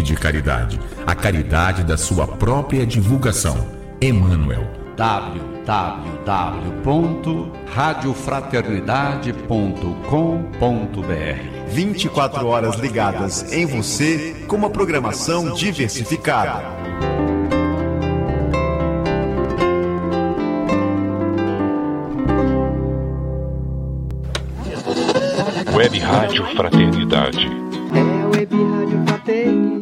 de caridade, a caridade da sua própria divulgação. Emmanuel. www.radiofraternidade.com.br 24 horas ligadas em você com uma programação diversificada. Web Rádio Fraternidade. É a Web Rádio Fraternidade,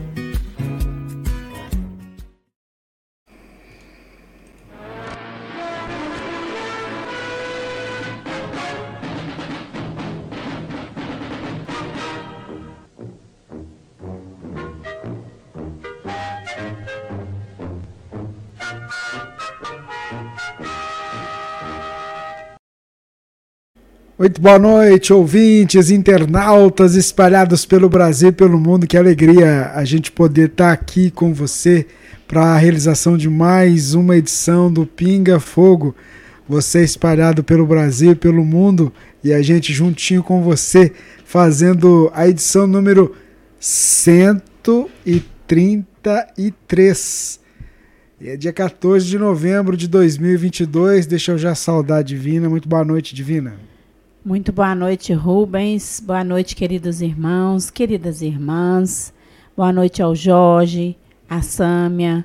Muito boa noite, ouvintes, internautas espalhados pelo Brasil e pelo mundo. Que alegria a gente poder estar aqui com você para a realização de mais uma edição do Pinga Fogo. Você espalhado pelo Brasil e pelo mundo e a gente juntinho com você fazendo a edição número 133. E é dia 14 de novembro de 2022. Deixa eu já saudar Divina. Muito boa noite, Divina. Muito boa noite, Rubens. Boa noite, queridos irmãos, queridas irmãs. Boa noite ao Jorge, a Sâmia,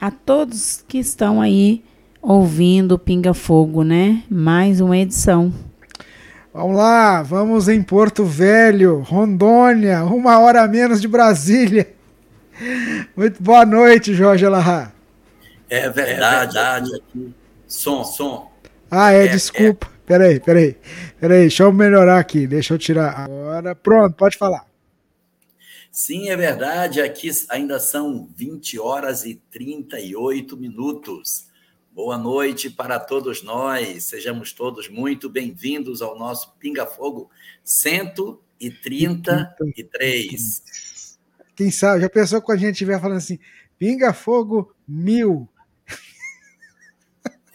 a todos que estão aí ouvindo o Pinga Fogo, né? Mais uma edição. Vamos lá, vamos em Porto Velho, Rondônia, uma hora a menos de Brasília. Muito boa noite, Jorge Alahá. É verdade. É verdade. Som, som. Ah, é, é desculpa. É. Peraí, peraí. Peraí, deixa eu melhorar aqui. Deixa eu tirar. Agora, pronto, pode falar. Sim, é verdade. Aqui ainda são 20 horas e 38 minutos. Boa noite para todos nós. Sejamos todos muito bem-vindos ao nosso Pinga Fogo 133. Quem sabe, já pensou quando a gente estiver falando assim, Pinga Fogo mil.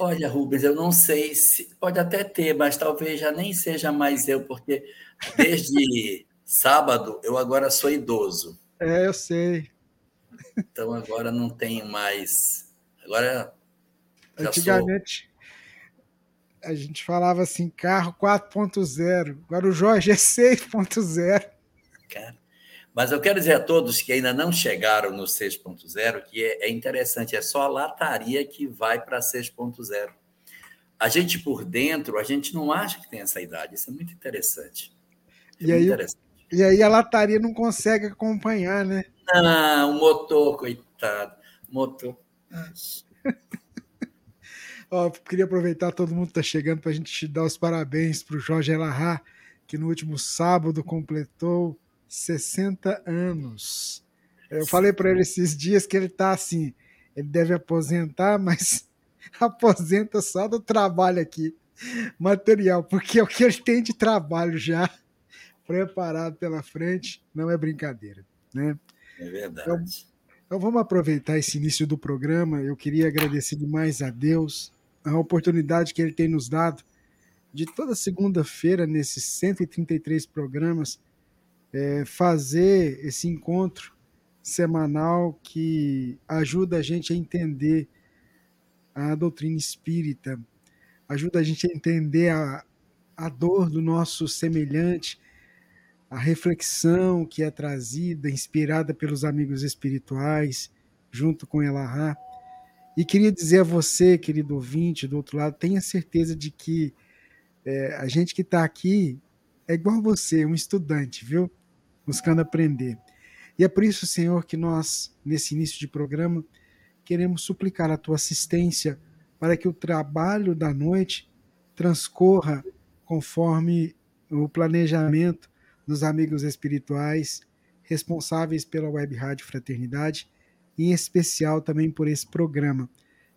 Olha, Rubens, eu não sei se pode até ter, mas talvez já nem seja mais eu, porque desde sábado eu agora sou idoso. É, eu sei. Então agora não tenho mais. Agora. Antigamente sou... a gente falava assim, carro 4.0. Agora o Jorge é 6.0. Cara. Mas eu quero dizer a todos que ainda não chegaram no 6.0 que é, é, interessante, é só a lataria que vai para 6.0. A gente por dentro, a gente não acha que tem essa idade. Isso é muito interessante. É e, muito aí, interessante. e aí a lataria não consegue acompanhar, né? Não, o motor, coitado. Motor. Ó, queria aproveitar, todo mundo está chegando para a gente te dar os parabéns para o Jorge Elahá, que no último sábado completou 60 anos. Eu falei para ele esses dias que ele está assim, ele deve aposentar, mas aposenta só do trabalho aqui, material, porque é o que ele tem de trabalho já preparado pela frente, não é brincadeira, né? É verdade. Então, então vamos aproveitar esse início do programa. Eu queria agradecer demais a Deus a oportunidade que ele tem nos dado de toda segunda-feira nesses 133 programas é, fazer esse encontro semanal que ajuda a gente a entender a doutrina espírita, ajuda a gente a entender a, a dor do nosso semelhante, a reflexão que é trazida, inspirada pelos amigos espirituais, junto com Elahá. E queria dizer a você, querido ouvinte, do outro lado, tenha certeza de que é, a gente que está aqui é igual a você, um estudante, viu? Buscando aprender. E é por isso, Senhor, que nós, nesse início de programa, queremos suplicar a tua assistência para que o trabalho da noite transcorra conforme o planejamento dos amigos espirituais responsáveis pela Web Rádio Fraternidade, em especial também por esse programa,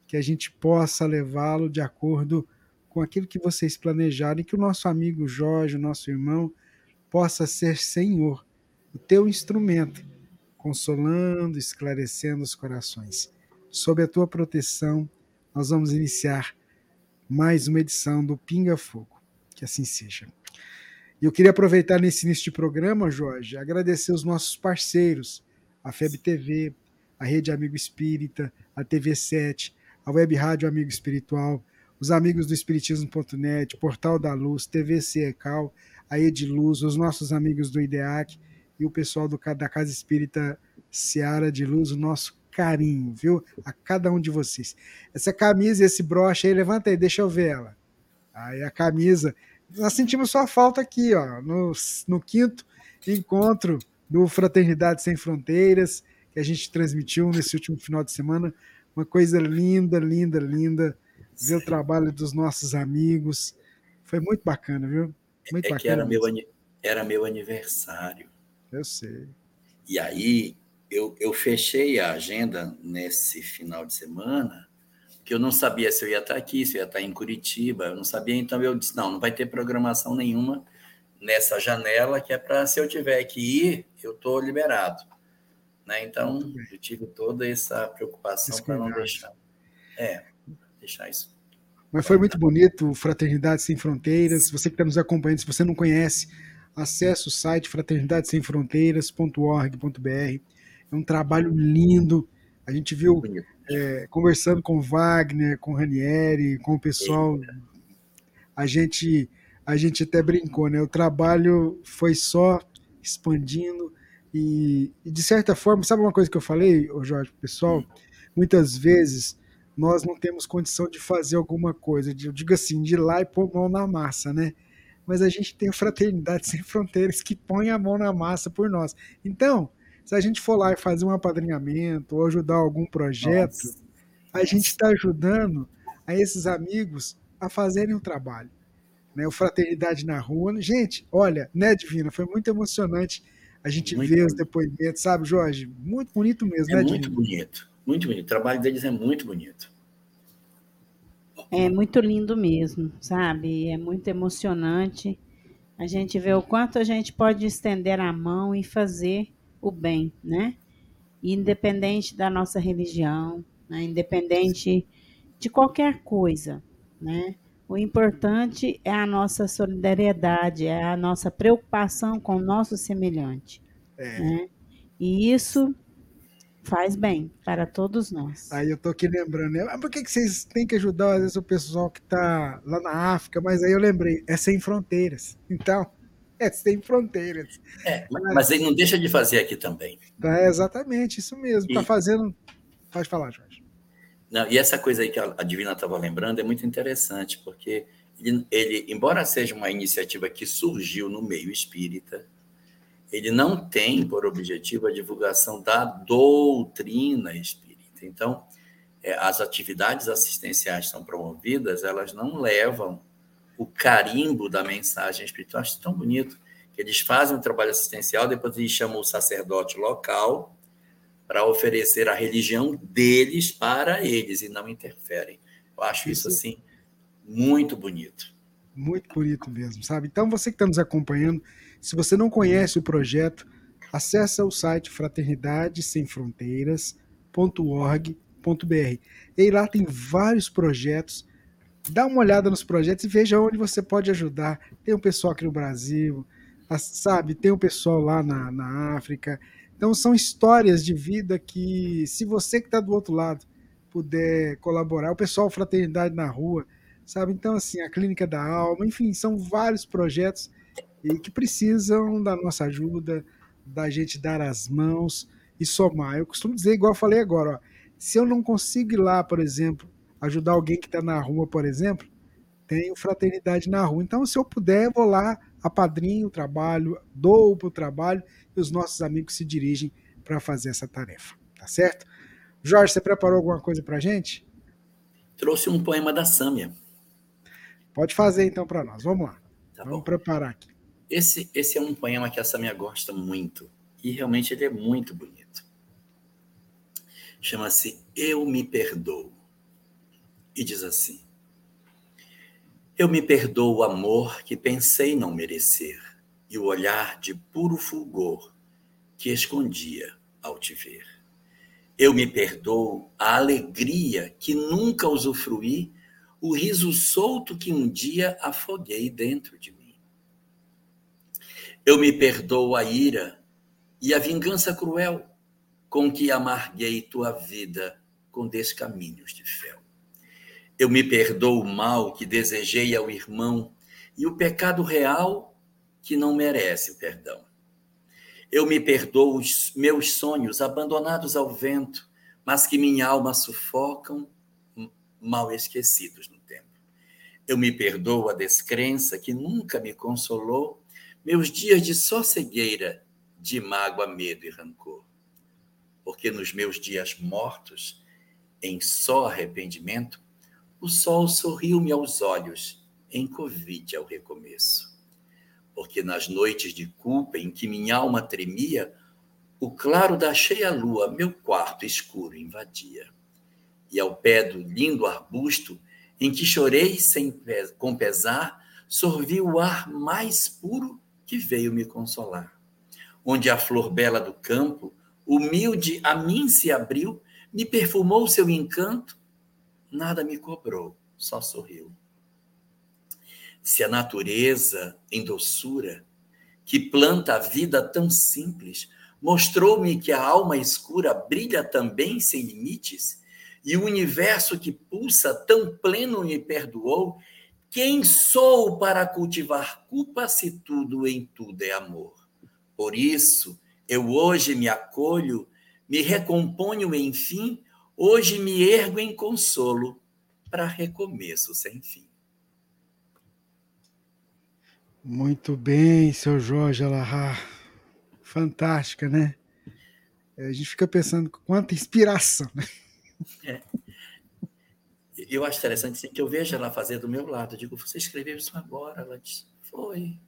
que a gente possa levá-lo de acordo com aquilo que vocês planejaram e que o nosso amigo Jorge, o nosso irmão, possa ser Senhor, o teu instrumento, consolando, esclarecendo os corações. Sob a tua proteção, nós vamos iniciar mais uma edição do Pinga Fogo. Que assim seja. E eu queria aproveitar nesse início de programa, Jorge, agradecer os nossos parceiros, a FEB TV, a Rede Amigo Espírita, a TV 7, a Web Rádio Amigo Espiritual, os amigos do Espiritismo.net, Portal da Luz, TV Cecal, a Ediluz, os nossos amigos do IDEAC e o pessoal do, da Casa Espírita Seara de Luz, o nosso carinho, viu? A cada um de vocês. Essa camisa e esse broche aí, levanta aí, deixa eu ver ela. Aí a camisa nós sentimos sua falta aqui, ó, no, no quinto encontro do Fraternidade Sem Fronteiras, que a gente transmitiu nesse último final de semana. Uma coisa linda, linda, linda. Ver o trabalho dos nossos amigos. Foi muito bacana, viu? Muito é bacana. que era meu, era meu aniversário. Eu sei. E aí eu, eu fechei a agenda nesse final de semana que eu não sabia se eu ia estar aqui, se eu ia estar em Curitiba, eu não sabia, então eu disse, não, não vai ter programação nenhuma nessa janela, que é para, se eu tiver que ir, eu estou liberado. Né? Então, eu tive toda essa preocupação para não deixar. É, deixar isso. Mas foi muito bonito, Fraternidade Sem Fronteiras. Você que está nos acompanhando, se você não conhece, acesse o site fraternidadesemfronteiras.org.br. É um trabalho lindo. A gente viu é, conversando com Wagner, com Ranieri, com o pessoal, a gente a gente até brincou, né? O trabalho foi só expandindo e, e de certa forma, sabe uma coisa que eu falei, Jorge, pessoal? Muitas vezes nós não temos condição de fazer alguma coisa, eu digo assim, de ir lá e pôr mão na massa, né? Mas a gente tem a Fraternidade Sem Fronteiras que põe a mão na massa por nós. Então, se a gente for lá e fazer um apadrinhamento ou ajudar algum projeto, Nossa. a gente está ajudando a esses amigos a fazerem o trabalho. Né? O Fraternidade na Rua. Gente, olha, né, Divina? Foi muito emocionante a gente muito ver bonito. os depoimentos, sabe, Jorge? Muito bonito mesmo, é né, Muito Divina? bonito, muito bonito. O trabalho deles é muito bonito. É muito lindo mesmo, sabe? É muito emocionante. A gente vê o quanto a gente pode estender a mão e fazer o bem, né? Independente da nossa religião, né? independente de qualquer coisa, né? O importante é a nossa solidariedade, é a nossa preocupação com o nosso semelhante. É. Né? E isso faz bem para todos nós. Aí eu tô aqui lembrando, né? Ah, por que, que vocês têm que ajudar, às vezes, o pessoal que está lá na África? Mas aí eu lembrei, é sem fronteiras. Então, é sem fronteiras. É, mas ele não deixa de fazer aqui também. É exatamente, isso mesmo. Está fazendo. Pode falar, Jorge. Não, e essa coisa aí que a Divina estava lembrando é muito interessante, porque ele, ele, embora seja uma iniciativa que surgiu no meio espírita, ele não tem por objetivo a divulgação da doutrina espírita. Então, é, as atividades assistenciais são promovidas, elas não levam o carimbo da mensagem espiritual. Acho tão bonito que eles fazem um trabalho assistencial, depois eles chamam o sacerdote local para oferecer a religião deles para eles e não interferem. Eu acho isso, isso assim muito bonito. Muito bonito mesmo, sabe? Então você que está nos acompanhando, se você não conhece o projeto, acesse o site fraternidadesemfronteiras.org.br. E lá tem vários projetos dá uma olhada nos projetos e veja onde você pode ajudar. Tem um pessoal aqui no Brasil, sabe? Tem um pessoal lá na, na África. Então são histórias de vida que, se você que está do outro lado puder colaborar, o pessoal Fraternidade na Rua, sabe? Então, assim, a Clínica da Alma, enfim, são vários projetos e que precisam da nossa ajuda, da gente dar as mãos e somar. Eu costumo dizer, igual eu falei agora, ó, Se eu não consigo ir lá, por exemplo, ajudar alguém que está na rua, por exemplo, tenho fraternidade na rua. Então, se eu puder, vou lá, apadrinho o trabalho, dou para o trabalho e os nossos amigos se dirigem para fazer essa tarefa. Tá certo? Jorge, você preparou alguma coisa para gente? Trouxe um poema da Sâmia. Pode fazer então para nós. Vamos lá. Tá Vamos bom. preparar aqui. Esse, esse é um poema que a Samia gosta muito. E realmente ele é muito bonito. Chama-se Eu Me Perdoo. E diz assim: Eu me perdoo o amor que pensei não merecer e o olhar de puro fulgor que escondia ao te ver. Eu me perdoo a alegria que nunca usufruí, o riso solto que um dia afoguei dentro de. Eu me perdoo a ira e a vingança cruel com que amarguei tua vida com descaminhos de fel. Eu me perdoo o mal que desejei ao irmão e o pecado real que não merece o perdão. Eu me perdoo os meus sonhos abandonados ao vento, mas que minha alma sufocam, mal esquecidos no tempo. Eu me perdoo a descrença que nunca me consolou, meus dias de só cegueira, de mágoa, medo e rancor. Porque nos meus dias mortos, em só arrependimento, o sol sorriu-me aos olhos, em convite ao recomeço. Porque nas noites de culpa em que minha alma tremia, o claro da cheia lua meu quarto escuro invadia. E ao pé do lindo arbusto, em que chorei sem, com pesar, sorvi o ar mais puro que veio me consolar. Onde a flor bela do campo, humilde a mim se abriu, me perfumou seu encanto, nada me cobrou, só sorriu. Se a natureza, em doçura, que planta a vida tão simples, mostrou-me que a alma escura brilha também sem limites, e o universo que pulsa tão pleno me perdoou, quem sou para cultivar culpa se tudo em tudo é amor? Por isso, eu hoje me acolho, me recomponho enfim, hoje me ergo em consolo para recomeço sem fim. Muito bem, seu Jorge Alahá. Fantástica, né? A gente fica pensando quanta inspiração, né? É. Eu acho interessante assim, que eu vejo ela fazer do meu lado. Eu digo, você escreveu isso agora? Ela diz, foi.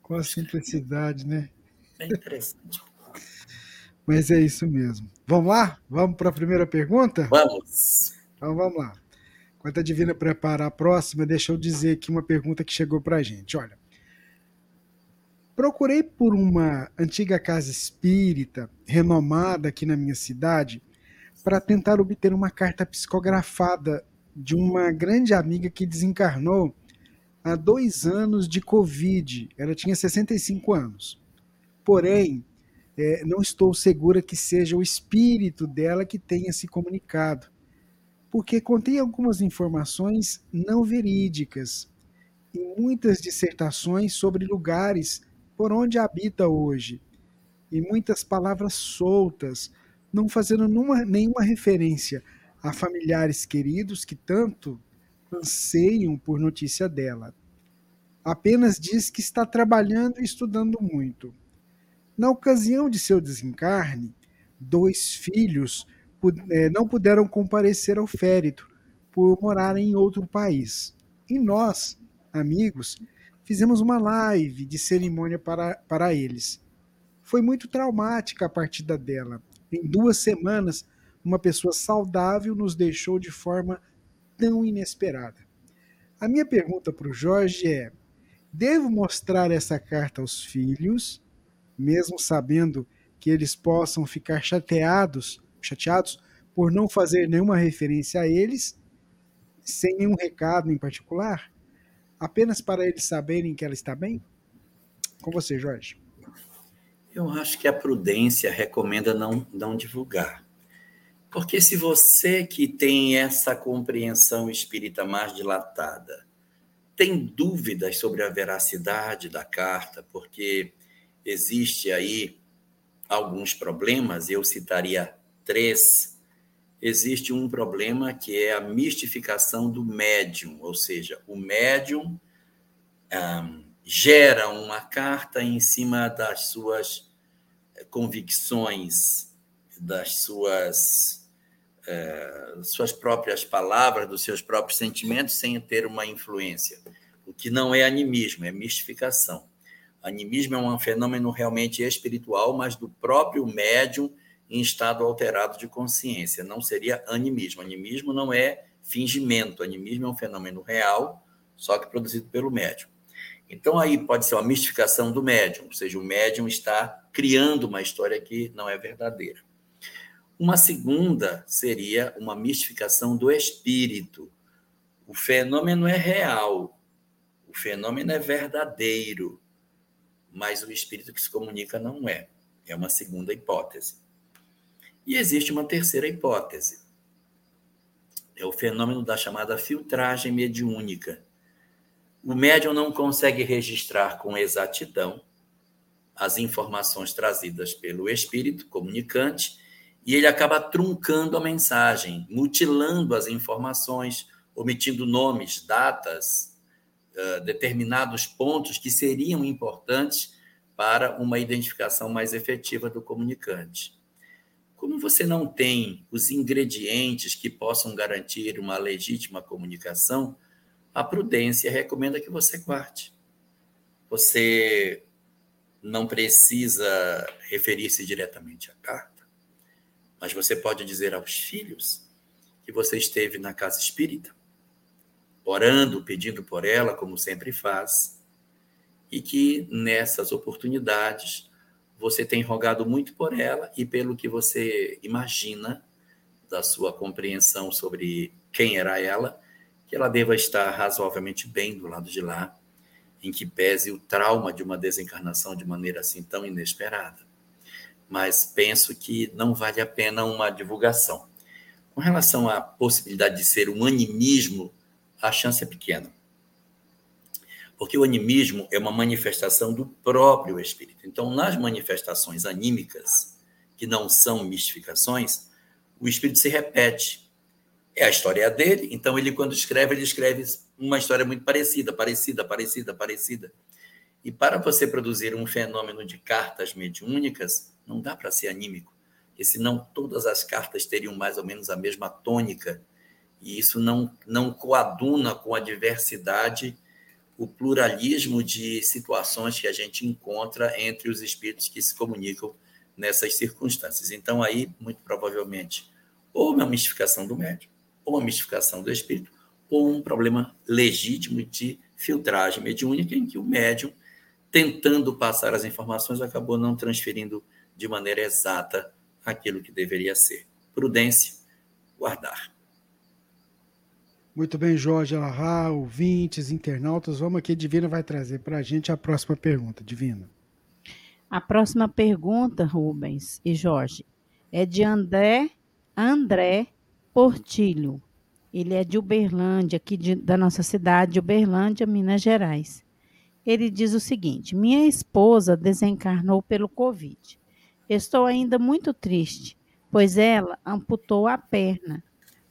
Com a simplicidade, né? É interessante. Mas é isso mesmo. Vamos lá? Vamos para a primeira pergunta? Vamos. Então vamos lá. Enquanto a Divina prepara a próxima, deixa eu dizer aqui uma pergunta que chegou para a gente. Olha, procurei por uma antiga casa espírita renomada aqui na minha cidade para tentar obter uma carta psicografada de uma grande amiga que desencarnou há dois anos de Covid. Ela tinha 65 anos. Porém, é, não estou segura que seja o espírito dela que tenha se comunicado, porque contém algumas informações não verídicas e muitas dissertações sobre lugares por onde habita hoje, e muitas palavras soltas, não fazendo numa, nenhuma referência a familiares queridos que tanto anseiam por notícia dela. Apenas diz que está trabalhando e estudando muito. Na ocasião de seu desencarne, dois filhos não puderam comparecer ao férito por morarem em outro país. E nós, amigos, fizemos uma live de cerimônia para, para eles. Foi muito traumática a partida dela. Em duas semanas, uma pessoa saudável nos deixou de forma tão inesperada. A minha pergunta para o Jorge é: devo mostrar essa carta aos filhos, mesmo sabendo que eles possam ficar chateados, chateados por não fazer nenhuma referência a eles, sem nenhum recado em particular, apenas para eles saberem que ela está bem? Com você, Jorge. Eu acho que a prudência recomenda não, não divulgar. Porque se você que tem essa compreensão espírita mais dilatada tem dúvidas sobre a veracidade da carta, porque existe aí alguns problemas, eu citaria três existe um problema que é a mistificação do médium, ou seja, o médium um, gera uma carta em cima das suas convicções, das suas, uh, suas próprias palavras, dos seus próprios sentimentos, sem ter uma influência. O que não é animismo, é mistificação. Animismo é um fenômeno realmente espiritual, mas do próprio médium em estado alterado de consciência. Não seria animismo. Animismo não é fingimento. Animismo é um fenômeno real, só que produzido pelo médium. Então, aí pode ser uma mistificação do médium, ou seja, o médium está criando uma história que não é verdadeira. Uma segunda seria uma mistificação do espírito. O fenômeno é real, o fenômeno é verdadeiro, mas o espírito que se comunica não é. É uma segunda hipótese. E existe uma terceira hipótese. É o fenômeno da chamada filtragem mediúnica. O médium não consegue registrar com exatidão as informações trazidas pelo espírito comunicante e ele acaba truncando a mensagem, mutilando as informações, omitindo nomes, datas, uh, determinados pontos que seriam importantes para uma identificação mais efetiva do comunicante. Como você não tem os ingredientes que possam garantir uma legítima comunicação, a prudência recomenda que você guarde. Você não precisa referir-se diretamente à carta, mas você pode dizer aos filhos que você esteve na casa espírita, orando, pedindo por ela, como sempre faz, e que nessas oportunidades você tem rogado muito por ela e pelo que você imagina da sua compreensão sobre quem era ela, que ela deva estar razoavelmente bem do lado de lá, em que pese o trauma de uma desencarnação de maneira assim tão inesperada. Mas penso que não vale a pena uma divulgação. Com relação à possibilidade de ser um animismo, a chance é pequena. Porque o animismo é uma manifestação do próprio espírito. Então, nas manifestações anímicas, que não são mistificações, o espírito se repete. É a história dele, então ele, quando escreve, ele escreve uma história muito parecida, parecida, parecida, parecida. E para você produzir um fenômeno de cartas mediúnicas, não dá para ser anímico, porque senão todas as cartas teriam mais ou menos a mesma tônica, e isso não, não coaduna com a diversidade o pluralismo de situações que a gente encontra entre os espíritos que se comunicam nessas circunstâncias. Então, aí, muito provavelmente, ou uma mistificação do médium, ou uma mistificação do espírito, ou um problema legítimo de filtragem mediúnica, em que o médium, tentando passar as informações, acabou não transferindo de maneira exata aquilo que deveria ser. Prudência, guardar. Muito bem, Jorge Alahá, ouvintes, internautas. Vamos aqui, Divina vai trazer para a gente a próxima pergunta. Divina. A próxima pergunta, Rubens e Jorge, é de André, André Portilho. Ele é de Uberlândia, aqui de, da nossa cidade, Uberlândia, Minas Gerais. Ele diz o seguinte: Minha esposa desencarnou pelo Covid. Estou ainda muito triste, pois ela amputou a perna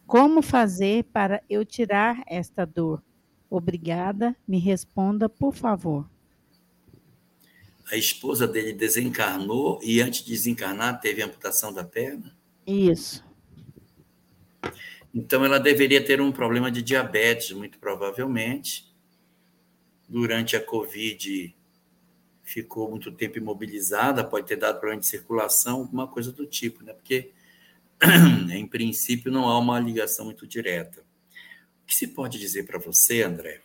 como fazer para eu tirar esta dor? Obrigada, me responda, por favor. A esposa dele desencarnou e antes de desencarnar teve amputação da perna? Isso. Então ela deveria ter um problema de diabetes, muito provavelmente. Durante a Covid ficou muito tempo imobilizada, pode ter dado problema de circulação, alguma coisa do tipo, né? Porque em princípio, não há uma ligação muito direta. O que se pode dizer para você, André,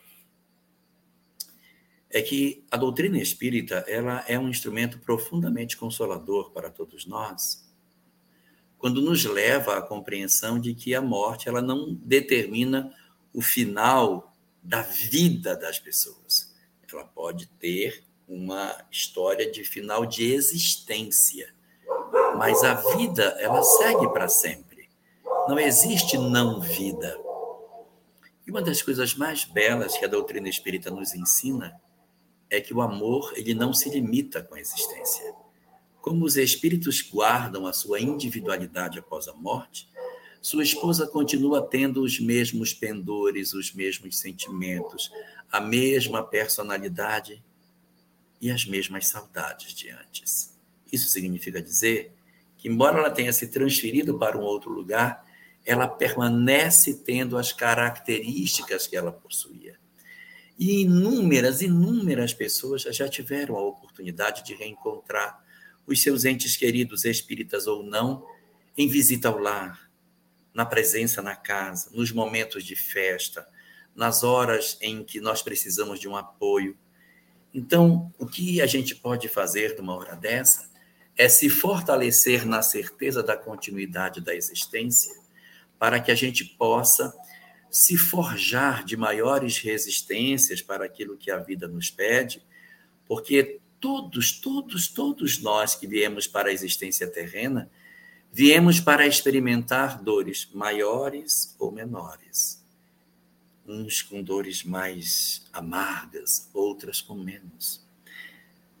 é que a doutrina espírita ela é um instrumento profundamente consolador para todos nós, quando nos leva à compreensão de que a morte ela não determina o final da vida das pessoas. Ela pode ter uma história de final de existência mas a vida, ela segue para sempre. Não existe não vida. E uma das coisas mais belas que a doutrina espírita nos ensina é que o amor, ele não se limita com a existência. Como os espíritos guardam a sua individualidade após a morte, sua esposa continua tendo os mesmos pendores, os mesmos sentimentos, a mesma personalidade e as mesmas saudades de antes. Isso significa dizer que, embora ela tenha se transferido para um outro lugar, ela permanece tendo as características que ela possuía. E inúmeras, inúmeras pessoas já tiveram a oportunidade de reencontrar os seus entes queridos, espíritas ou não, em visita ao lar, na presença na casa, nos momentos de festa, nas horas em que nós precisamos de um apoio. Então, o que a gente pode fazer numa hora dessa é se fortalecer na certeza da continuidade da existência, para que a gente possa se forjar de maiores resistências para aquilo que a vida nos pede, porque todos, todos, todos nós que viemos para a existência terrena, viemos para experimentar dores maiores ou menores. Uns com dores mais amargas, outras com menos.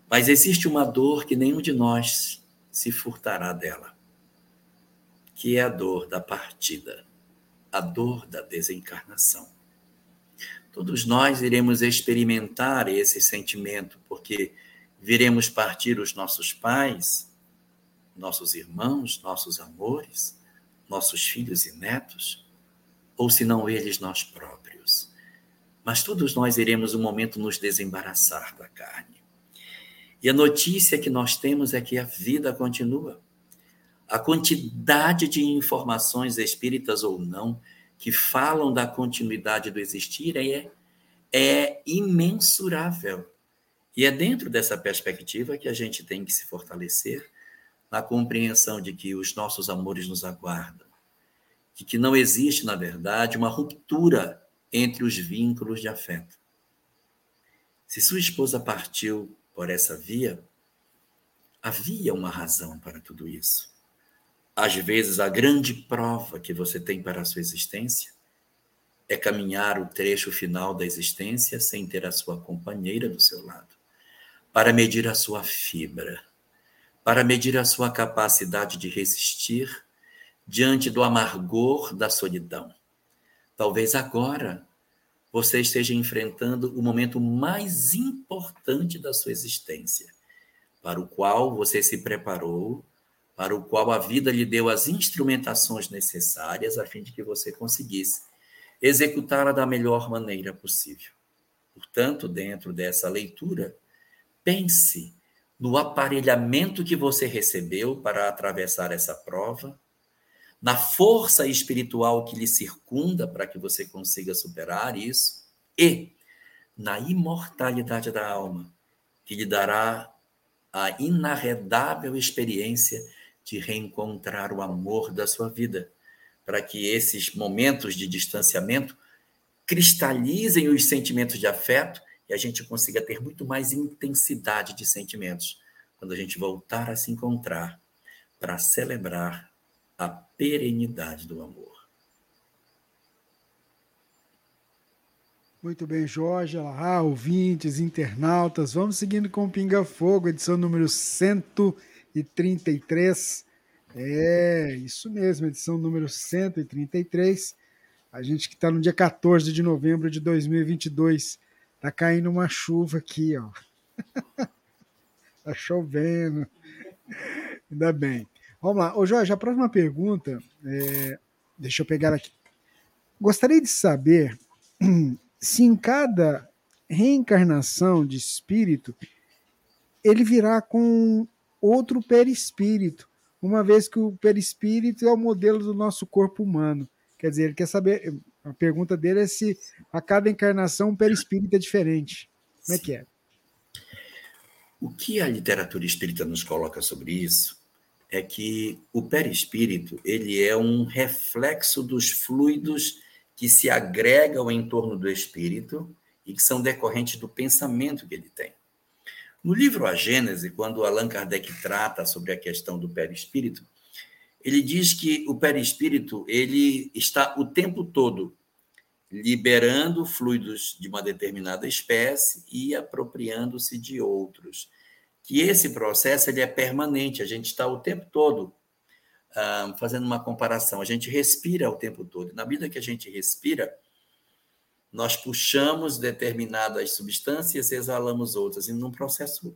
Mas existe uma dor que nenhum de nós se furtará dela, que é a dor da partida, a dor da desencarnação. Todos nós iremos experimentar esse sentimento, porque viremos partir os nossos pais, nossos irmãos, nossos amores, nossos filhos e netos, ou se não eles nós próprios. Mas todos nós iremos um momento nos desembaraçar da carne. E a notícia que nós temos é que a vida continua. A quantidade de informações espíritas ou não que falam da continuidade do existir é, é imensurável. E é dentro dessa perspectiva que a gente tem que se fortalecer na compreensão de que os nossos amores nos aguardam, de que não existe, na verdade, uma ruptura entre os vínculos de afeto. Se sua esposa partiu por essa via, havia uma razão para tudo isso. Às vezes, a grande prova que você tem para a sua existência é caminhar o trecho final da existência sem ter a sua companheira do seu lado para medir a sua fibra, para medir a sua capacidade de resistir diante do amargor da solidão. Talvez agora você esteja enfrentando o momento mais importante da sua existência, para o qual você se preparou, para o qual a vida lhe deu as instrumentações necessárias a fim de que você conseguisse executá-la da melhor maneira possível. Portanto, dentro dessa leitura, Pense no aparelhamento que você recebeu para atravessar essa prova, na força espiritual que lhe circunda para que você consiga superar isso e na imortalidade da alma, que lhe dará a inarredável experiência de reencontrar o amor da sua vida, para que esses momentos de distanciamento cristalizem os sentimentos de afeto e a gente consiga ter muito mais intensidade de sentimentos quando a gente voltar a se encontrar para celebrar a perenidade do amor. Muito bem, Jorge, ouvintes, internautas. Vamos seguindo com o Pinga Fogo, edição número 133. É, isso mesmo, edição número 133. A gente que está no dia 14 de novembro de 2022. Tá caindo uma chuva aqui, ó. tá chovendo. Ainda bem. Vamos lá. Ô Jorge, a próxima pergunta, é... deixa eu pegar aqui. Gostaria de saber se em cada reencarnação de espírito ele virá com outro perispírito, uma vez que o perispírito é o modelo do nosso corpo humano. Quer dizer, ele quer saber, a pergunta dele é se a cada encarnação um perispírito é diferente. Como é que é? O que a literatura espírita nos coloca sobre isso é que o perispírito ele é um reflexo dos fluidos que se agregam em torno do espírito e que são decorrentes do pensamento que ele tem. No livro A Gênese, quando Allan Kardec trata sobre a questão do perispírito, ele diz que o perispírito ele está o tempo todo liberando fluidos de uma determinada espécie e apropriando-se de outros. Que esse processo ele é permanente, a gente está o tempo todo ah, fazendo uma comparação. A gente respira o tempo todo. Na medida que a gente respira, nós puxamos determinadas substâncias e exalamos outras, e num processo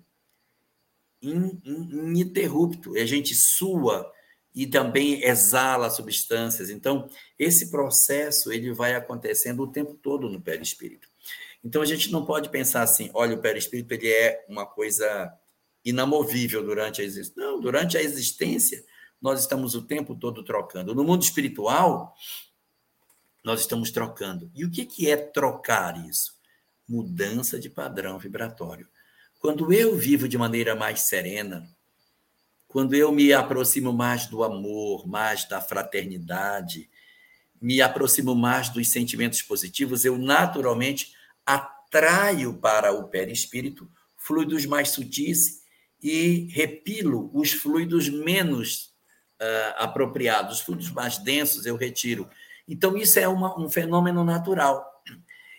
ininterrupto. A gente sua e também exala substâncias. Então, esse processo ele vai acontecendo o tempo todo no perispírito. Então, a gente não pode pensar assim, olha, o perispírito ele é uma coisa inamovível durante a existência. Não, durante a existência, nós estamos o tempo todo trocando. No mundo espiritual, nós estamos trocando. E o que, que é trocar isso? Mudança de padrão vibratório. Quando eu vivo de maneira mais serena, quando eu me aproximo mais do amor, mais da fraternidade, me aproximo mais dos sentimentos positivos, eu naturalmente atraio para o perispírito fluidos mais sutis e repilo os fluidos menos uh, apropriados, os fluidos mais densos eu retiro. Então, isso é uma, um fenômeno natural.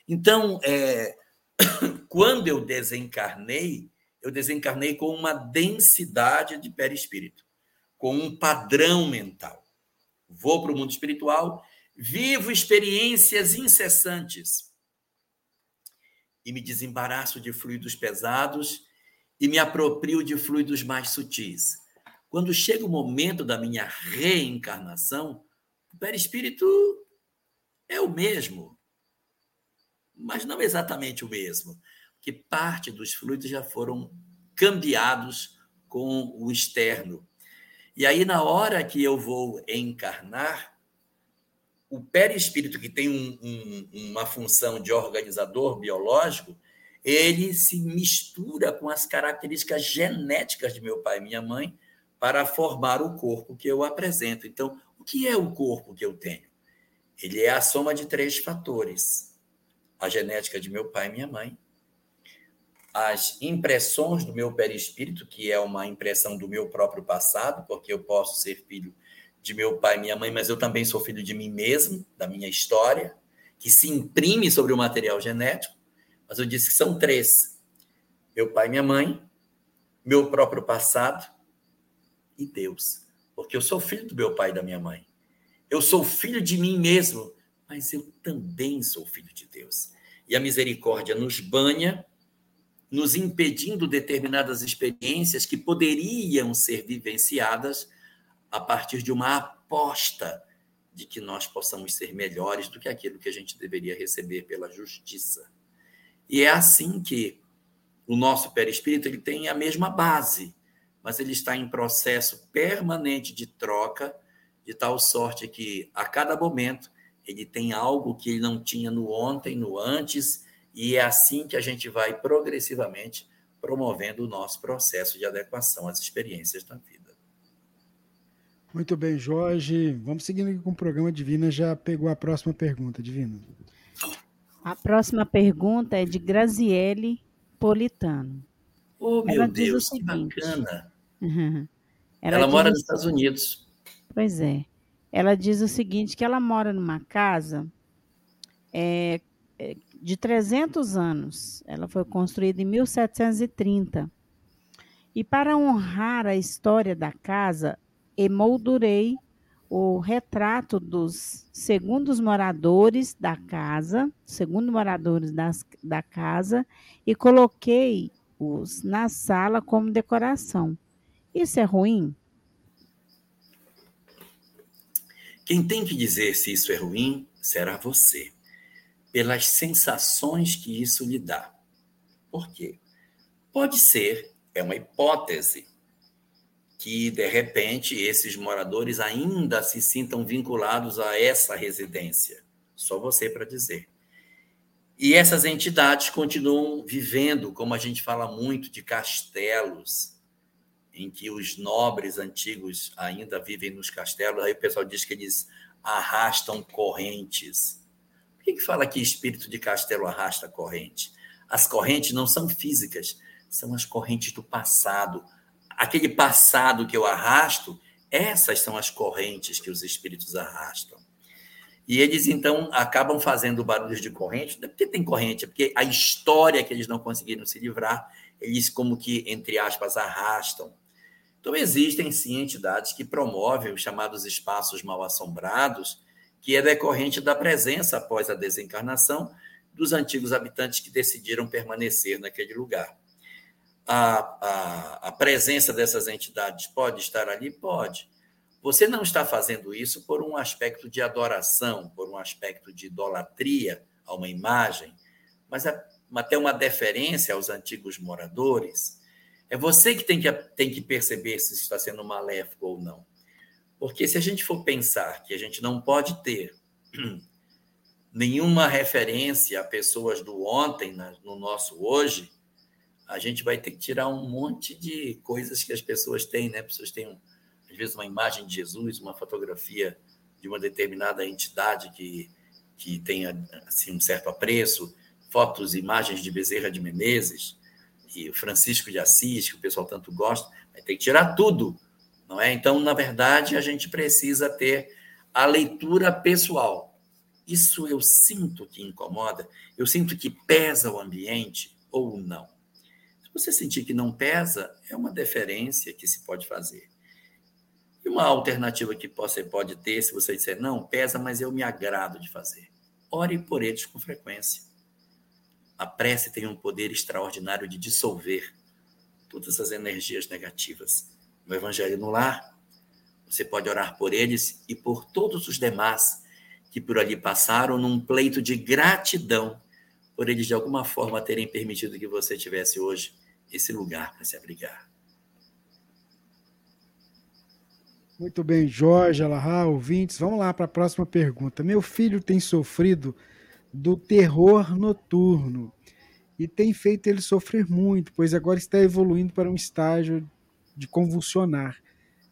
Então, é, quando eu desencarnei, eu desencarnei com uma densidade de perispírito, com um padrão mental. Vou para o mundo espiritual, vivo experiências incessantes e me desembaraço de fluidos pesados e me aproprio de fluidos mais sutis. Quando chega o momento da minha reencarnação, o perispírito é o mesmo, mas não exatamente o mesmo, porque parte dos fluidos já foram cambiados com o externo. E aí, na hora que eu vou encarnar, o perispírito, que tem um, um, uma função de organizador biológico, ele se mistura com as características genéticas de meu pai e minha mãe para formar o corpo que eu apresento. Então, o que é o corpo que eu tenho? Ele é a soma de três fatores: a genética de meu pai e minha mãe, as impressões do meu perispírito, que é uma impressão do meu próprio passado, porque eu posso ser filho de meu pai e minha mãe, mas eu também sou filho de mim mesmo, da minha história, que se imprime sobre o material genético. Mas eu disse que são três: meu pai e minha mãe, meu próprio passado e Deus. Porque eu sou filho do meu pai e da minha mãe. Eu sou filho de mim mesmo, mas eu também sou filho de Deus. E a misericórdia nos banha, nos impedindo determinadas experiências que poderiam ser vivenciadas a partir de uma aposta de que nós possamos ser melhores do que aquilo que a gente deveria receber pela justiça. E é assim que o nosso perispírito ele tem a mesma base, mas ele está em processo permanente de troca, de tal sorte que a cada momento ele tem algo que ele não tinha no ontem, no antes, e é assim que a gente vai progressivamente promovendo o nosso processo de adequação às experiências da vida. Muito bem, Jorge. Vamos seguindo aqui com o programa. Divina já pegou a próxima pergunta, Divina. A próxima pergunta é de Graziele Politano. Oh, meu ela Deus, que bacana. Uhum. Ela, ela mora nos Estados Unidos. Pois é. Ela diz o seguinte, que ela mora numa casa é, é de 300 anos. Ela foi construída em 1730. E para honrar a história da casa, emoldurei o retrato dos segundos moradores da casa, segundo moradores das, da casa, e coloquei-os na sala como decoração. Isso é ruim? Quem tem que dizer se isso é ruim será você, pelas sensações que isso lhe dá. Por quê? Pode ser, é uma hipótese, que, de repente, esses moradores ainda se sintam vinculados a essa residência. Só você para dizer. E essas entidades continuam vivendo, como a gente fala muito, de castelos, em que os nobres antigos ainda vivem nos castelos. Aí o pessoal diz que eles arrastam correntes. Por que, fala que espírito de castelo arrasta corrente? As correntes não são físicas, são as correntes do passado, aquele passado que eu arrasto, essas são as correntes que os espíritos arrastam. E eles, então, acabam fazendo barulhos de corrente, é porque tem corrente, é porque a história que eles não conseguiram se livrar, eles, como que, entre aspas, arrastam. Então, existem sim entidades que promovem os chamados espaços mal assombrados, que é decorrente da presença após a desencarnação dos antigos habitantes que decidiram permanecer naquele lugar. A, a, a presença dessas entidades pode estar ali? Pode. Você não está fazendo isso por um aspecto de adoração, por um aspecto de idolatria a uma imagem, mas até uma deferência aos antigos moradores. É você que tem que, tem que perceber se está sendo maléfico ou não. Porque se a gente for pensar que a gente não pode ter nenhuma referência a pessoas do ontem no nosso hoje, a gente vai ter que tirar um monte de coisas que as pessoas têm, né? Pessoas têm, às vezes, uma imagem de Jesus, uma fotografia de uma determinada entidade que, que tenha assim, um certo apreço, fotos, imagens de Bezerra de Menezes e Francisco de Assis, que o pessoal tanto gosta, vai ter que tirar tudo, não é? Então, na verdade, a gente precisa ter a leitura pessoal. Isso eu sinto que incomoda, eu sinto que pesa o ambiente ou não. Se você sentir que não pesa, é uma deferência que se pode fazer. E uma alternativa que você pode ter, se você disser, não, pesa, mas eu me agrado de fazer. Ore por eles com frequência. A prece tem um poder extraordinário de dissolver todas as energias negativas. No Evangelho no Lar, você pode orar por eles e por todos os demais que por ali passaram num pleito de gratidão por eles de alguma forma terem permitido que você tivesse hoje esse lugar para se abrigar. Muito bem, Jorge, Alahá, ouvintes. Vamos lá para a próxima pergunta. Meu filho tem sofrido do terror noturno e tem feito ele sofrer muito, pois agora está evoluindo para um estágio de convulsionar.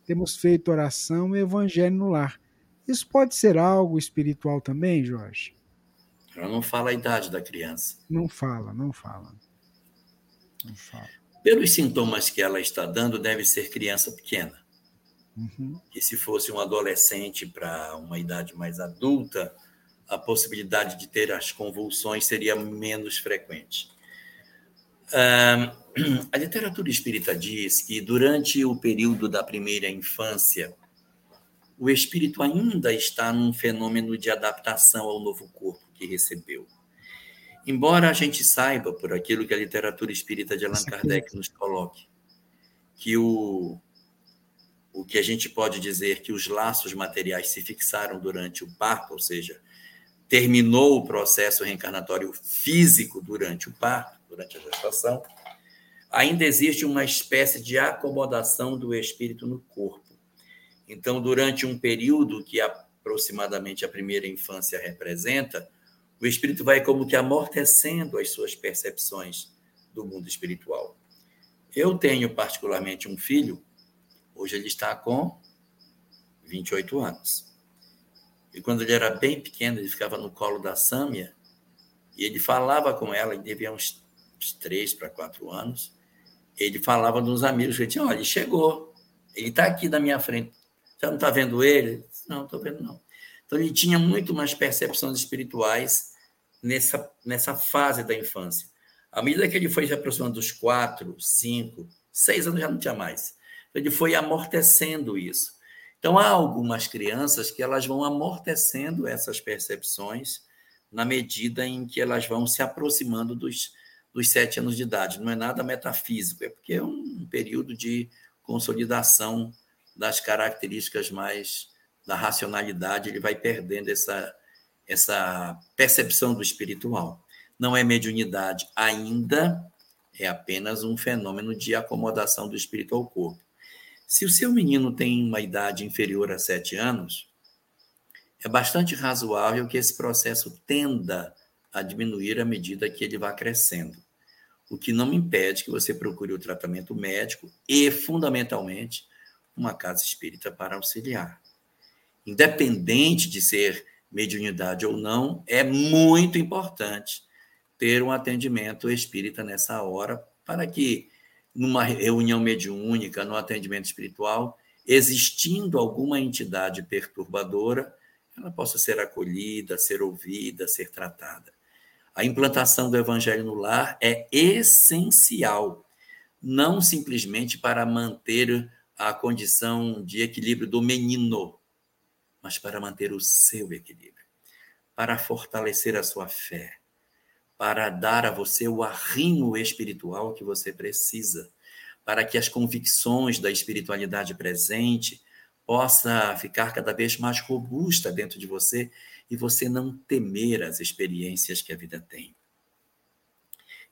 Temos feito oração e evangelho no lar. Isso pode ser algo espiritual também, Jorge? Ela não fala a idade da criança. Não fala, não fala. Não fala. Pelos sintomas que ela está dando, deve ser criança pequena. Uhum. E se fosse um adolescente para uma idade mais adulta, a possibilidade de ter as convulsões seria menos frequente. a literatura espírita diz que durante o período da primeira infância, o espírito ainda está num fenômeno de adaptação ao novo corpo que recebeu. Embora a gente saiba, por aquilo que a literatura espírita de Allan Kardec nos coloque, que o, o que a gente pode dizer que os laços materiais se fixaram durante o parto, ou seja, terminou o processo reencarnatório físico durante o parto, durante a gestação, ainda existe uma espécie de acomodação do espírito no corpo. Então, durante um período que aproximadamente a primeira infância representa, o espírito vai como que amortecendo as suas percepções do mundo espiritual. Eu tenho particularmente um filho, hoje ele está com 28 anos. E quando ele era bem pequeno, ele ficava no colo da Sâmia e ele falava com ela, ele devia uns, uns três para quatro anos. Ele falava dos amigos, ele tinha, olha, ele chegou, ele está aqui na minha frente. Você não está vendo ele? Não, estou vendo não. Então ele tinha muito mais percepções espirituais nessa, nessa fase da infância. À medida que ele foi se aproximando dos quatro, cinco, seis anos já não tinha mais. Ele foi amortecendo isso. Então, há algumas crianças que elas vão amortecendo essas percepções na medida em que elas vão se aproximando dos, dos sete anos de idade. Não é nada metafísico, é porque é um período de consolidação das características mais da racionalidade, ele vai perdendo essa, essa percepção do espiritual. Não é mediunidade ainda, é apenas um fenômeno de acomodação do espírito ao corpo. Se o seu menino tem uma idade inferior a sete anos, é bastante razoável que esse processo tenda a diminuir à medida que ele vá crescendo. O que não impede que você procure o tratamento médico e, fundamentalmente, uma casa espírita para auxiliar. Independente de ser mediunidade ou não, é muito importante ter um atendimento espírita nessa hora para que numa reunião mediúnica, no atendimento espiritual, existindo alguma entidade perturbadora, ela possa ser acolhida, ser ouvida, ser tratada. A implantação do evangelho no lar é essencial, não simplesmente para manter a condição de equilíbrio do menino, mas para manter o seu equilíbrio, para fortalecer a sua fé, para dar a você o arrimo espiritual que você precisa, para que as convicções da espiritualidade presente possa ficar cada vez mais robusta dentro de você e você não temer as experiências que a vida tem.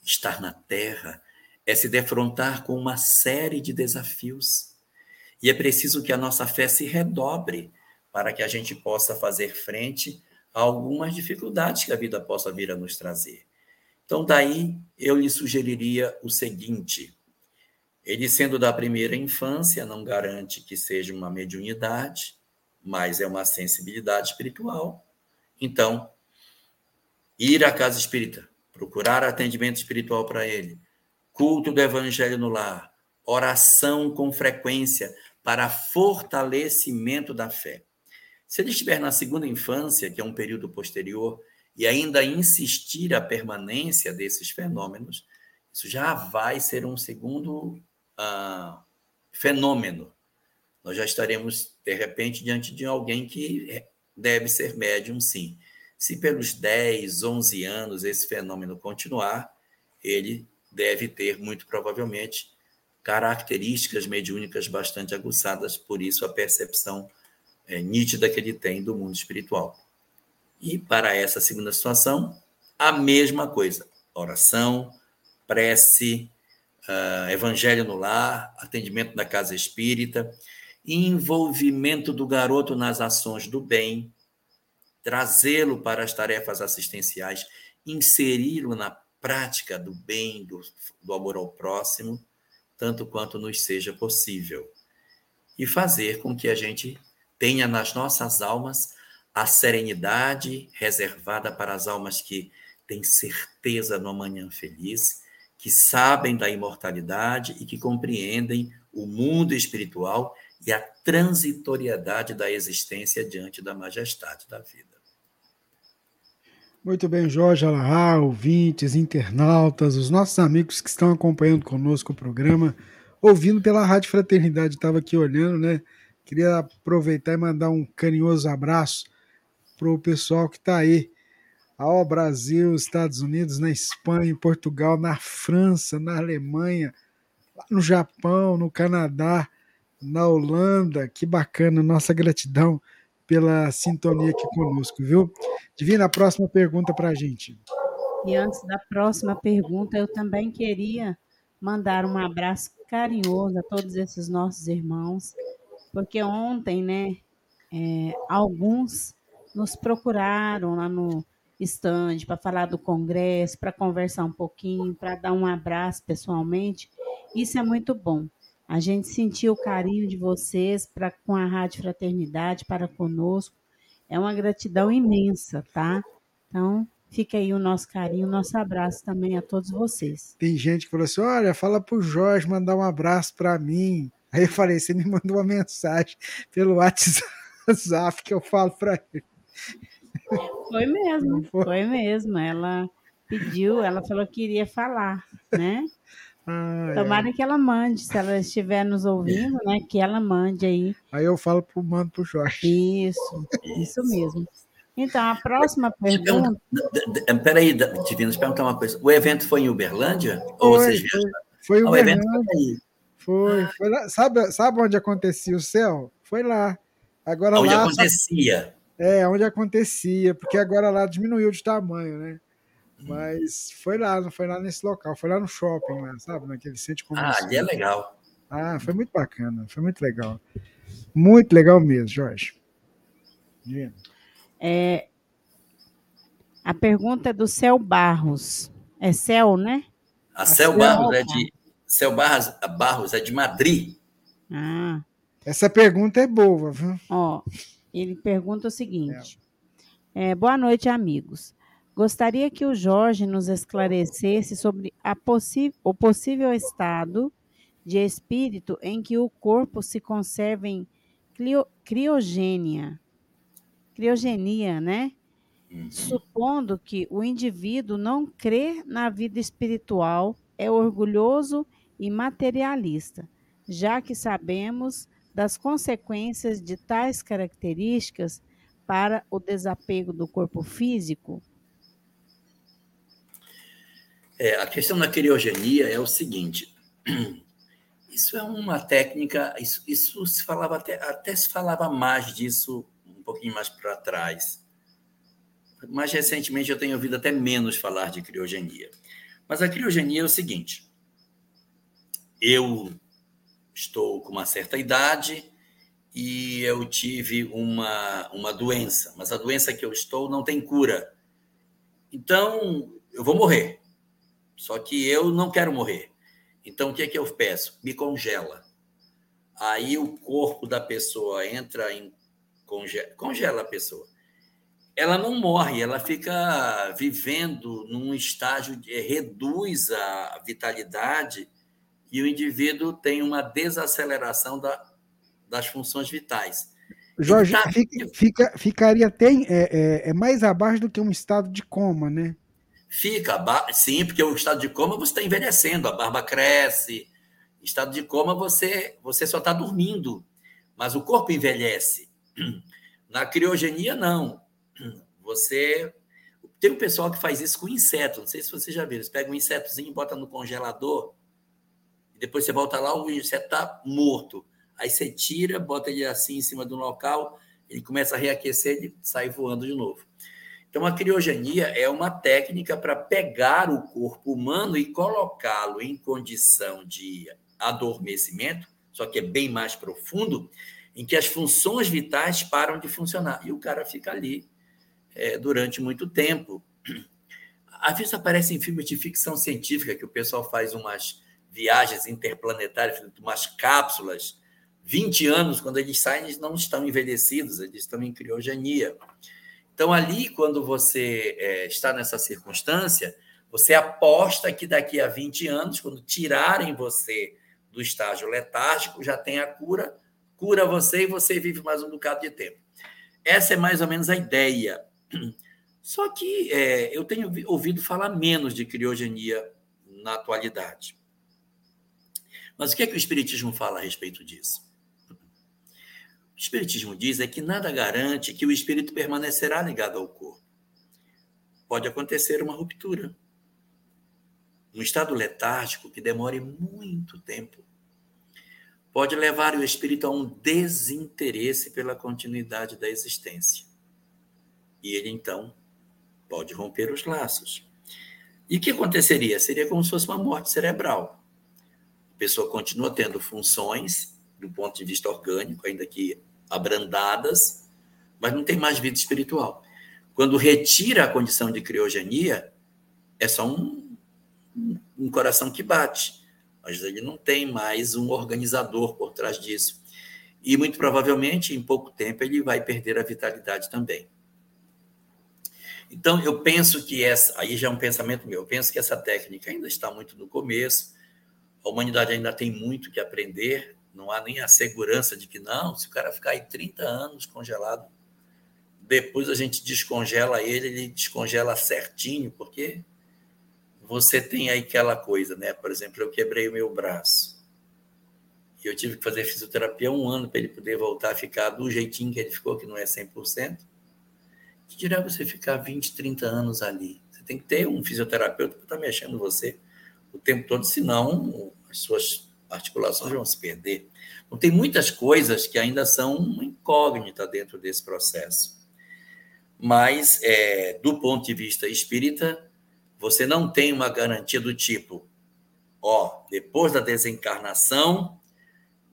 Estar na Terra é se defrontar com uma série de desafios. E é preciso que a nossa fé se redobre para que a gente possa fazer frente a algumas dificuldades que a vida possa vir a nos trazer. Então, daí eu lhe sugeriria o seguinte: ele sendo da primeira infância, não garante que seja uma mediunidade, mas é uma sensibilidade espiritual. Então, ir à casa espírita, procurar atendimento espiritual para ele, culto do evangelho no lar, oração com frequência para fortalecimento da fé. Se ele estiver na segunda infância, que é um período posterior, e ainda insistir a permanência desses fenômenos, isso já vai ser um segundo ah, fenômeno. Nós já estaremos, de repente, diante de alguém que deve ser médium, sim. Se pelos 10, 11 anos esse fenômeno continuar, ele deve ter, muito provavelmente, características mediúnicas bastante aguçadas, por isso a percepção é, nítida que ele tem do mundo espiritual. E para essa segunda situação, a mesma coisa: oração, prece, uh, evangelho no lar, atendimento da casa espírita, envolvimento do garoto nas ações do bem, trazê-lo para as tarefas assistenciais, inseri-lo na prática do bem, do, do amor ao próximo, tanto quanto nos seja possível. E fazer com que a gente tenha nas nossas almas a serenidade reservada para as almas que têm certeza no amanhã feliz que sabem da imortalidade e que compreendem o mundo espiritual e a transitoriedade da existência diante da majestade da vida. Muito bem, Jorge Alahá, ouvintes, internautas, os nossos amigos que estão acompanhando conosco o programa, ouvindo pela Rádio Fraternidade, estava aqui olhando, né? Queria aproveitar e mandar um carinhoso abraço para o pessoal que está aí ao Brasil, Estados Unidos, na Espanha, em Portugal, na França, na Alemanha, no Japão, no Canadá, na Holanda. Que bacana, nossa gratidão pela sintonia aqui conosco, viu? Divina, a próxima pergunta para a gente. E antes da próxima pergunta, eu também queria mandar um abraço carinhoso a todos esses nossos irmãos, porque ontem, né, é, alguns nos procuraram lá no, stand para falar do congresso, para conversar um pouquinho, para dar um abraço pessoalmente. Isso é muito bom. A gente sentiu o carinho de vocês para com a Rádio Fraternidade para conosco. É uma gratidão imensa, tá? Então, fica aí o nosso carinho, o nosso abraço também a todos vocês. Tem gente que falou assim: olha, fala para o Jorge mandar um abraço para mim. Aí eu falei: você me mandou uma mensagem pelo WhatsApp que eu falo para ele. Foi mesmo, foi? foi mesmo. Ela pediu, ela falou que iria falar, né? Ah, Tomara é. que ela mande, se ela estiver nos ouvindo, né? Que ela mande aí. Aí eu falo pro mando pro Jorge. Isso, isso mesmo. Então, a próxima pergunta. Peraí, Divino, deixa eu perguntar uma coisa. O evento foi em Uberlândia? Foi, ou vocês foi, foi em Uberlândia. Foi, foi lá. Sabe, sabe onde acontecia o céu? Foi lá. Agora onde lá, acontecia. É, onde acontecia, porque agora lá diminuiu de tamanho, né? Mas foi lá, não foi lá nesse local, foi lá no shopping, lá, sabe? Naquele centro comercial. Ah, ali é legal. Ah, foi muito bacana, foi muito legal. Muito legal mesmo, Jorge. É, a pergunta é do Céu Barros. É Céu, né? A Céu Barros é de Céu Barros, Barros é de Madrid. Ah. Essa pergunta é boa, viu? Ó, ele pergunta o seguinte: é, Boa noite, amigos. Gostaria que o Jorge nos esclarecesse sobre o possível estado de espírito em que o corpo se conserva em criogênia, criogenia, né? Uhum. Supondo que o indivíduo não crê na vida espiritual, é orgulhoso e materialista. já que sabemos das consequências de tais características para o desapego do corpo físico? É, a questão da criogenia é o seguinte: isso é uma técnica, isso, isso se falava até, até se falava mais disso um pouquinho mais para trás. Mais recentemente eu tenho ouvido até menos falar de criogenia. Mas a criogenia é o seguinte: eu estou com uma certa idade e eu tive uma, uma doença, mas a doença que eu estou não tem cura. Então, eu vou morrer. Só que eu não quero morrer. Então, o que é que eu peço? Me congela. Aí o corpo da pessoa entra em. Congela, congela a pessoa. Ela não morre, ela fica vivendo num estágio de. reduz a vitalidade e o indivíduo tem uma desaceleração da, das funções vitais. Jorge, tá... fica, fica, ficaria até é, é, é, mais abaixo do que um estado de coma, né? Fica, sim, porque o estado de coma você está envelhecendo, a barba cresce. Estado de coma você, você só está dormindo, mas o corpo envelhece. Na criogenia, não. Você. Tem um pessoal que faz isso com inseto, não sei se você já viu. Eles pegam um insetozinho e botam no congelador, e depois você volta lá, o inseto está morto. Aí você tira, bota ele assim em cima um local, ele começa a reaquecer e sai voando de novo. Então, a criogenia é uma técnica para pegar o corpo humano e colocá-lo em condição de adormecimento, só que é bem mais profundo, em que as funções vitais param de funcionar. E o cara fica ali é, durante muito tempo. Às vezes em filmes de ficção científica que o pessoal faz umas viagens interplanetárias, umas cápsulas. 20 anos, quando eles saem, eles não estão envelhecidos, eles estão em criogenia. Então, ali, quando você é, está nessa circunstância, você aposta que daqui a 20 anos, quando tirarem você do estágio letárgico, já tem a cura, cura você e você vive mais um bocado de tempo. Essa é mais ou menos a ideia. Só que é, eu tenho ouvido falar menos de criogenia na atualidade. Mas o que é que o Espiritismo fala a respeito disso? O Espiritismo diz é que nada garante que o espírito permanecerá ligado ao corpo. Pode acontecer uma ruptura. Um estado letárgico que demore muito tempo pode levar o espírito a um desinteresse pela continuidade da existência. E ele, então, pode romper os laços. E o que aconteceria? Seria como se fosse uma morte cerebral. A pessoa continua tendo funções do ponto de vista orgânico, ainda que abrandadas, mas não tem mais vida espiritual. Quando retira a condição de criogenia, é só um, um coração que bate, mas ele não tem mais um organizador por trás disso. E muito provavelmente, em pouco tempo, ele vai perder a vitalidade também. Então, eu penso que essa, aí já é um pensamento meu, eu penso que essa técnica ainda está muito no começo, a humanidade ainda tem muito que aprender, não há nem a segurança de que não, se o cara ficar aí 30 anos congelado, depois a gente descongela ele, ele descongela certinho, porque você tem aí aquela coisa, né? Por exemplo, eu quebrei o meu braço. E eu tive que fazer fisioterapia um ano para ele poder voltar a ficar do jeitinho que ele ficou, que não é 100%. Que dirá você ficar 20, 30 anos ali? Você tem que ter um fisioterapeuta para estar tá mexendo você o tempo todo, senão as suas articulações vão se perder. Então, tem muitas coisas que ainda são uma incógnita dentro desse processo. Mas, é, do ponto de vista espírita, você não tem uma garantia do tipo, ó, depois da desencarnação,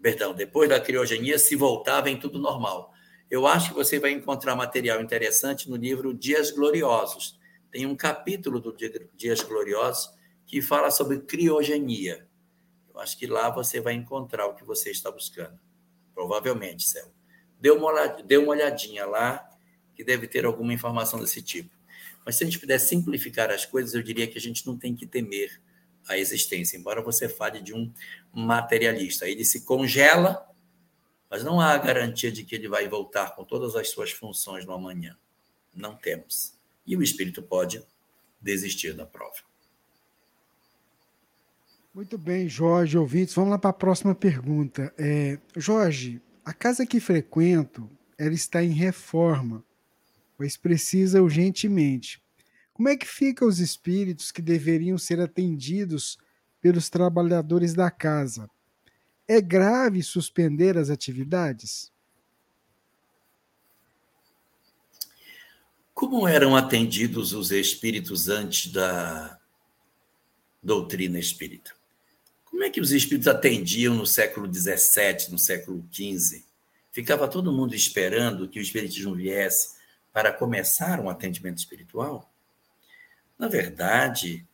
perdão, depois da criogenia, se voltar, vem tudo normal. Eu acho que você vai encontrar material interessante no livro Dias Gloriosos. Tem um capítulo do Dias Gloriosos que fala sobre criogenia acho que lá você vai encontrar o que você está buscando. Provavelmente, Céu. Dê uma, olhadinha, lá, que deve ter alguma informação desse tipo. Mas se a gente puder simplificar as coisas, eu diria que a gente não tem que temer a existência, embora você fale de um materialista. Ele se congela, mas não há garantia de que ele vai voltar com todas as suas funções no amanhã. Não temos. E o espírito pode desistir da prova. Muito bem, Jorge, ouvintes. Vamos lá para a próxima pergunta. É, Jorge, a casa que frequento, ela está em reforma, pois precisa urgentemente. Como é que ficam os espíritos que deveriam ser atendidos pelos trabalhadores da casa? É grave suspender as atividades? Como eram atendidos os espíritos antes da doutrina espírita? Como é que os espíritos atendiam no século XVII, no século XV? Ficava todo mundo esperando que o espiritismo viesse para começar um atendimento espiritual? Na verdade,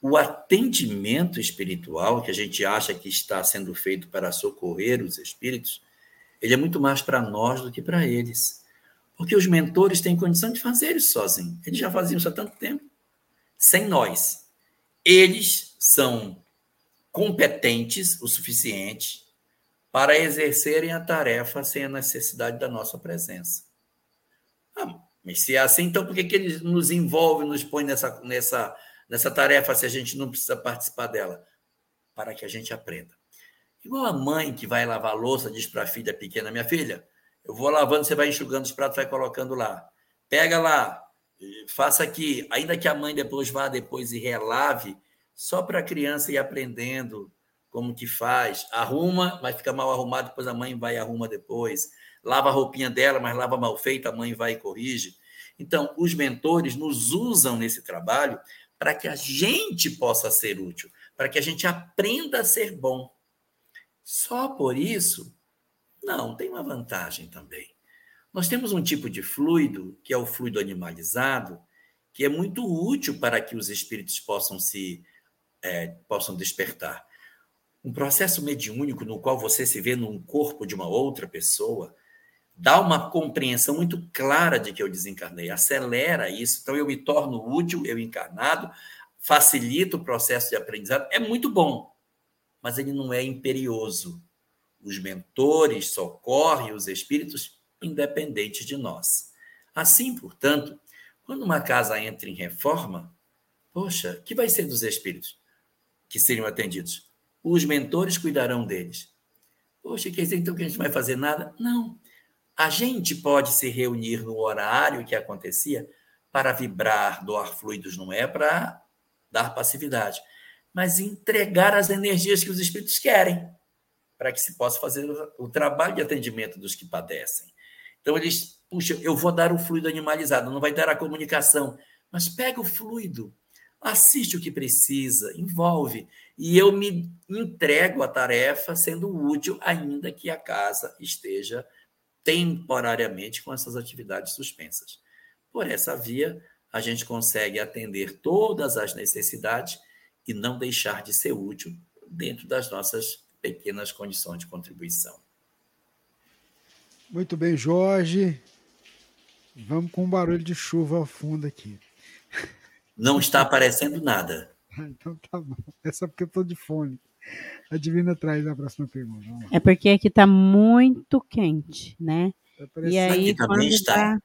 o atendimento espiritual que a gente acha que está sendo feito para socorrer os espíritos, ele é muito mais para nós do que para eles. Porque os mentores têm condição de fazer isso sozinhos. Eles já faziam isso há tanto tempo, sem nós. Eles são competentes o suficiente para exercerem a tarefa sem a necessidade da nossa presença. Ah, mas se é assim, então por que, que eles nos envolvem, nos põem nessa, nessa, nessa tarefa se a gente não precisa participar dela? Para que a gente aprenda. Igual a mãe que vai lavar louça diz para a filha pequena: Minha filha, eu vou lavando, você vai enxugando os pratos, vai colocando lá. Pega lá, faça aqui. Ainda que a mãe depois vá depois e relave, só para a criança ir aprendendo como que faz. Arruma, mas fica mal arrumado, depois a mãe vai e arruma depois. Lava a roupinha dela, mas lava mal feita, a mãe vai e corrige. Então, os mentores nos usam nesse trabalho para que a gente possa ser útil, para que a gente aprenda a ser bom. Só por isso não, tem uma vantagem também. Nós temos um tipo de fluido, que é o fluido animalizado, que é muito útil para que os espíritos possam se é, possam despertar. Um processo mediúnico no qual você se vê num corpo de uma outra pessoa dá uma compreensão muito clara de que eu desencarnei, acelera isso. Então eu me torno útil, eu encarnado, facilita o processo de aprendizado. É muito bom, mas ele não é imperioso os mentores socorrem os espíritos independentes de nós. Assim, portanto, quando uma casa entra em reforma, poxa, que vai ser dos espíritos que seriam atendidos? Os mentores cuidarão deles. Poxa, quer dizer então que a gente não vai fazer nada? Não. A gente pode se reunir no horário que acontecia para vibrar, doar fluidos, não é para dar passividade, mas entregar as energias que os espíritos querem para que se possa fazer o trabalho de atendimento dos que padecem. Então, eles, puxa, eu vou dar o fluido animalizado, não vai dar a comunicação, mas pega o fluido, assiste o que precisa, envolve, e eu me entrego à tarefa sendo útil, ainda que a casa esteja temporariamente com essas atividades suspensas. Por essa via, a gente consegue atender todas as necessidades e não deixar de ser útil dentro das nossas pequenas condições de contribuição. Muito bem, Jorge. Vamos com um barulho de chuva ao fundo aqui. Não está aparecendo nada. então tá bom. É só porque eu estou de fone. A Divina traz a próxima pergunta. É porque aqui está muito quente, né? Tá e aí, quando está. dá,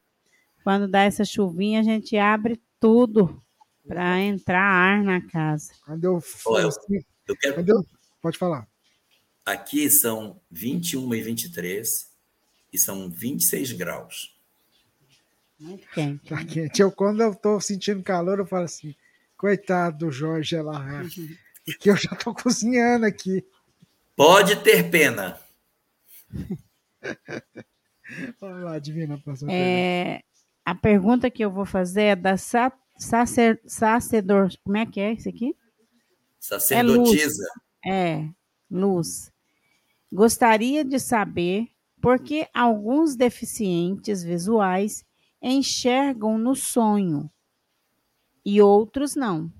quando dá essa chuvinha, a gente abre tudo para entrar ar na casa. Quando eu, oh, eu, assim, eu quero... Eu, pode falar. Aqui são 21 e 23 e são 26 graus. Muito quente. Tá quente. Eu, quando eu estou sentindo calor, eu falo assim: coitado do Jorge lá, que eu já estou cozinhando aqui. Pode ter pena. Vamos lá, Divina, próxima é, pergunta. A pergunta que eu vou fazer é da sacer, sacerdor. Como é que é isso aqui? Sacerdotisa. É, luz. É, luz. Gostaria de saber por que alguns deficientes visuais enxergam no sonho e outros não.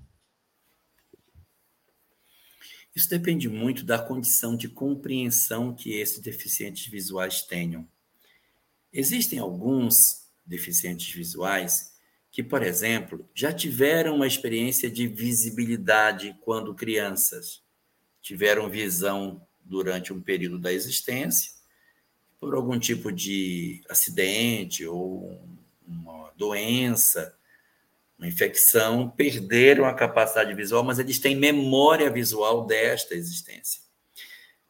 Isso depende muito da condição de compreensão que esses deficientes visuais tenham. Existem alguns deficientes visuais que, por exemplo, já tiveram uma experiência de visibilidade quando crianças, tiveram visão durante um período da existência, por algum tipo de acidente ou uma doença, uma infecção, perderam a capacidade visual, mas eles têm memória visual desta existência.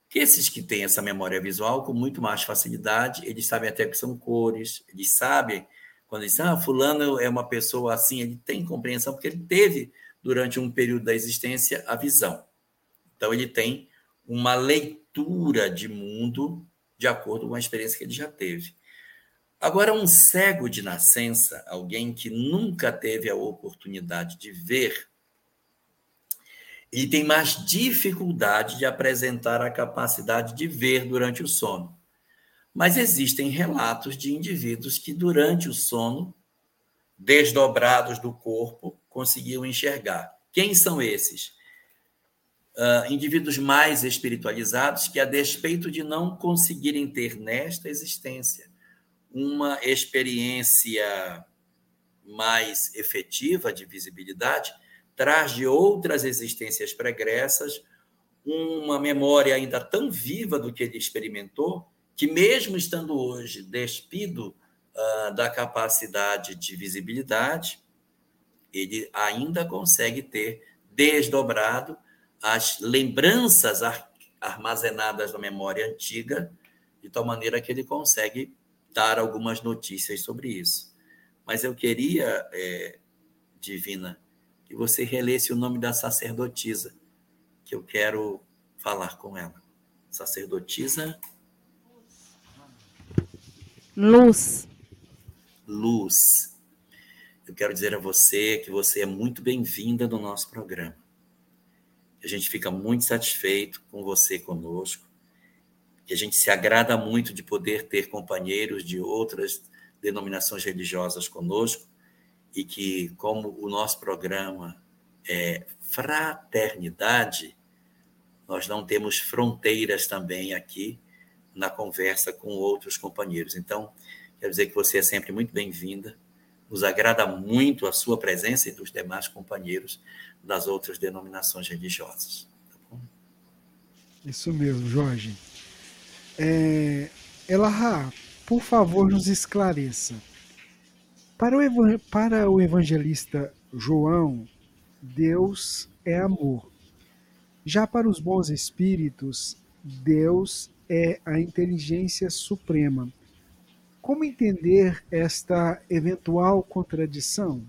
Que esses que têm essa memória visual com muito mais facilidade, eles sabem até que são cores, eles sabem quando dizem, ah, fulano é uma pessoa assim, ele tem compreensão porque ele teve durante um período da existência a visão. Então ele tem uma leitura de mundo de acordo com a experiência que ele já teve. Agora, um cego de nascença, alguém que nunca teve a oportunidade de ver, ele tem mais dificuldade de apresentar a capacidade de ver durante o sono. Mas existem relatos de indivíduos que, durante o sono, desdobrados do corpo, conseguiam enxergar. Quem são esses? Uh, indivíduos mais espiritualizados que, a despeito de não conseguirem ter nesta existência uma experiência mais efetiva de visibilidade, traz de outras existências pregressas uma memória ainda tão viva do que ele experimentou, que mesmo estando hoje despido uh, da capacidade de visibilidade, ele ainda consegue ter desdobrado as lembranças armazenadas na memória antiga, de tal maneira que ele consegue dar algumas notícias sobre isso. Mas eu queria, é, Divina, que você relesse o nome da sacerdotisa, que eu quero falar com ela. Sacerdotisa. Luz. Luz. Eu quero dizer a você que você é muito bem-vinda no nosso programa. A gente fica muito satisfeito com você conosco que a gente se agrada muito de poder ter companheiros de outras denominações religiosas conosco e que, como o nosso programa é fraternidade, nós não temos fronteiras também aqui na conversa com outros companheiros. Então, quero dizer que você é sempre muito bem-vinda. Nos agrada muito a sua presença e dos demais companheiros das outras denominações religiosas. Tá Isso mesmo, Jorge. É, por favor, nos esclareça. Para o, para o evangelista João, Deus é amor. Já para os bons espíritos, Deus é a inteligência suprema. Como entender esta eventual contradição?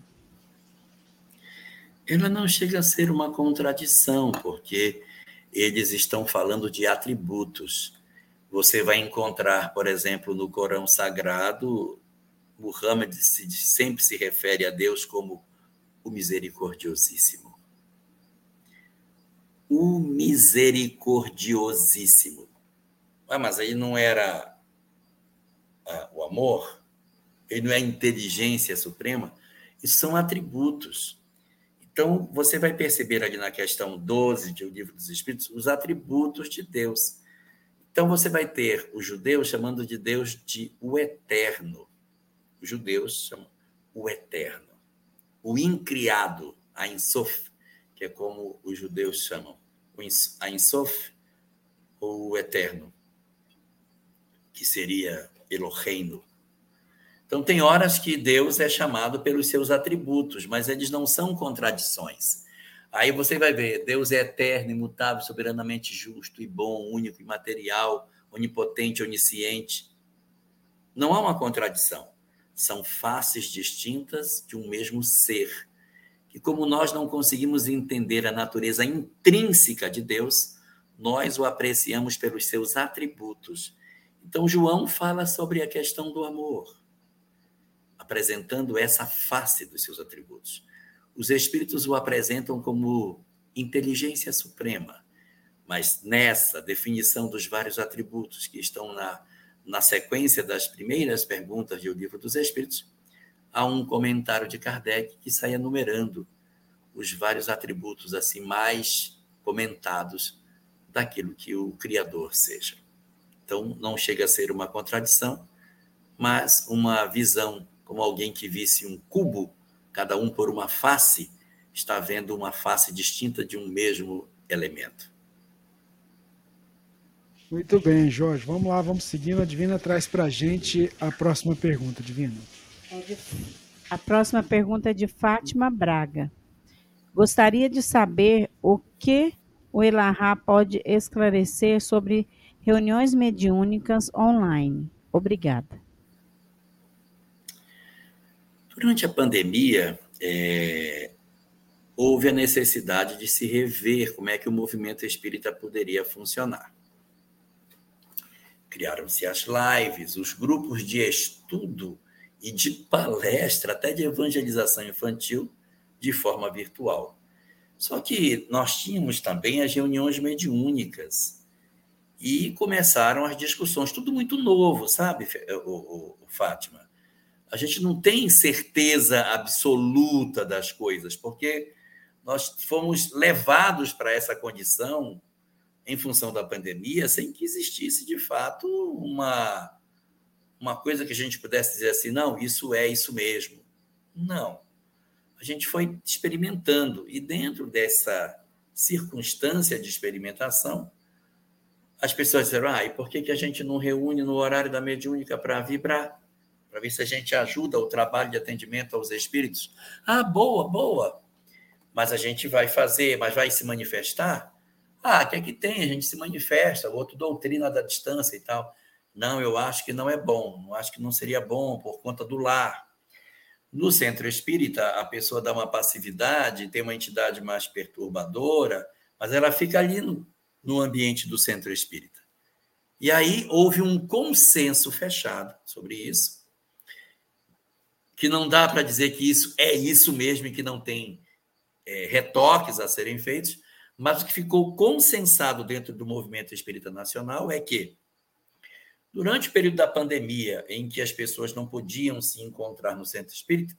Ela não chega a ser uma contradição, porque eles estão falando de atributos. Você vai encontrar, por exemplo, no Corão Sagrado, Muhammad sempre se refere a Deus como o Misericordiosíssimo. O Misericordiosíssimo. Ah, mas aí não era ah, o amor? Ele não é a inteligência suprema? Isso são atributos. Então, você vai perceber ali na questão 12 do Livro dos Espíritos os atributos de Deus. Então você vai ter os judeus chamando de Deus de o eterno. Os judeus chamam o eterno. O incriado, a Insof, que é como os judeus chamam. A Insof, ou o eterno, que seria Eloheino. Então, tem horas que Deus é chamado pelos seus atributos, mas eles não são contradições. Aí você vai ver, Deus é eterno, imutável, soberanamente justo e bom, único, imaterial, onipotente, onisciente. Não há uma contradição. São faces distintas de um mesmo ser. Que como nós não conseguimos entender a natureza intrínseca de Deus, nós o apreciamos pelos seus atributos. Então João fala sobre a questão do amor, apresentando essa face dos seus atributos os espíritos o apresentam como inteligência suprema, mas nessa definição dos vários atributos que estão na, na sequência das primeiras perguntas do Livro dos Espíritos, há um comentário de Kardec que sai enumerando os vários atributos assim mais comentados daquilo que o Criador seja. Então, não chega a ser uma contradição, mas uma visão como alguém que visse um cubo cada um por uma face, está vendo uma face distinta de um mesmo elemento. Muito bem, Jorge. Vamos lá, vamos seguindo. A Divina traz para a gente a próxima pergunta, Divina. A próxima pergunta é de Fátima Braga. Gostaria de saber o que o Elahá pode esclarecer sobre reuniões mediúnicas online. Obrigada. Durante a pandemia, é, houve a necessidade de se rever como é que o movimento espírita poderia funcionar. Criaram-se as lives, os grupos de estudo e de palestra, até de evangelização infantil, de forma virtual. Só que nós tínhamos também as reuniões mediúnicas e começaram as discussões, tudo muito novo, sabe, Fátima? A gente não tem certeza absoluta das coisas, porque nós fomos levados para essa condição em função da pandemia, sem que existisse de fato uma uma coisa que a gente pudesse dizer assim, não, isso é isso mesmo. Não. A gente foi experimentando e dentro dessa circunstância de experimentação, as pessoas disseram: "Ah, e por que que a gente não reúne no horário da mediúnica para vibrar?" Para ver se a gente ajuda o trabalho de atendimento aos espíritos. Ah, boa, boa. Mas a gente vai fazer, mas vai se manifestar? Ah, o que é que tem? A gente se manifesta, o outro doutrina da distância e tal. Não, eu acho que não é bom, eu acho que não seria bom por conta do lar. No centro espírita, a pessoa dá uma passividade, tem uma entidade mais perturbadora, mas ela fica ali no, no ambiente do centro espírita. E aí houve um consenso fechado sobre isso, que não dá para dizer que isso é isso mesmo e que não tem é, retoques a serem feitos, mas o que ficou consensado dentro do movimento espírita nacional é que, durante o período da pandemia, em que as pessoas não podiam se encontrar no centro espírita,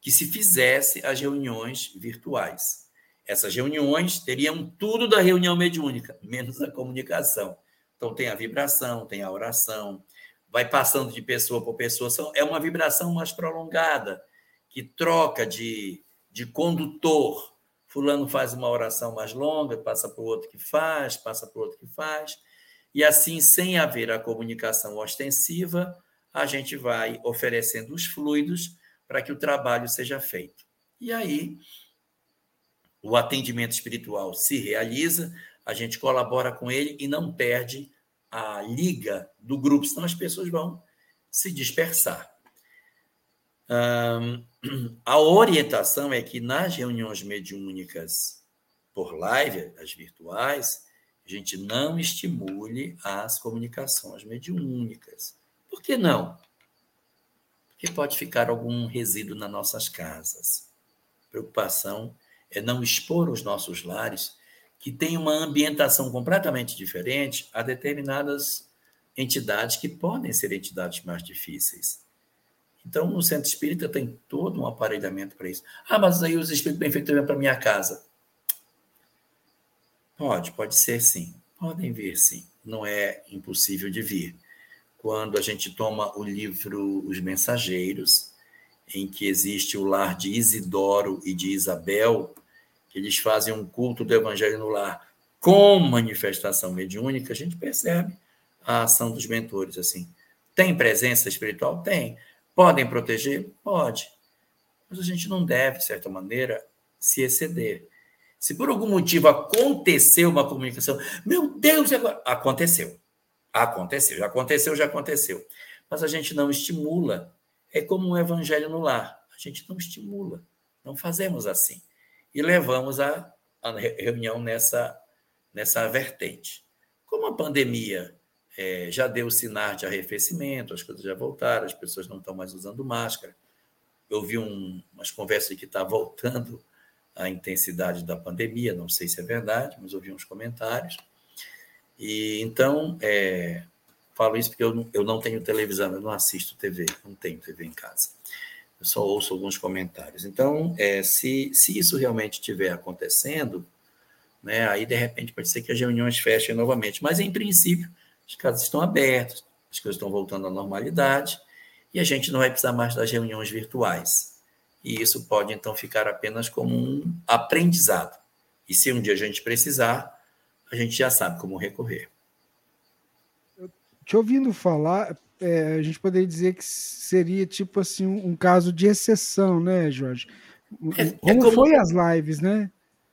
que se fizesse as reuniões virtuais. Essas reuniões teriam tudo da reunião mediúnica, menos a comunicação. Então, tem a vibração, tem a oração, vai passando de pessoa por pessoa, é uma vibração mais prolongada, que troca de, de condutor. Fulano faz uma oração mais longa, passa para o outro que faz, passa para o outro que faz. E assim, sem haver a comunicação ostensiva, a gente vai oferecendo os fluidos para que o trabalho seja feito. E aí, o atendimento espiritual se realiza, a gente colabora com ele e não perde a liga do grupo, senão as pessoas vão se dispersar. a orientação é que nas reuniões mediúnicas por live, as virtuais, a gente não estimule as comunicações mediúnicas. Por que não? Porque pode ficar algum resíduo nas nossas casas. Preocupação é não expor os nossos lares que tem uma ambientação completamente diferente a determinadas entidades que podem ser entidades mais difíceis. Então, no centro espírita tem todo um aparelhamento para isso. Ah, mas aí os espíritos benfeitores vêm para minha casa. Pode, pode ser sim. Podem vir sim. Não é impossível de vir. Quando a gente toma o livro Os Mensageiros, em que existe o lar de Isidoro e de Isabel, eles fazem um culto do evangelho no lar com manifestação mediúnica, a gente percebe a ação dos mentores assim. Tem presença espiritual? Tem. Podem proteger? Pode. Mas a gente não deve, de certa maneira, se exceder. Se por algum motivo aconteceu uma comunicação, meu Deus, agora aconteceu. Aconteceu, já aconteceu, já aconteceu. Mas a gente não estimula. É como um evangelho no lar. A gente não estimula. Não fazemos assim e levamos a, a reunião nessa, nessa vertente. Como a pandemia é, já deu sinal de arrefecimento, as coisas já voltaram, as pessoas não estão mais usando máscara. Eu vi um, umas conversas que está voltando a intensidade da pandemia, não sei se é verdade, mas ouvi uns comentários. E então, é, falo isso porque eu não, eu não tenho televisão, eu não assisto TV, não tenho TV em casa eu só ouço alguns comentários. Então, é, se, se isso realmente estiver acontecendo, né, aí de repente pode ser que as reuniões fechem novamente. Mas, em princípio, as casas estão abertas, as coisas estão voltando à normalidade e a gente não vai precisar mais das reuniões virtuais. E isso pode, então, ficar apenas como um aprendizado. E se um dia a gente precisar, a gente já sabe como recorrer. Te ouvindo falar, é, a gente poderia dizer que seria tipo assim um, um caso de exceção, né, Jorge? É, é como, como- foi as lives, né?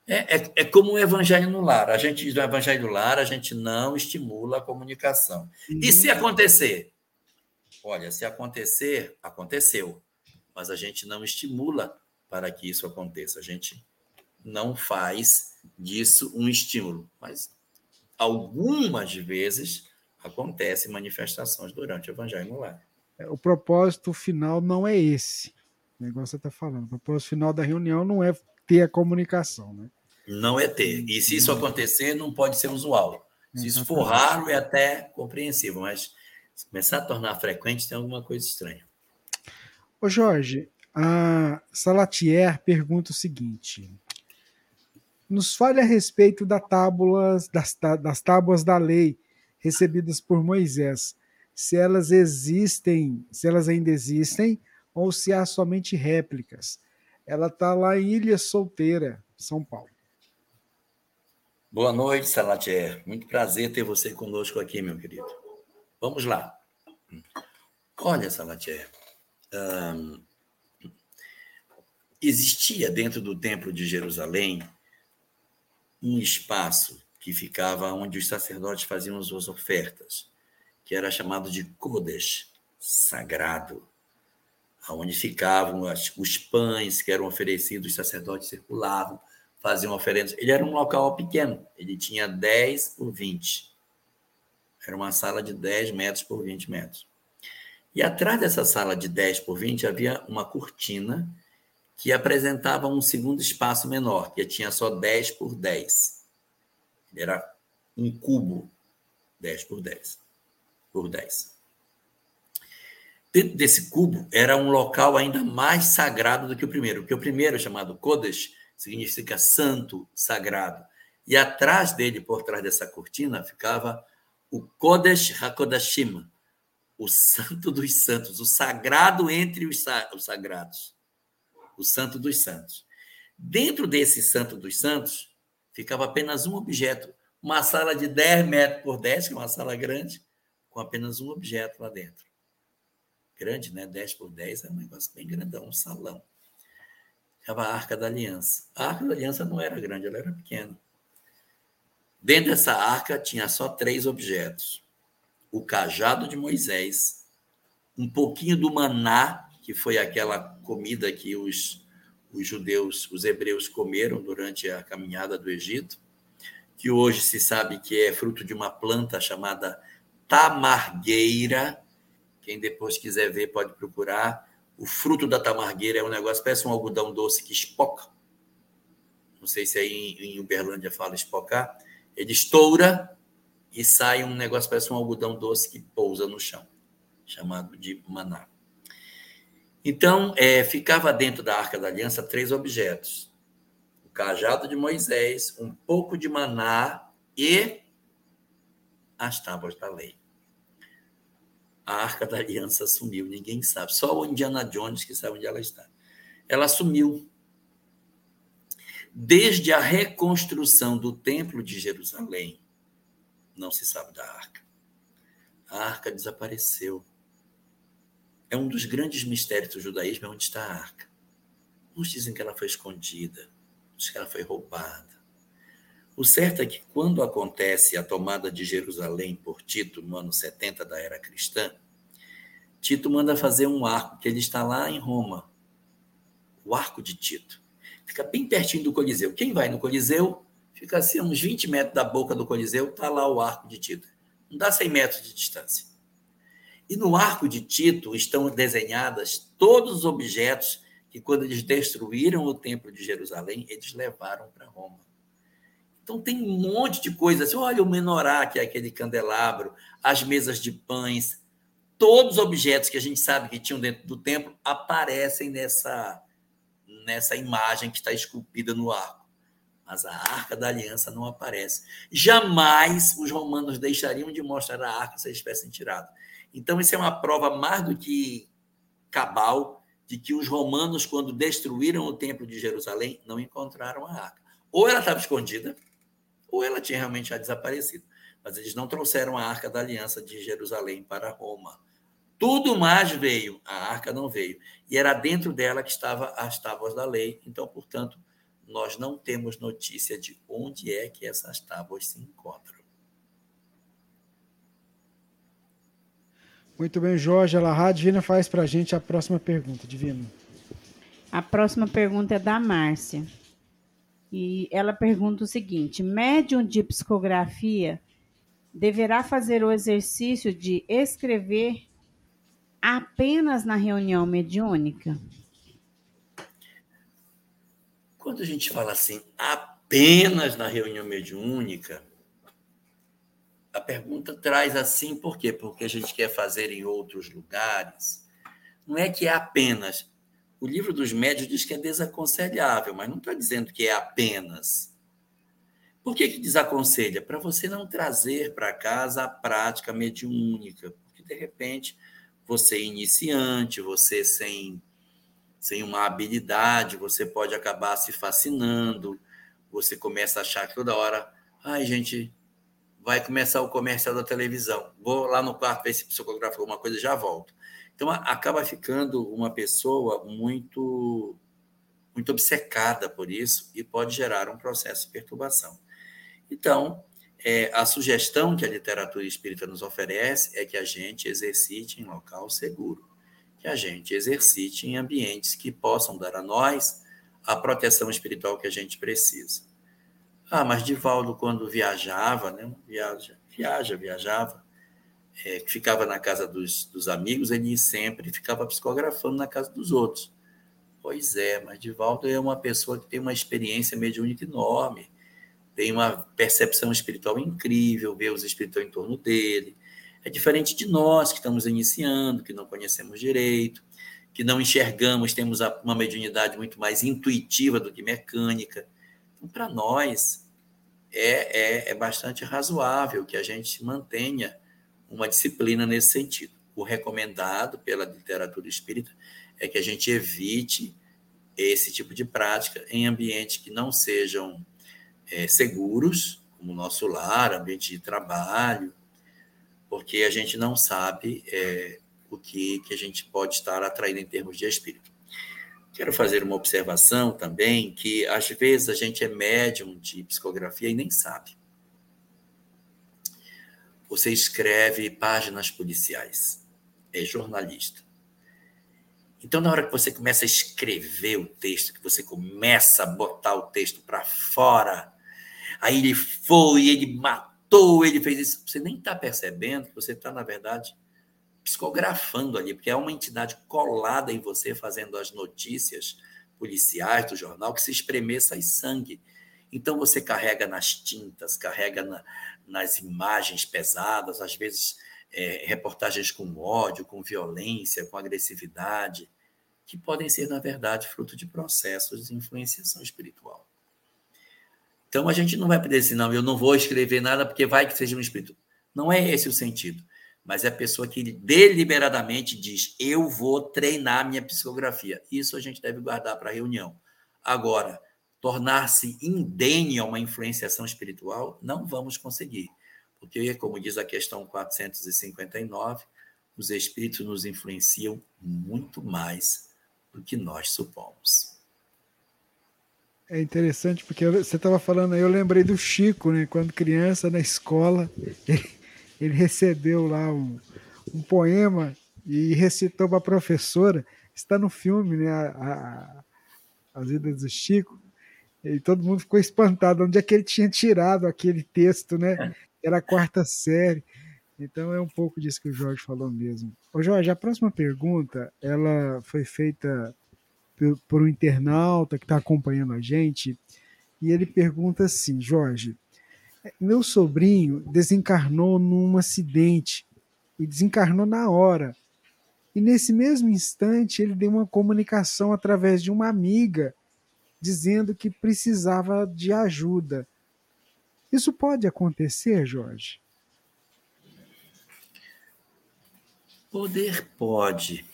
É, é, é como o evangelho no lar. A gente, no evangelho no lar, a gente não estimula a comunicação. E se acontecer? Olha, se acontecer, aconteceu. Mas a gente não estimula para que isso aconteça. A gente não faz disso um estímulo. Mas algumas vezes acontecem manifestações durante o evangelho no lar. É, O propósito final não é esse. O negócio você está falando. O propósito final da reunião não é ter a comunicação, né? Não é ter. E se isso acontecer, não pode ser usual. Se isso for raro, é até compreensível, mas se começar a tornar frequente, tem alguma coisa estranha. Ô Jorge, a Salatier pergunta o seguinte: nos fale a respeito da tábulas, das, tá- das tábuas da lei recebidas por Moisés, se elas existem, se elas ainda existem, ou se há somente réplicas. Ela está lá em Ilha Solteira, São Paulo. Boa noite, Salatier. Muito prazer ter você conosco aqui, meu querido. Vamos lá. Olha, Salatier, existia dentro do Templo de Jerusalém um espaço que ficava onde os sacerdotes faziam as suas ofertas, que era chamado de Kodesh, sagrado, onde ficavam as- os pães que eram oferecidos, os sacerdotes circulavam, faziam oferendas. Ele era um local pequeno, ele tinha 10 por 20. Era uma sala de 10 metros por 20 metros. E atrás dessa sala de 10 por 20 havia uma cortina que apresentava um segundo espaço menor, que tinha só 10 por 10. Era um cubo, 10 por 10. Por 10. Dentro desse cubo era um local ainda mais sagrado do que o primeiro, porque o primeiro, chamado Kodesh, significa santo, sagrado. E atrás dele, por trás dessa cortina, ficava o Kodesh HaKodashim, o santo dos santos, o sagrado entre os, sa- os sagrados, o santo dos santos. Dentro desse santo dos santos, ficava apenas um objeto, uma sala de 10 metros por 10, que é uma sala grande, com apenas um objeto lá dentro. Grande, né? 10 por 10 é um negócio bem grandão, um salão. Ficava a Arca da Aliança. A Arca da Aliança não era grande, ela era pequena. Dentro dessa arca tinha só três objetos: o cajado de Moisés, um pouquinho do maná, que foi aquela comida que os, os judeus, os hebreus comeram durante a caminhada do Egito, que hoje se sabe que é fruto de uma planta chamada tamargueira. Quem depois quiser ver pode procurar. O fruto da tamargueira é um negócio, parece um algodão doce que espoca. Não sei se aí em, Uberlândia fala espocar. Ele estoura e sai um negócio, parece um algodão doce que pousa no chão, chamado de maná. Então, é, ficava dentro da Arca da Aliança três objetos: o cajado de Moisés, um pouco de maná e as tábuas da lei. A Arca da Aliança sumiu, ninguém sabe, só o Indiana Jones que sabe onde ela está. Ela sumiu. Desde a reconstrução do Templo de Jerusalém, não se sabe da arca. A arca desapareceu. É um dos grandes mistérios do judaísmo é onde está a arca. Uns dizem que ela foi escondida, outros que ela foi roubada. O certo é que quando acontece a tomada de Jerusalém por Tito no ano 70 da era cristã, Tito manda fazer um arco, que ele está lá em Roma. O arco de Tito. Fica bem pertinho do Coliseu. Quem vai no Coliseu, fica assim, uns 20 metros da boca do Coliseu, está lá o arco de Tito. Não dá 100 metros de distância. E no arco de Tito estão desenhadas todos os objetos que, quando eles destruíram o templo de Jerusalém, eles levaram para Roma. Então tem um monte de coisas. Assim, olha o menorá, que é aquele candelabro, as mesas de pães, todos os objetos que a gente sabe que tinham dentro do templo aparecem nessa, nessa imagem que está esculpida no arco. Mas a arca da aliança não aparece. Jamais os romanos deixariam de mostrar a arca se eles tivessem tirado. Então, isso é uma prova mais do que cabal de que os romanos, quando destruíram o templo de Jerusalém, não encontraram a arca. Ou ela estava escondida, ou ela tinha realmente já desaparecido. Mas eles não trouxeram a arca da aliança de Jerusalém para Roma. Tudo mais veio, a arca não veio. E era dentro dela que estavam as tábuas da lei. Então, portanto, nós não temos notícia de onde é que essas tábuas se encontram. Muito bem, Jorge Alahá. Divina faz para a gente a próxima pergunta, Divina. A próxima pergunta é da Márcia. E ela pergunta o seguinte: médium de psicografia deverá fazer o exercício de escrever apenas na reunião mediúnica? Quando a gente fala assim, apenas na reunião mediúnica, a pergunta traz assim, por quê? Porque a gente quer fazer em outros lugares. Não é que é apenas. O livro dos médios diz que é desaconselhável, mas não está dizendo que é apenas. Por que, que desaconselha? Para você não trazer para casa a prática mediúnica. Porque, de repente, você é iniciante, você sem, sem uma habilidade, você pode acabar se fascinando, você começa a achar que toda hora, ai, gente, vai começar o comercial da televisão. Vou lá no quarto ver se psicografou alguma coisa já volto. Então, acaba ficando uma pessoa muito, muito obcecada por isso e pode gerar um processo de perturbação. Então, é, a sugestão que a literatura espírita nos oferece é que a gente exercite em local seguro, que a gente exercite em ambientes que possam dar a nós a proteção espiritual que a gente precisa. Ah, mas Divaldo, quando viajava, né? Viaja, viaja, viajava, é, ficava na casa dos, dos amigos, ele sempre ficava psicografando na casa dos outros. Pois é, mas Divaldo é uma pessoa que tem uma experiência mediúnica enorme, tem uma percepção espiritual incrível, vê os espíritos em torno dele. É diferente de nós que estamos iniciando, que não conhecemos direito, que não enxergamos, temos uma mediunidade muito mais intuitiva do que mecânica. Para nós, é, é, é bastante razoável que a gente mantenha uma disciplina nesse sentido. O recomendado pela literatura espírita é que a gente evite esse tipo de prática em ambientes que não sejam é, seguros, como o nosso lar, ambiente de trabalho, porque a gente não sabe é, o que, que a gente pode estar atraindo em termos de espírito. Quero fazer uma observação também que às vezes a gente é médium de psicografia e nem sabe. Você escreve páginas policiais, é jornalista. Então, na hora que você começa a escrever o texto, que você começa a botar o texto para fora, aí ele foi, ele matou, ele fez isso, você nem está percebendo que você está, na verdade, psicografando ali, porque é uma entidade colada em você, fazendo as notícias policiais do jornal, que se espremer sai sangue. Então você carrega nas tintas, carrega na, nas imagens pesadas, às vezes é, reportagens com ódio, com violência, com agressividade, que podem ser, na verdade, fruto de processos de influenciação espiritual. Então a gente não vai poder dizer, não, eu não vou escrever nada porque vai que seja um espírito. Não é esse o sentido mas é a pessoa que deliberadamente diz: eu vou treinar minha psicografia. Isso a gente deve guardar para a reunião. Agora, tornar-se indene a uma influenciação espiritual, não vamos conseguir. Porque, como diz a questão 459, os espíritos nos influenciam muito mais do que nós supomos. É interessante porque você estava falando aí, eu lembrei do Chico, né? Quando criança na escola, ele, ele recebeu lá um, um poema e recitou para a professora. Está no filme, né? A, a, As Vidas do Chico. E todo mundo ficou espantado onde é que ele tinha tirado aquele texto, né? Era a quarta série. Então é um pouco disso que o Jorge falou mesmo. Ô Jorge, a próxima pergunta, ela foi feita por, por um internauta que está acompanhando a gente, e ele pergunta assim, Jorge, meu sobrinho desencarnou num acidente e desencarnou na hora. E nesse mesmo instante ele deu uma comunicação através de uma amiga dizendo que precisava de ajuda. Isso pode acontecer, Jorge? Poder pode.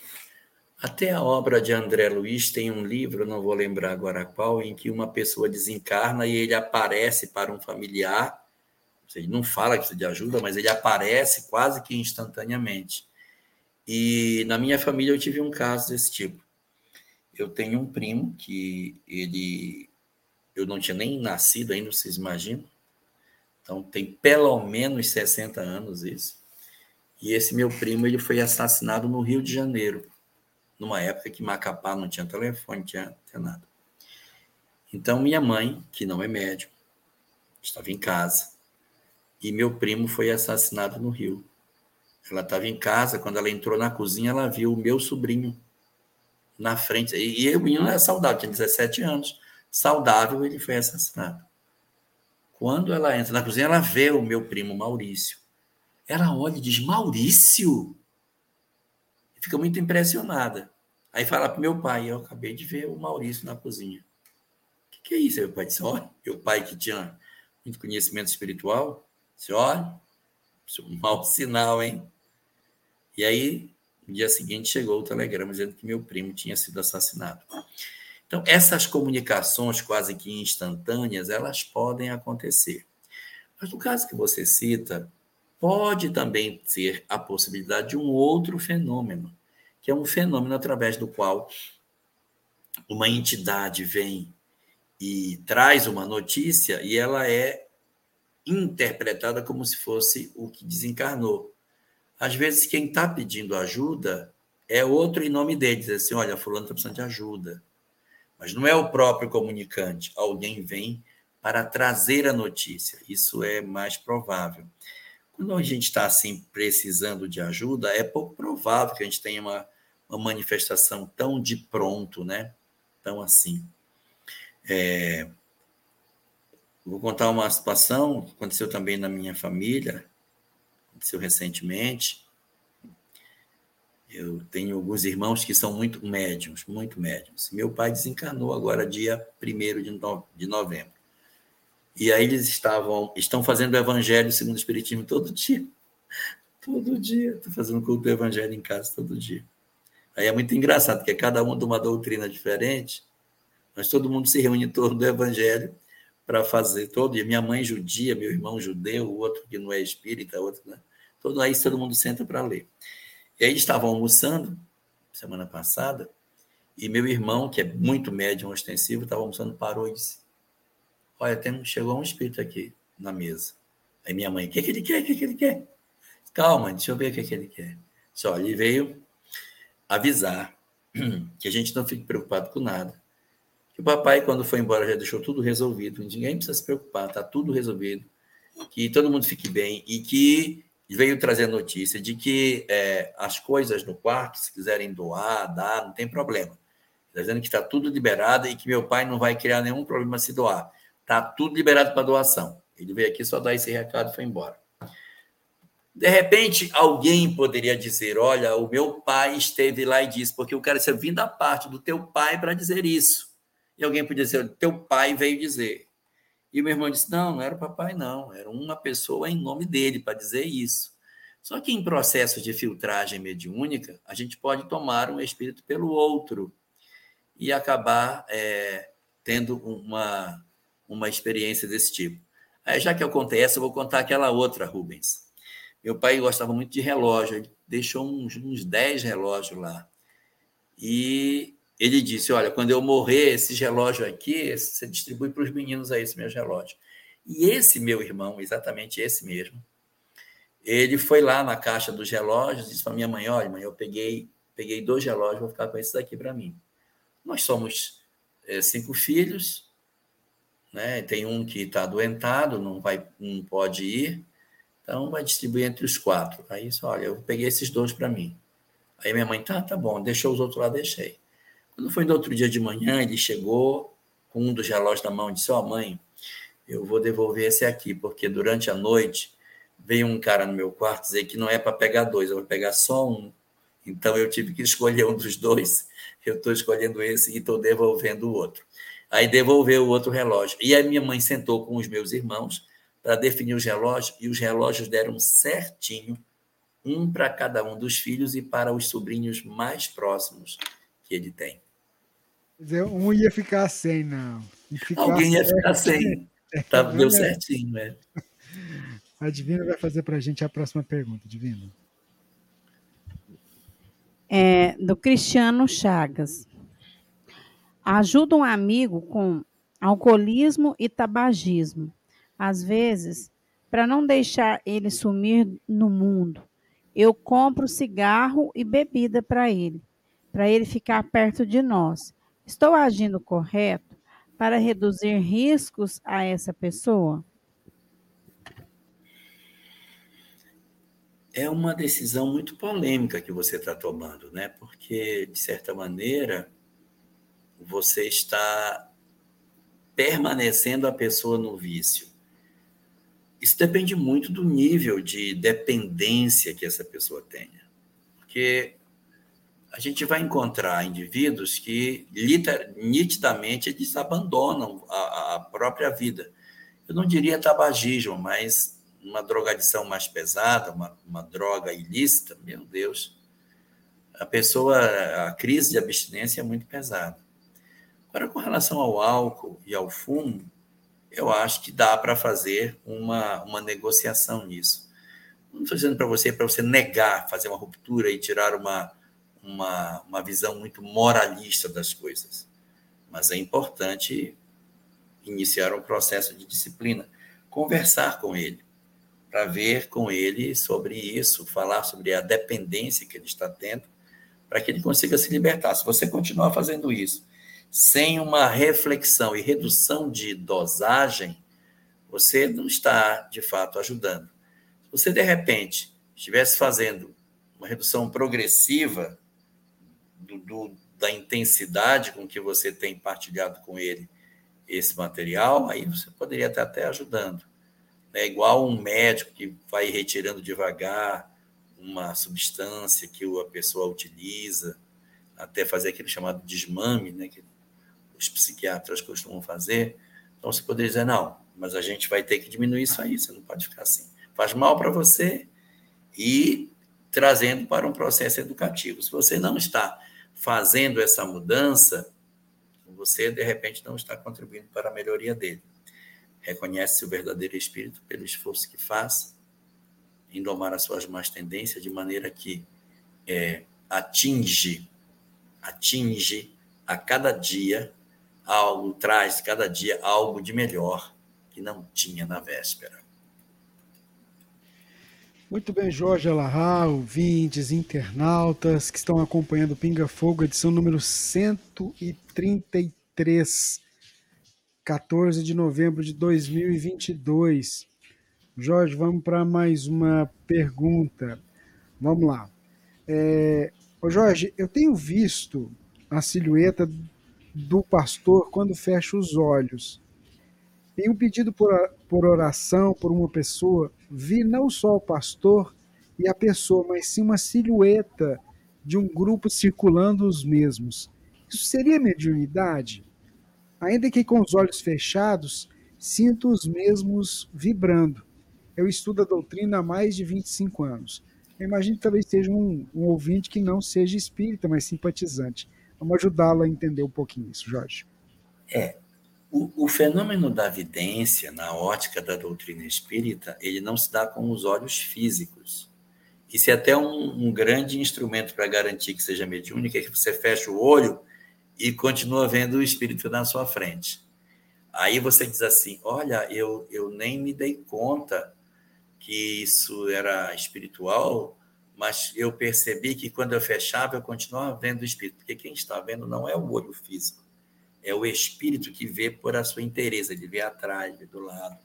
Até a obra de André Luiz tem um livro, não vou lembrar agora qual, em que uma pessoa desencarna e ele aparece para um familiar ele não fala que precisa de ajuda, mas ele aparece quase que instantaneamente. E na minha família eu tive um caso desse tipo. Eu tenho um primo que ele. Eu não tinha nem nascido ainda, vocês imaginam? Então tem pelo menos 60 anos isso. E esse meu primo ele foi assassinado no Rio de Janeiro, numa época que Macapá não tinha telefone, não tinha, não tinha nada. Então minha mãe, que não é médico, estava em casa. E meu primo foi assassinado no Rio. Ela estava em casa, quando ela entrou na cozinha, ela viu o meu sobrinho na frente. E, e o menino era saudável, tinha 17 anos. Saudável, ele foi assassinado. Quando ela entra na cozinha, ela vê o meu primo Maurício. Ela olha e diz: Maurício? Fica muito impressionada. Aí fala para meu pai: Eu acabei de ver o Maurício na cozinha. O que, que é isso? Aí meu pai disse: Olha, meu pai que tinha muito conhecimento espiritual, disse: Olha, é um mau sinal, hein? E aí, no dia seguinte, chegou o telegrama dizendo que meu primo tinha sido assassinado. Então, essas comunicações quase que instantâneas, elas podem acontecer. Mas no caso que você cita, pode também ser a possibilidade de um outro fenômeno, que é um fenômeno através do qual uma entidade vem e traz uma notícia e ela é interpretada como se fosse o que desencarnou. Às vezes, quem está pedindo ajuda é outro em nome dele, assim: olha, fulano está precisando de ajuda. Mas não é o próprio comunicante, alguém vem para trazer a notícia. Isso é mais provável. Quando a gente está assim precisando de ajuda, é pouco provável que a gente tenha uma, uma manifestação tão de pronto, né? Tão assim. É, Vou contar uma situação, aconteceu também na minha família, aconteceu recentemente. Eu tenho alguns irmãos que são muito médiums, muito médiums. Meu pai desencarnou agora, dia 1 de novembro. E aí eles estavam, estão fazendo o evangelho segundo o Espiritismo todo dia. Todo dia. Estou fazendo culto do evangelho em casa todo dia. Aí é muito engraçado, porque cada um de uma doutrina diferente, mas todo mundo se reúne em torno do evangelho para fazer todo dia. Minha mãe judia, meu irmão judeu, o outro que não é espírita, outro, né? Todo aí todo mundo senta para ler. E aí estavam almoçando semana passada e meu irmão, que é muito médium ostensivo, estava almoçando, parou e disse: Olha, tem, chegou um espírito aqui na mesa. Aí minha mãe, o que, que ele quer? O que, que ele quer? Calma, deixa eu ver o que, que ele quer. Só, ele veio avisar que a gente não fique preocupado com nada, o papai, quando foi embora, já deixou tudo resolvido. Ninguém precisa se preocupar, está tudo resolvido. Que todo mundo fique bem e que veio trazer a notícia de que é, as coisas no quarto, se quiserem doar, dar, não tem problema. Está dizendo que está tudo liberado e que meu pai não vai criar nenhum problema se doar. Está tudo liberado para doação. Ele veio aqui só dar esse recado e foi embora. De repente, alguém poderia dizer: Olha, o meu pai esteve lá e disse, porque o cara disse: Vim da parte do teu pai para dizer isso. E alguém podia dizer, teu pai veio dizer. E o meu irmão disse, não, não era o papai, não. Era uma pessoa em nome dele para dizer isso. Só que em processo de filtragem mediúnica, a gente pode tomar um espírito pelo outro e acabar é, tendo uma, uma experiência desse tipo. Aí, já que eu contei essa, eu vou contar aquela outra, Rubens. Meu pai gostava muito de relógio, ele deixou uns, uns 10 relógios lá. E ele disse: Olha, quando eu morrer, esse relógio aqui, você distribui para os meninos aí, esse meu relógio. E esse meu irmão, exatamente esse mesmo, ele foi lá na caixa dos relógios e disse para minha mãe: Olha, mãe, eu peguei, peguei dois relógios, vou ficar com esses aqui para mim. Nós somos é, cinco filhos, né? tem um que está adoentado, não, vai, não pode ir, então vai distribuir entre os quatro. Aí, olha, eu peguei esses dois para mim. Aí minha mãe, tá, tá bom, deixou os outros lá, deixei. Quando foi no outro dia de manhã, ele chegou com um dos relógios na mão e disse: Ó, oh, mãe, eu vou devolver esse aqui, porque durante a noite veio um cara no meu quarto dizer que não é para pegar dois, eu vou pegar só um. Então eu tive que escolher um dos dois. Eu estou escolhendo esse e estou devolvendo o outro. Aí devolveu o outro relógio. E a minha mãe sentou com os meus irmãos para definir os relógios, e os relógios deram certinho, um para cada um dos filhos e para os sobrinhos mais próximos que ele tem. Dizer, um ia ficar sem, não. Alguém ia ficar sem. Tá, deu certinho, né? A Divina vai fazer para a gente a próxima pergunta, Divina. é, do Cristiano Chagas. Ajuda um amigo com alcoolismo e tabagismo. Às vezes, para não deixar ele sumir no mundo, eu compro cigarro e bebida para ele, para ele ficar perto de nós. Estou agindo correto para reduzir riscos a essa pessoa? é uma decisão muito polêmica que você está tomando, né? Porque, de certa maneira, você está permanecendo a pessoa no vício. Isso depende muito do nível de dependência que essa pessoa tenha. Porque a gente vai encontrar indivíduos que nitidamente eles abandonam a, a própria vida. Eu não diria tabagismo, mas uma drogadição mais pesada, uma, uma droga ilícita, meu Deus, a pessoa, a crise de abstinência é muito pesada. Agora, com relação ao álcool e ao fumo, eu acho que dá para fazer uma, uma negociação nisso. Não estou dizendo para você para você negar, fazer uma ruptura e tirar uma, uma, uma visão muito moralista das coisas. Mas é importante iniciar um processo de disciplina, conversar com ele para ver com ele sobre isso, falar sobre a dependência que ele está tendo, para que ele consiga se libertar. Se você continuar fazendo isso sem uma reflexão e redução de dosagem, você não está, de fato, ajudando. Se você, de repente, estivesse fazendo uma redução progressiva do, do, da intensidade com que você tem partilhado com ele esse material, aí você poderia estar até ajudando né? igual um médico que vai retirando devagar uma substância que a pessoa utiliza, até fazer aquele chamado desmame, né? que os psiquiatras costumam fazer. Então, você poderia dizer, não, mas a gente vai ter que diminuir isso aí, você não pode ficar assim. Faz mal para você e trazendo para um processo educativo. Se você não está fazendo essa mudança, você, de repente, não está contribuindo para a melhoria dele reconhece o verdadeiro espírito pelo esforço que faz em domar as suas más tendências de maneira que é, atinge, atinge a cada dia algo, traz cada dia algo de melhor que não tinha na véspera. Muito bem, Jorge Alahá, ouvintes, internautas que estão acompanhando Pinga Fogo, edição número 133 14 de novembro de 2022. Jorge, vamos para mais uma pergunta. Vamos lá. É, ô Jorge, eu tenho visto a silhueta do pastor quando fecha os olhos. Em um pedido por, por oração por uma pessoa, vi não só o pastor e a pessoa, mas sim uma silhueta de um grupo circulando os mesmos. Isso seria mediunidade? Ainda que com os olhos fechados, sinto os mesmos vibrando. Eu estudo a doutrina há mais de 25 anos. Eu imagino que talvez seja um, um ouvinte que não seja espírita, mas simpatizante. Vamos ajudá-lo a entender um pouquinho isso, Jorge. É, o, o, fenômeno da vidência, na ótica da doutrina espírita, ele não se dá com os olhos físicos. Isso é até um, um grande instrumento para garantir que seja mediúnica, é que você fecha o olho e continua vendo o espírito na sua frente. Aí você diz assim: Olha, eu, eu nem me dei conta que isso era espiritual, mas eu percebi que quando eu fechava, eu continuava vendo o espírito, porque quem está vendo não é o olho físico, é o espírito que vê por a sua interesse, ele vê atrás, vê do lado.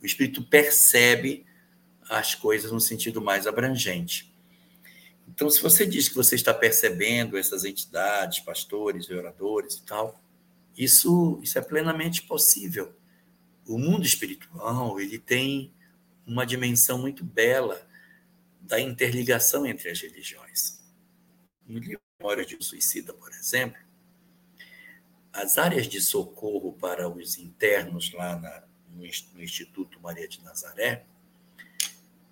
O espírito percebe as coisas no sentido mais abrangente. Então, se você diz que você está percebendo essas entidades, pastores, oradores e tal, isso, isso é plenamente possível. O mundo espiritual ele tem uma dimensão muito bela da interligação entre as religiões. No livro Memória de um Suicida, por exemplo, as áreas de socorro para os internos lá na, no, Instituto Maria de Nazaré,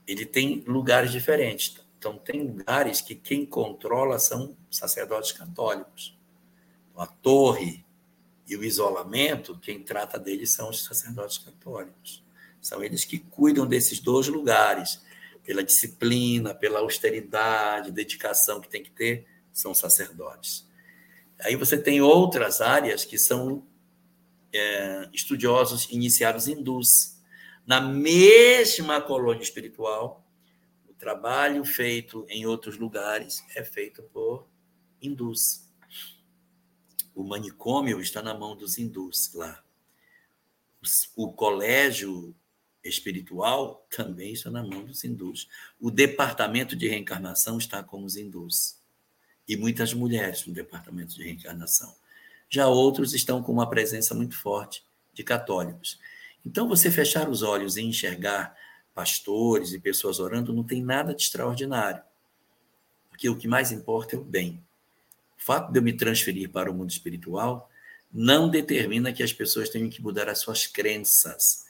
ele tem lugares diferentes. Então, tem lugares que quem controla são sacerdotes católicos. Então, a torre e o isolamento, quem trata deles são os sacerdotes católicos. São eles que cuidam desses dois lugares. pela disciplina, pela austeridade, dedicação que tem que ter, são sacerdotes. Aí você tem outras áreas que são é, estudiosos iniciados hindus. Na mesma colônia espiritual, o trabalho feito em outros lugares é feito por hindus. O manicômio está na mão dos hindus lá. O colégio espiritual também está na mão dos hindus. O departamento de reencarnação está com os hindus. E muitas mulheres no departamento de reencarnação. Já outros estão com uma presença muito forte de católicos. Então, você fechar os olhos e enxergar pastores e pessoas orando não tem nada de extraordinário. Porque o que mais importa é o bem. O fato de eu me transferir para o mundo espiritual não determina que as pessoas tenham que mudar as suas crenças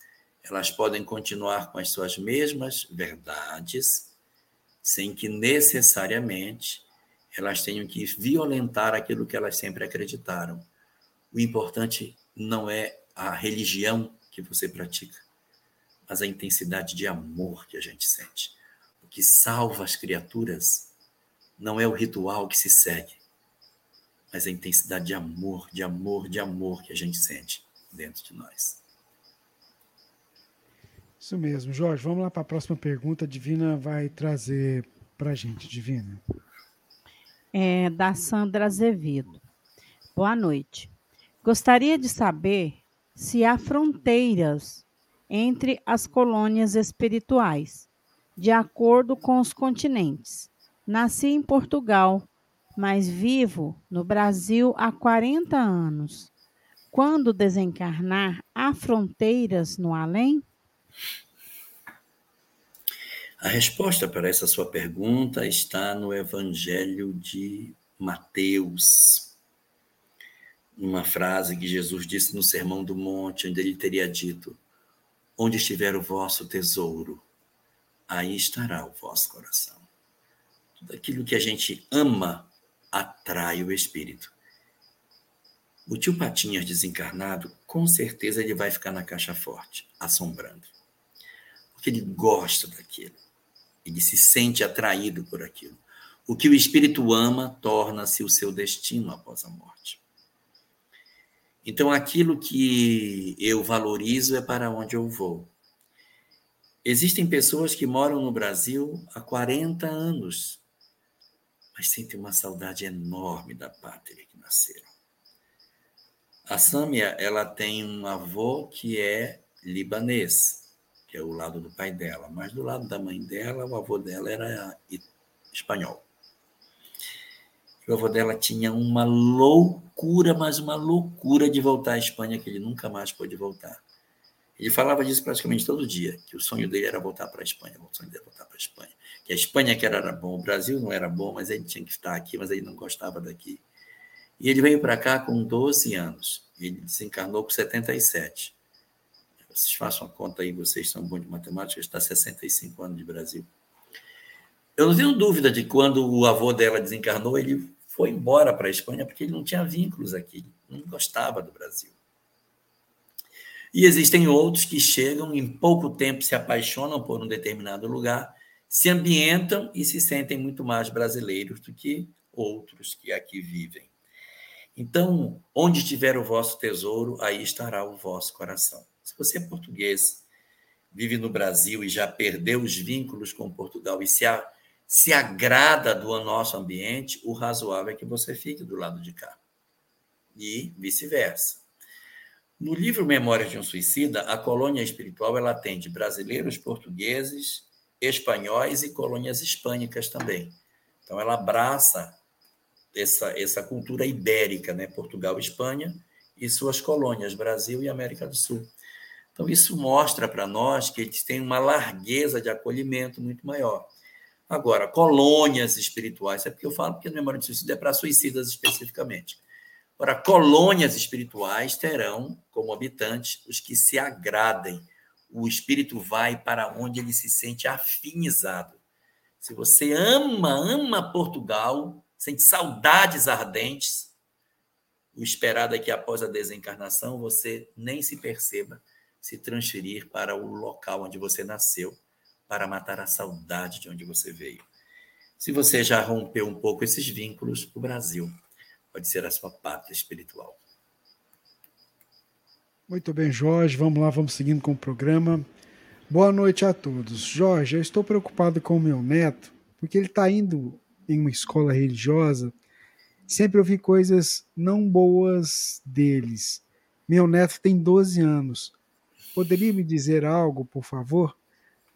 elas podem continuar com as suas mesmas verdades, sem que necessariamente elas tenham que violentar aquilo que elas sempre acreditaram. O importante não é a religião que você pratica, mas a intensidade de amor que a gente sente. O que salva as criaturas não é o ritual que se segue, mas a intensidade de amor, de amor, de amor que a gente sente dentro de nós. Isso mesmo, Jorge. Vamos lá para a próxima pergunta. Divina vai trazer para a gente, Divina. É da Sandra Azevedo. Boa noite. Gostaria de saber se há fronteiras entre as colônias espirituais, de acordo com os continentes. Nasci em Portugal, mas vivo no Brasil há 40 anos. Quando desencarnar, há fronteiras no além? A resposta para essa sua pergunta está no Evangelho de Mateus. Uma frase que Jesus disse no Sermão do Monte, onde ele teria dito: Onde estiver o vosso tesouro, aí estará o vosso coração. Tudo aquilo que a gente ama atrai o espírito. O tio Patinhas desencarnado, com certeza ele vai ficar na caixa forte, assombrando que ele gosta daquilo. Ele se sente atraído por aquilo. O que o espírito ama torna-se o seu destino após a morte. Então, aquilo que eu valorizo é para onde eu vou. Existem pessoas que moram no Brasil há 40 anos, mas sentem uma saudade enorme da pátria que nasceram. A Sâmia, ela tem um avô que é libanês que é o lado do pai dela, mas do lado da mãe dela, o avô dela era espanhol. O avô dela tinha uma loucura, mas uma loucura de voltar à Espanha, que ele nunca mais pôde voltar. Ele falava disso praticamente todo dia, que o sonho dele era voltar para a Espanha, o sonho dele era voltar para a Espanha. Que a Espanha que era, era bom, o Brasil não era bom, mas ele tinha que estar aqui, mas ele não gostava daqui. E ele veio para cá com 12 anos. Ele desencarnou com 77. Vocês façam conta aí, vocês são bons de matemática, está 65 anos de Brasil. Eu não tenho dúvida de quando o avô dela desencarnou, ele foi embora para a Espanha porque ele não tinha vínculos aqui, não gostava do Brasil. E existem outros que chegam em pouco tempo, se apaixonam por um determinado lugar, se ambientam e se sentem muito mais brasileiros do que outros que aqui vivem. Então, onde estiver o vosso tesouro, aí estará o vosso coração. Se você é português, vive no Brasil e já perdeu os vínculos com Portugal e se, a, se agrada do nosso ambiente, o razoável é que você fique do lado de cá. E vice-versa. No livro Memórias de um Suicida, a colônia espiritual ela atende brasileiros, portugueses, espanhóis e colônias hispânicas também. Então, ela abraça essa, essa cultura ibérica, né? Portugal, Espanha e suas colônias, Brasil e América do Sul. Então, isso mostra para nós que eles têm uma largueza de acolhimento muito maior. Agora, colônias espirituais, é porque eu falo que a memória de suicídio é para suicidas especificamente. Agora, colônias espirituais terão como habitantes os que se agradem. O espírito vai para onde ele se sente afinizado. Se você ama, ama Portugal, sente saudades ardentes, o esperado é que após a desencarnação você nem se perceba se transferir para o local onde você nasceu, para matar a saudade de onde você veio. Se você já rompeu um pouco esses vínculos, o Brasil pode ser a sua pátria espiritual. Muito bem, Jorge. Vamos lá, vamos seguindo com o programa. Boa noite a todos. Jorge, eu estou preocupado com o meu neto, porque ele está indo em uma escola religiosa. Sempre ouvi coisas não boas deles. Meu neto tem 12 anos. Poderia me dizer algo, por favor?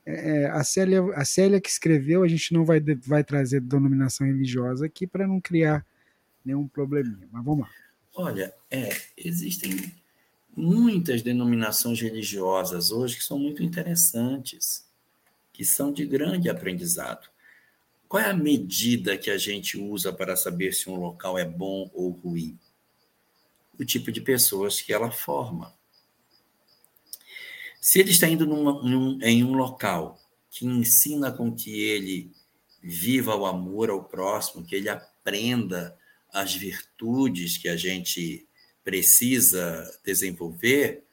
É, a, Célia, a Célia que escreveu, a gente não vai, vai trazer denominação religiosa aqui para não criar nenhum probleminha. Mas vamos lá. Olha, é, existem muitas denominações religiosas hoje que são muito interessantes, que são de grande aprendizado. Qual é a medida que a gente usa para saber se um local é bom ou ruim? O tipo de pessoas que ela forma. Se ele está indo num, em um local que ensina com que ele viva o amor ao próximo, que ele aprenda as virtudes que a gente precisa desenvolver,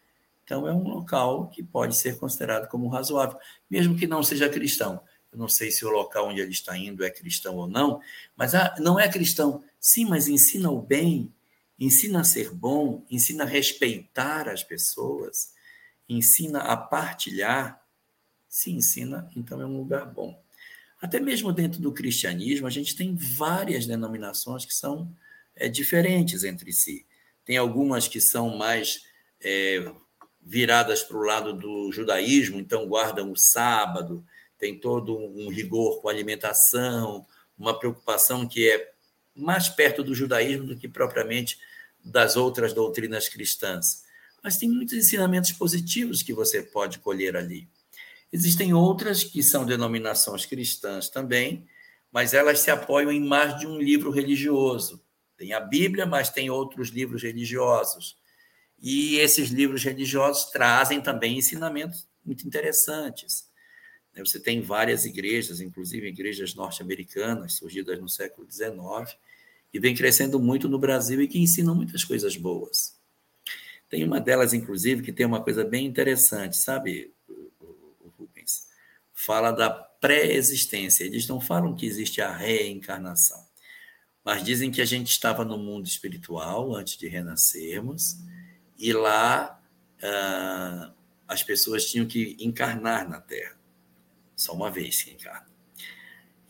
então é um local que pode ser considerado como razoável, mesmo que não seja cristão. Eu não sei se o local onde ele está indo é cristão ou não, mas ah, não é cristão. Sim, mas ensina o bem, ensina a ser bom, ensina a respeitar as pessoas, ensina a partilhar. Se ensina, então é um lugar bom. Até mesmo dentro do cristianismo, a gente tem várias denominações que são é, diferentes entre si. Tem algumas que são mais é, viradas para o lado do judaísmo, então guardam o sábado, tem todo um rigor com a alimentação, uma preocupação que é mais perto do judaísmo do que propriamente das outras doutrinas cristãs. Mas tem muitos ensinamentos positivos que você pode colher ali. Existem outras que são denominações cristãs também, mas elas se apoiam em mais de um livro religioso. Tem a Bíblia, mas tem outros livros religiosos. E esses livros religiosos trazem também ensinamentos muito interessantes. Você tem várias igrejas, inclusive igrejas norte-americanas, surgidas no século XIX, que vem crescendo muito no Brasil e que ensinam muitas coisas boas. Tem uma delas, inclusive, que tem uma coisa bem interessante, sabe, Rubens? Fala da pré-existência. Eles não falam que existe a reencarnação, mas dizem que a gente estava no mundo espiritual antes de renascermos e lá ah, as pessoas tinham que encarnar na Terra. Só uma vez que encarna.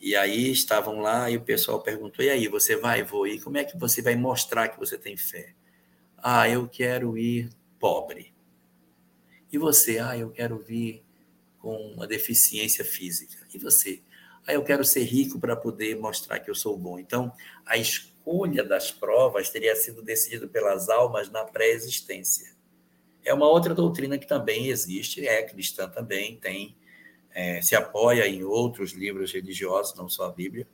E aí estavam lá e o pessoal perguntou: e aí, você vai, vou? E como é que você vai mostrar que você tem fé? Ah, eu quero ir pobre. E você? Ah, eu quero vir com uma deficiência física. E você? Ah, eu quero ser rico para poder mostrar que eu sou bom. Então, a escolha das provas teria sido decidida pelas almas na pré-existência. É uma outra doutrina que também existe, é cristã também, tem, é, se apoia em outros livros religiosos, não só a Bíblia,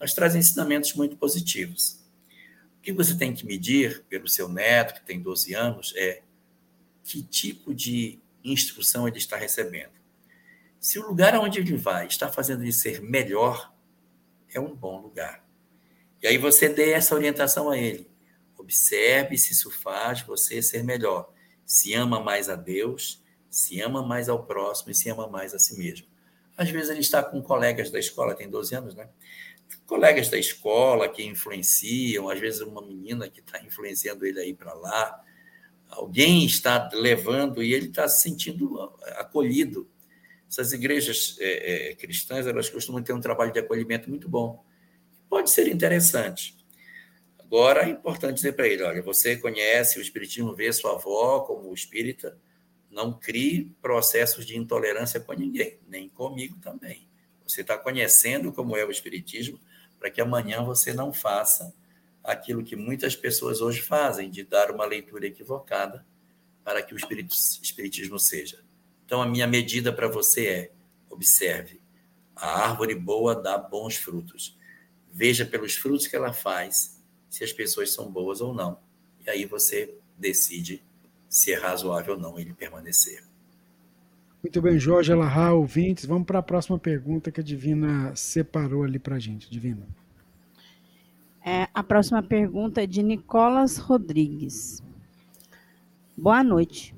mas traz ensinamentos muito positivos. O que você tem que medir pelo seu neto, que tem 12 anos, é que tipo de instrução ele está recebendo. Se o lugar onde ele vai está fazendo ele ser melhor, é um bom lugar. E aí você dê essa orientação a ele. Observe se isso faz você ser melhor. Se ama mais a Deus, se ama mais ao próximo e se ama mais a si mesmo. Às vezes ele está com colegas da escola, tem 12 anos, né? Colegas da escola que influenciam, às vezes uma menina que está influenciando ele aí para lá, alguém está levando e ele está se sentindo acolhido. Essas igrejas é, é, cristãs, elas costumam ter um trabalho de acolhimento muito bom. Pode ser interessante. Agora, é importante dizer para ele, olha, você conhece o Espiritismo, vê sua avó como espírita, não crie processos de intolerância com ninguém, nem comigo também. Você está conhecendo como é o Espiritismo, para que amanhã você não faça aquilo que muitas pessoas hoje fazem, de dar uma leitura equivocada para que o espiritismo seja. Então, a minha medida para você é: observe, a árvore boa dá bons frutos. Veja pelos frutos que ela faz se as pessoas são boas ou não. E aí você decide se é razoável ou não ele permanecer. Muito bem, Jorge Alahá, ouvintes. Vamos para a próxima pergunta que a Divina separou ali para a gente. Divina. É, a próxima pergunta é de Nicolas Rodrigues. Boa noite.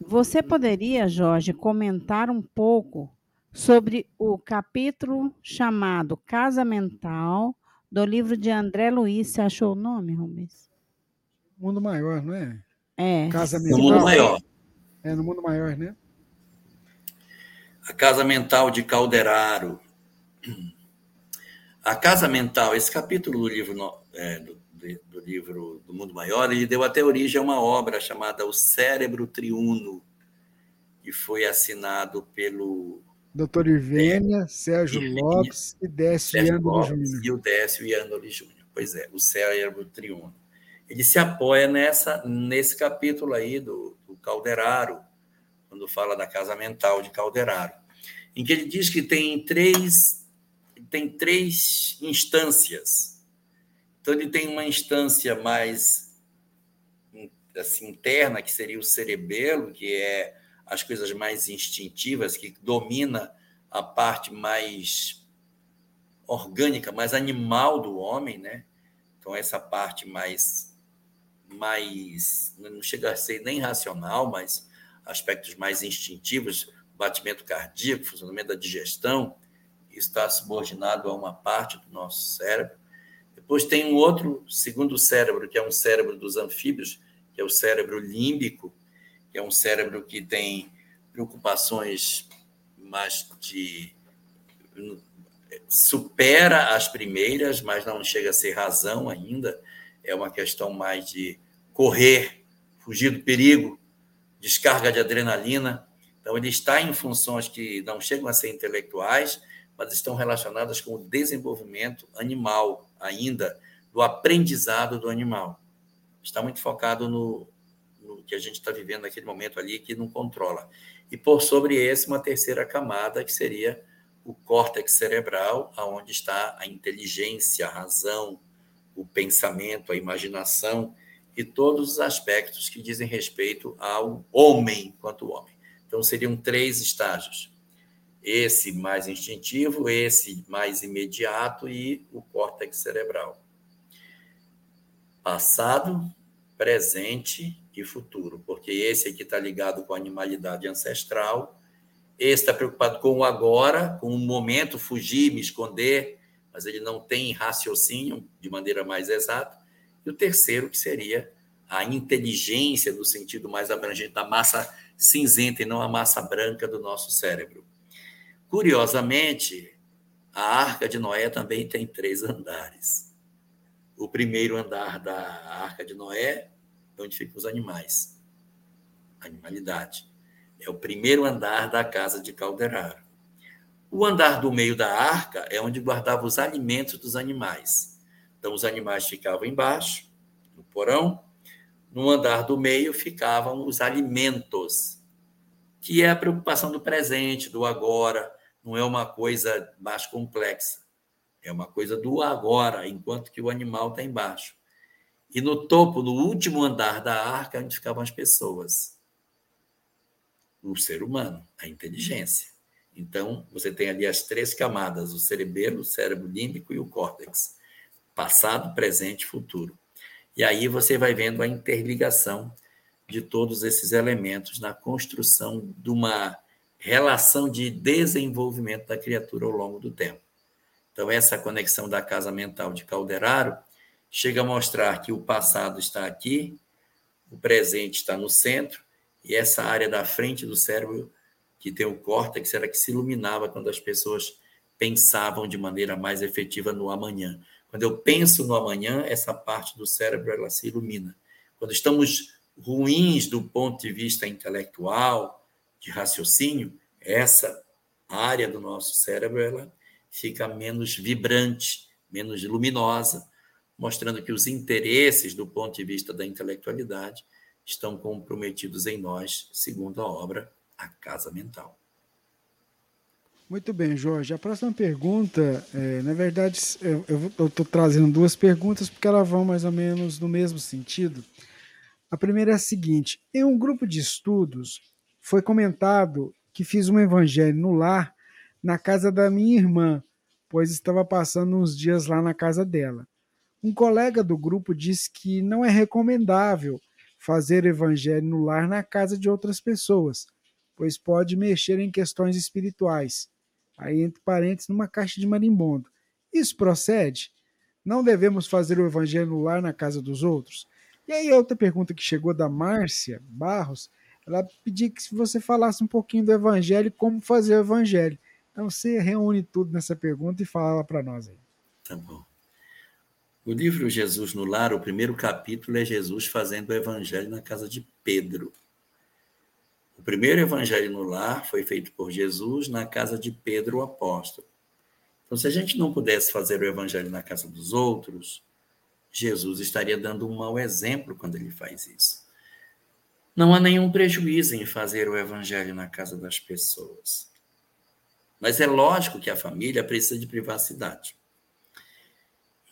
Você poderia, Jorge, comentar um pouco sobre o capítulo chamado Casa Mental, do livro de André Luiz. Você achou o nome, Rubens? Mundo Maior, não é? É. Casa No Mental. mundo maior. É, no Mundo Maior, né? A casa mental de Calderaro. A casa mental, esse capítulo do livro, é, do, do livro do Mundo Maior, ele deu até origem a uma obra chamada O Cérebro Triuno, que foi assinado pelo Doutor Irvênia, Sérgio Irvênia, Lopes e Décio Lopes Júnior. e o Décio Yandoli Júnior. Pois é, o Cérebro Triuno. Ele se apoia nessa, nesse capítulo aí do, do Calderaro, quando fala da casa mental de Calderaro, em que ele diz que tem três, tem três instâncias. Então, ele tem uma instância mais assim, interna, que seria o cerebelo, que é as coisas mais instintivas, que domina a parte mais orgânica, mais animal do homem, né? Então essa parte mais mais não chega a ser nem racional, mas aspectos mais instintivos, batimento cardíaco, funcionamento da digestão, está subordinado a uma parte do nosso cérebro. Depois tem um outro segundo cérebro, que é um cérebro dos anfíbios, que é o cérebro límbico, que é um cérebro que tem preocupações mais de supera as primeiras, mas não chega a ser razão ainda. É uma questão mais de correr, fugir do perigo, descarga de adrenalina. Então, ele está em funções que não chegam a ser intelectuais, mas estão relacionadas com o desenvolvimento animal ainda, do aprendizado do animal. Está muito focado no, no que a gente está vivendo naquele momento ali, que não controla. E por sobre esse, uma terceira camada, que seria o córtex cerebral, aonde está a inteligência, a razão, o pensamento, a imaginação e todos os aspectos que dizem respeito ao homem quanto homem. Então seriam três estágios: esse mais instintivo, esse mais imediato e o córtex cerebral. Passado, presente e futuro, porque esse aqui está ligado com a animalidade ancestral esse está preocupado com o agora, com o momento, fugir, me esconder, mas ele não tem raciocínio de maneira mais exata. E o terceiro, que seria a inteligência, no sentido mais abrangente, da massa cinzenta e não a massa branca do nosso cérebro. Curiosamente, a Arca de Noé também tem três andares. O primeiro andar da Arca de Noé é onde ficam os animais, animalidade. É o primeiro andar da casa de Calderaro. O andar do meio da arca é onde guardava os alimentos dos animais. Então, os animais ficavam embaixo, no porão. No andar do meio ficavam os alimentos, que é a preocupação do presente, do agora. Não é uma coisa mais complexa. É uma coisa do agora, enquanto que o animal está embaixo. E no topo, no último andar da arca, onde ficavam as pessoas o ser humano, a inteligência. Então, você tem ali as três camadas: o cerebelo, o cérebro límbico e o córtex. Passado, presente e futuro. E aí você vai vendo a interligação de todos esses elementos na construção de uma relação de desenvolvimento da criatura ao longo do tempo. Então, essa conexão da casa mental de Calderaro chega a mostrar que o passado está aqui, o presente está no centro, e essa área da frente do cérebro, que tem o córtex, era que se iluminava quando as pessoas pensavam de maneira mais efetiva no amanhã. Quando eu penso no amanhã, essa parte do cérebro ela se ilumina. Quando estamos ruins do ponto de vista intelectual, de raciocínio, essa área do nosso cérebro ela fica menos vibrante, menos luminosa, mostrando que os interesses do ponto de vista da intelectualidade estão comprometidos em nós, segundo a obra A Casa Mental. Muito bem, Jorge. A próxima pergunta, é, na verdade, eu estou trazendo duas perguntas porque elas vão mais ou menos no mesmo sentido. A primeira é a seguinte: em um grupo de estudos foi comentado que fiz um evangelho no lar na casa da minha irmã, pois estava passando uns dias lá na casa dela. Um colega do grupo disse que não é recomendável fazer evangelho no lar na casa de outras pessoas, pois pode mexer em questões espirituais. Aí entre parênteses, numa caixa de marimbondo. Isso procede? Não devemos fazer o evangelho no lar na casa dos outros? E aí, outra pergunta que chegou da Márcia Barros, ela pediu que você falasse um pouquinho do evangelho e como fazer o evangelho. Então, você reúne tudo nessa pergunta e fala para nós aí. Tá bom. O livro Jesus no Lar, o primeiro capítulo é Jesus fazendo o evangelho na casa de Pedro. O primeiro evangelho no lar foi feito por Jesus na casa de Pedro o apóstolo. Então, se a gente não pudesse fazer o evangelho na casa dos outros, Jesus estaria dando um mau exemplo quando ele faz isso. Não há nenhum prejuízo em fazer o evangelho na casa das pessoas. Mas é lógico que a família precisa de privacidade.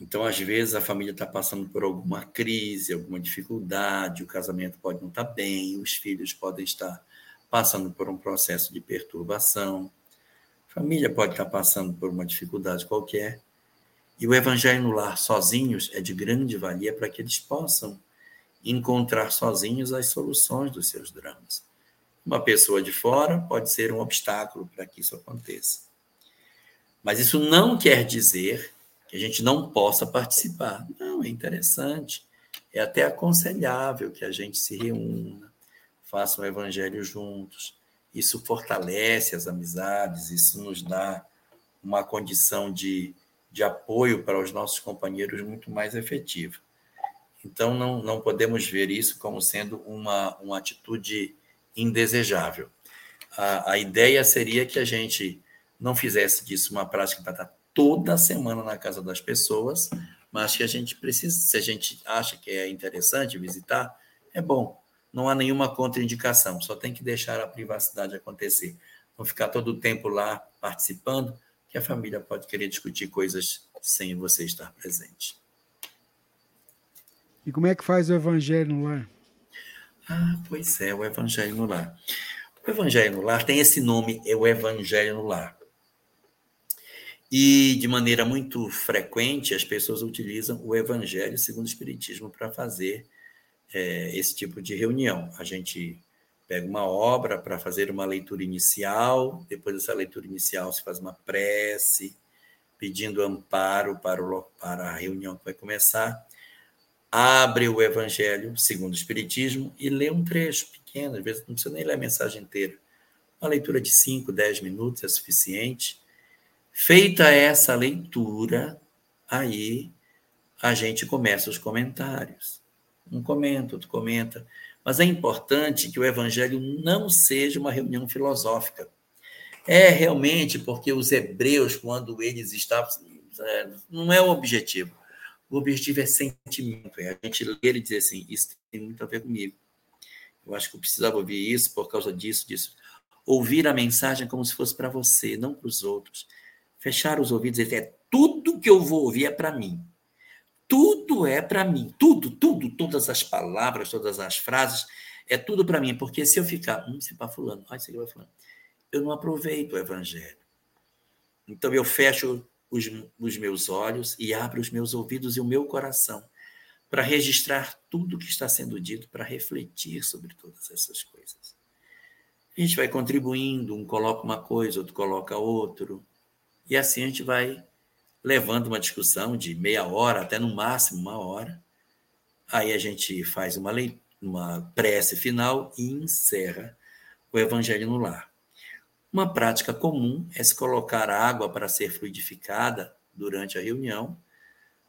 Então, às vezes, a família está passando por alguma crise, alguma dificuldade, o casamento pode não estar tá bem, os filhos podem estar passando por um processo de perturbação, família pode estar passando por uma dificuldade qualquer. E o evangelho no lar sozinhos é de grande valia para que eles possam encontrar sozinhos as soluções dos seus dramas. Uma pessoa de fora pode ser um obstáculo para que isso aconteça. Mas isso não quer dizer que a gente não possa participar. Não, é interessante. É até aconselhável que a gente se reúna, façam o evangelho juntos. Isso fortalece as amizades, isso nos dá uma condição de, de apoio para os nossos companheiros muito mais efetiva. Então, não, não podemos ver isso como sendo uma, uma atitude indesejável. A, a ideia seria que a gente não fizesse disso uma prática para estar toda semana na casa das pessoas, mas que a gente precisa, se a gente acha que é interessante visitar, é bom não há nenhuma contraindicação, só tem que deixar a privacidade acontecer. Não ficar todo o tempo lá participando, que a família pode querer discutir coisas sem você estar presente. E como é que faz o evangelho no lar? Ah, pois é, o evangelho no lar. O evangelho no lar tem esse nome, é o evangelho no lar. E de maneira muito frequente as pessoas utilizam o evangelho segundo o espiritismo para fazer é, esse tipo de reunião. A gente pega uma obra para fazer uma leitura inicial, depois dessa leitura inicial se faz uma prece, pedindo amparo para, o, para a reunião que vai começar, abre o Evangelho segundo o Espiritismo e lê um trecho pequeno, às vezes não precisa nem ler a mensagem inteira. Uma leitura de 5, 10 minutos é suficiente. Feita essa leitura, aí a gente começa os comentários. Um comenta, outro comenta. Mas é importante que o evangelho não seja uma reunião filosófica. É realmente porque os hebreus, quando eles estavam. É, não é o objetivo. O objetivo é sentimento. É a gente ler e dizer assim: isso tem muito a ver comigo. Eu acho que eu precisava ouvir isso por causa disso, disso. Ouvir a mensagem como se fosse para você, não para os outros. Fechar os ouvidos e dizer: é tudo que eu vou ouvir é para mim. Tudo é para mim, tudo, tudo, todas as palavras, todas as frases, é tudo para mim, porque se eu ficar, hum, isso é para fulano, isso aqui vai fulano, eu não aproveito o evangelho. Então eu fecho os, os meus olhos e abro os meus ouvidos e o meu coração para registrar tudo que está sendo dito, para refletir sobre todas essas coisas. A gente vai contribuindo, um coloca uma coisa, outro coloca outro, e assim a gente vai levando uma discussão de meia hora até no máximo uma hora. Aí a gente faz uma, lei, uma prece final e encerra o Evangelho no lar. Uma prática comum é se colocar água para ser fluidificada durante a reunião.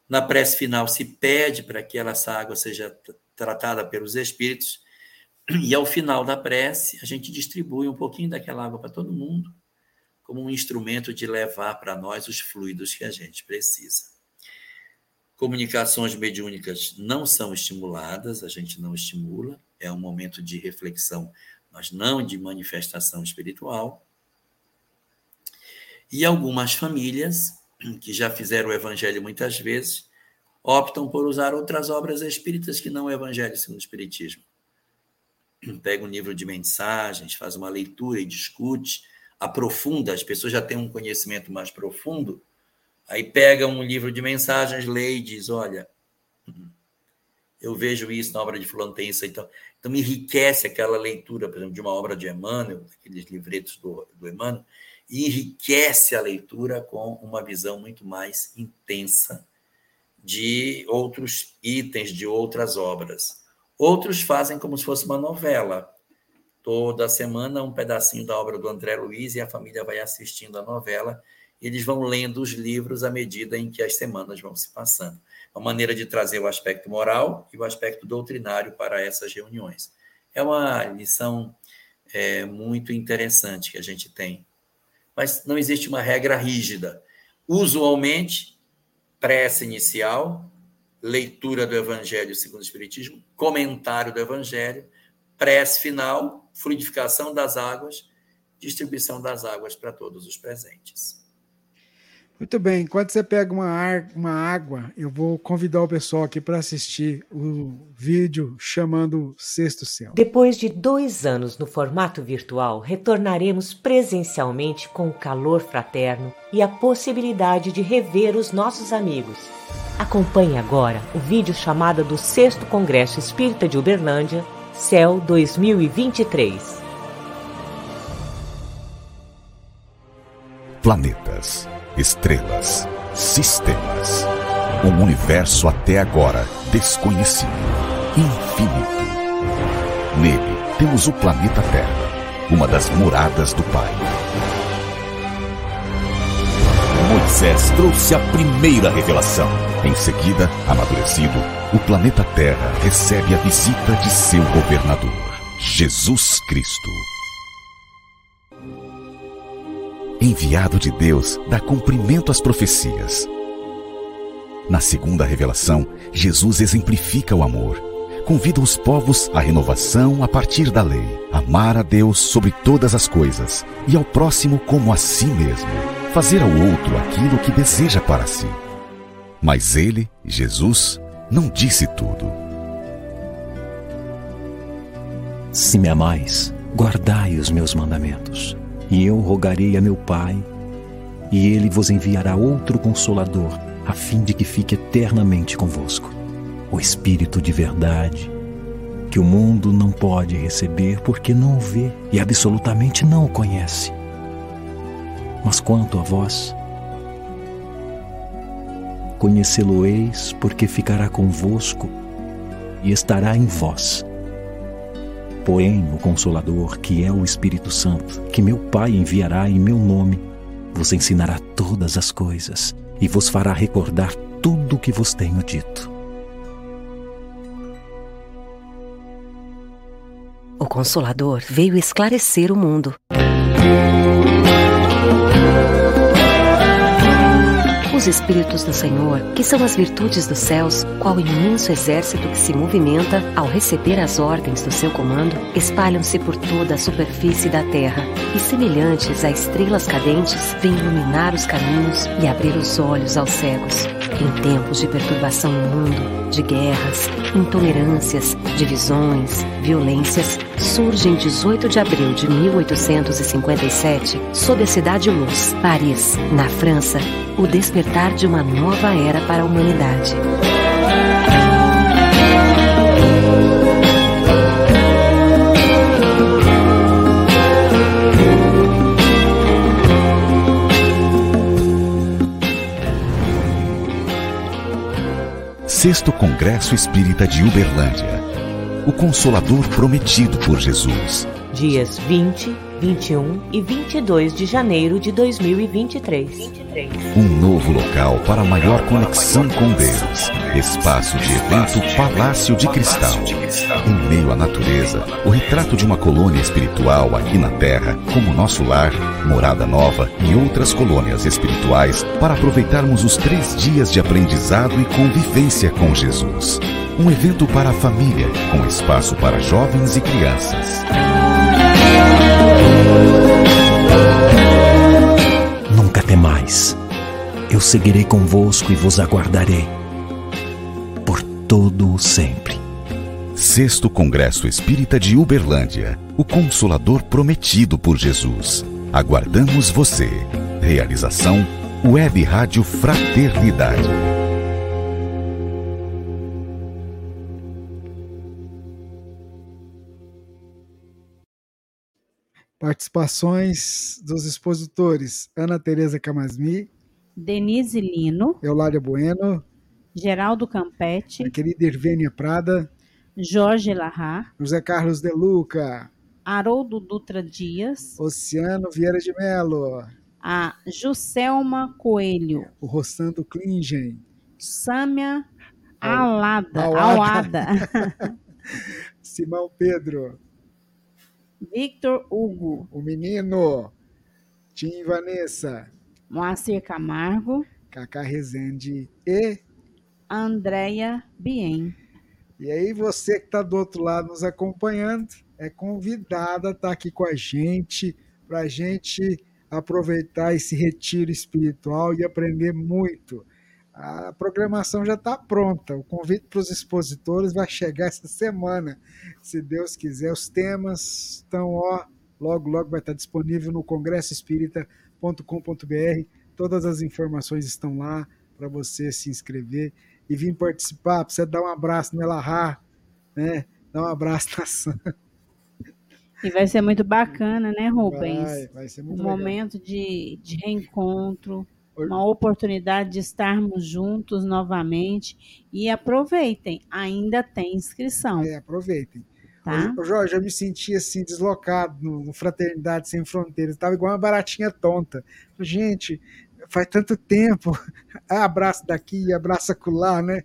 Na prece final se pede para que essa água seja tratada pelos espíritos e ao final da prece a gente distribui um pouquinho daquela água para todo mundo como um instrumento de levar para nós os fluidos que a gente precisa. Comunicações mediúnicas não são estimuladas, a gente não estimula, é um momento de reflexão, mas não de manifestação espiritual. E algumas famílias, que já fizeram o evangelho muitas vezes, optam por usar outras obras espíritas que não o evangelho segundo o espiritismo. Pega um livro de mensagens, faz uma leitura e discute aprofunda, as pessoas já têm um conhecimento mais profundo, aí pega um livro de mensagens, lê e diz: olha, Eu vejo isso na obra de fulano tem isso. Então, então enriquece aquela leitura, por exemplo, de uma obra de Emmanuel, aqueles livretos do, do Emmanuel, e enriquece a leitura com uma visão muito mais intensa de outros itens, de outras obras. Outros fazem como se fosse uma novela. Toda semana, um pedacinho da obra do André Luiz e a família vai assistindo a novela. Eles vão lendo os livros à medida em que as semanas vão se passando. Uma maneira de trazer o aspecto moral e o aspecto doutrinário para essas reuniões. É uma lição é, muito interessante que a gente tem. Mas não existe uma regra rígida. Usualmente, prece inicial, leitura do Evangelho segundo o Espiritismo, comentário do Evangelho, prece final, fluidificação das águas, distribuição das águas para todos os presentes. Muito bem, enquanto você pega uma, ar, uma água, eu vou convidar o pessoal aqui para assistir o vídeo chamando Sexto Céu. Depois de dois anos no formato virtual, retornaremos presencialmente com o calor fraterno e a possibilidade de rever os nossos amigos. Acompanhe agora o vídeo chamado do Sexto Congresso Espírita de Uberlândia, Céu 2023. Planetas, estrelas, sistemas. Um universo até agora desconhecido, infinito. Nele temos o planeta Terra, uma das moradas do Pai. Moisés trouxe a primeira revelação. Em seguida, amadurecido, o planeta Terra recebe a visita de seu governador, Jesus Cristo. Enviado de Deus, dá cumprimento às profecias. Na segunda revelação, Jesus exemplifica o amor. Convida os povos à renovação a partir da lei, amar a Deus sobre todas as coisas e ao próximo como a si mesmo, fazer ao outro aquilo que deseja para si. Mas ele, Jesus, não disse tudo. Se me amais, guardai os meus mandamentos. E eu rogarei a meu Pai, e ele vos enviará outro consolador, a fim de que fique eternamente convosco. O Espírito de verdade, que o mundo não pode receber porque não o vê e absolutamente não o conhece. Mas quanto a vós, conhecê-lo-eis, porque ficará convosco e estará em vós. Porém, o Consolador, que é o Espírito Santo, que meu Pai enviará em meu nome, vos ensinará todas as coisas e vos fará recordar tudo o que vos tenho dito. O Consolador veio esclarecer o mundo. Os Espíritos do Senhor, que são as virtudes dos céus, qual imenso exército que se movimenta ao receber as ordens do seu comando, espalham-se por toda a superfície da terra e, semelhantes a estrelas cadentes, vêm iluminar os caminhos e abrir os olhos aos cegos. Em tempos de perturbação no mundo, de guerras, intolerâncias, divisões, violências, surge em 18 de abril de 1857, sob a cidade Luz, Paris, na França, o despertar de uma nova era para a humanidade. Sexto Congresso Espírita de Uberlândia. O Consolador prometido por Jesus. Dias 20, 21 e 22 de janeiro de 2023. Um novo local para maior conexão com Deus. Espaço de evento Palácio de Cristal. Em meio à natureza, o retrato de uma colônia espiritual aqui na Terra, como nosso lar, morada nova e outras colônias espirituais para aproveitarmos os três dias de aprendizado e convivência com Jesus. Um evento para a família, com espaço para jovens e crianças. Nunca temais. Eu seguirei convosco e vos aguardarei por todo o sempre. Sexto Congresso Espírita de Uberlândia. O Consolador prometido por Jesus. Aguardamos você. Realização Web Rádio Fraternidade. Participações dos expositores: Ana Tereza Camasmi, Denise Lino, Eulália Bueno, Geraldo Campetti, a querida Irvênia Prada, Jorge Larrar, José Carlos De Luca, Haroldo Dutra Dias, Oceano Vieira de Melo, a Juscelma Coelho, o Rossando Klingen, Sâmia Alada, Alada. Alada. Simão Pedro, Victor Hugo, o menino, Tim Vanessa, Moacir Camargo, Cacá Rezende e Andréia Bien. E aí, você que está do outro lado nos acompanhando, é convidada a estar aqui com a gente, para a gente aproveitar esse retiro espiritual e aprender muito. A programação já está pronta, o convite para os expositores vai chegar essa semana, se Deus quiser. Os temas estão, ó, logo, logo vai estar disponível no congressoespírita.com.br. Todas as informações estão lá para você se inscrever e vir participar, você dar um abraço no Elahá, né? Dar um abraço na Sam. E vai ser muito bacana, né, Rubens? Vai, vai ser muito um legal. momento de, de reencontro, uma oportunidade de estarmos juntos novamente. E aproveitem, ainda tem inscrição. É, aproveitem. Tá? Ô, Jorge, eu me senti assim, deslocado no, no Fraternidade Sem Fronteiras. Estava igual uma baratinha tonta. Gente, faz tanto tempo. Abraço daqui, abraço acolá, né?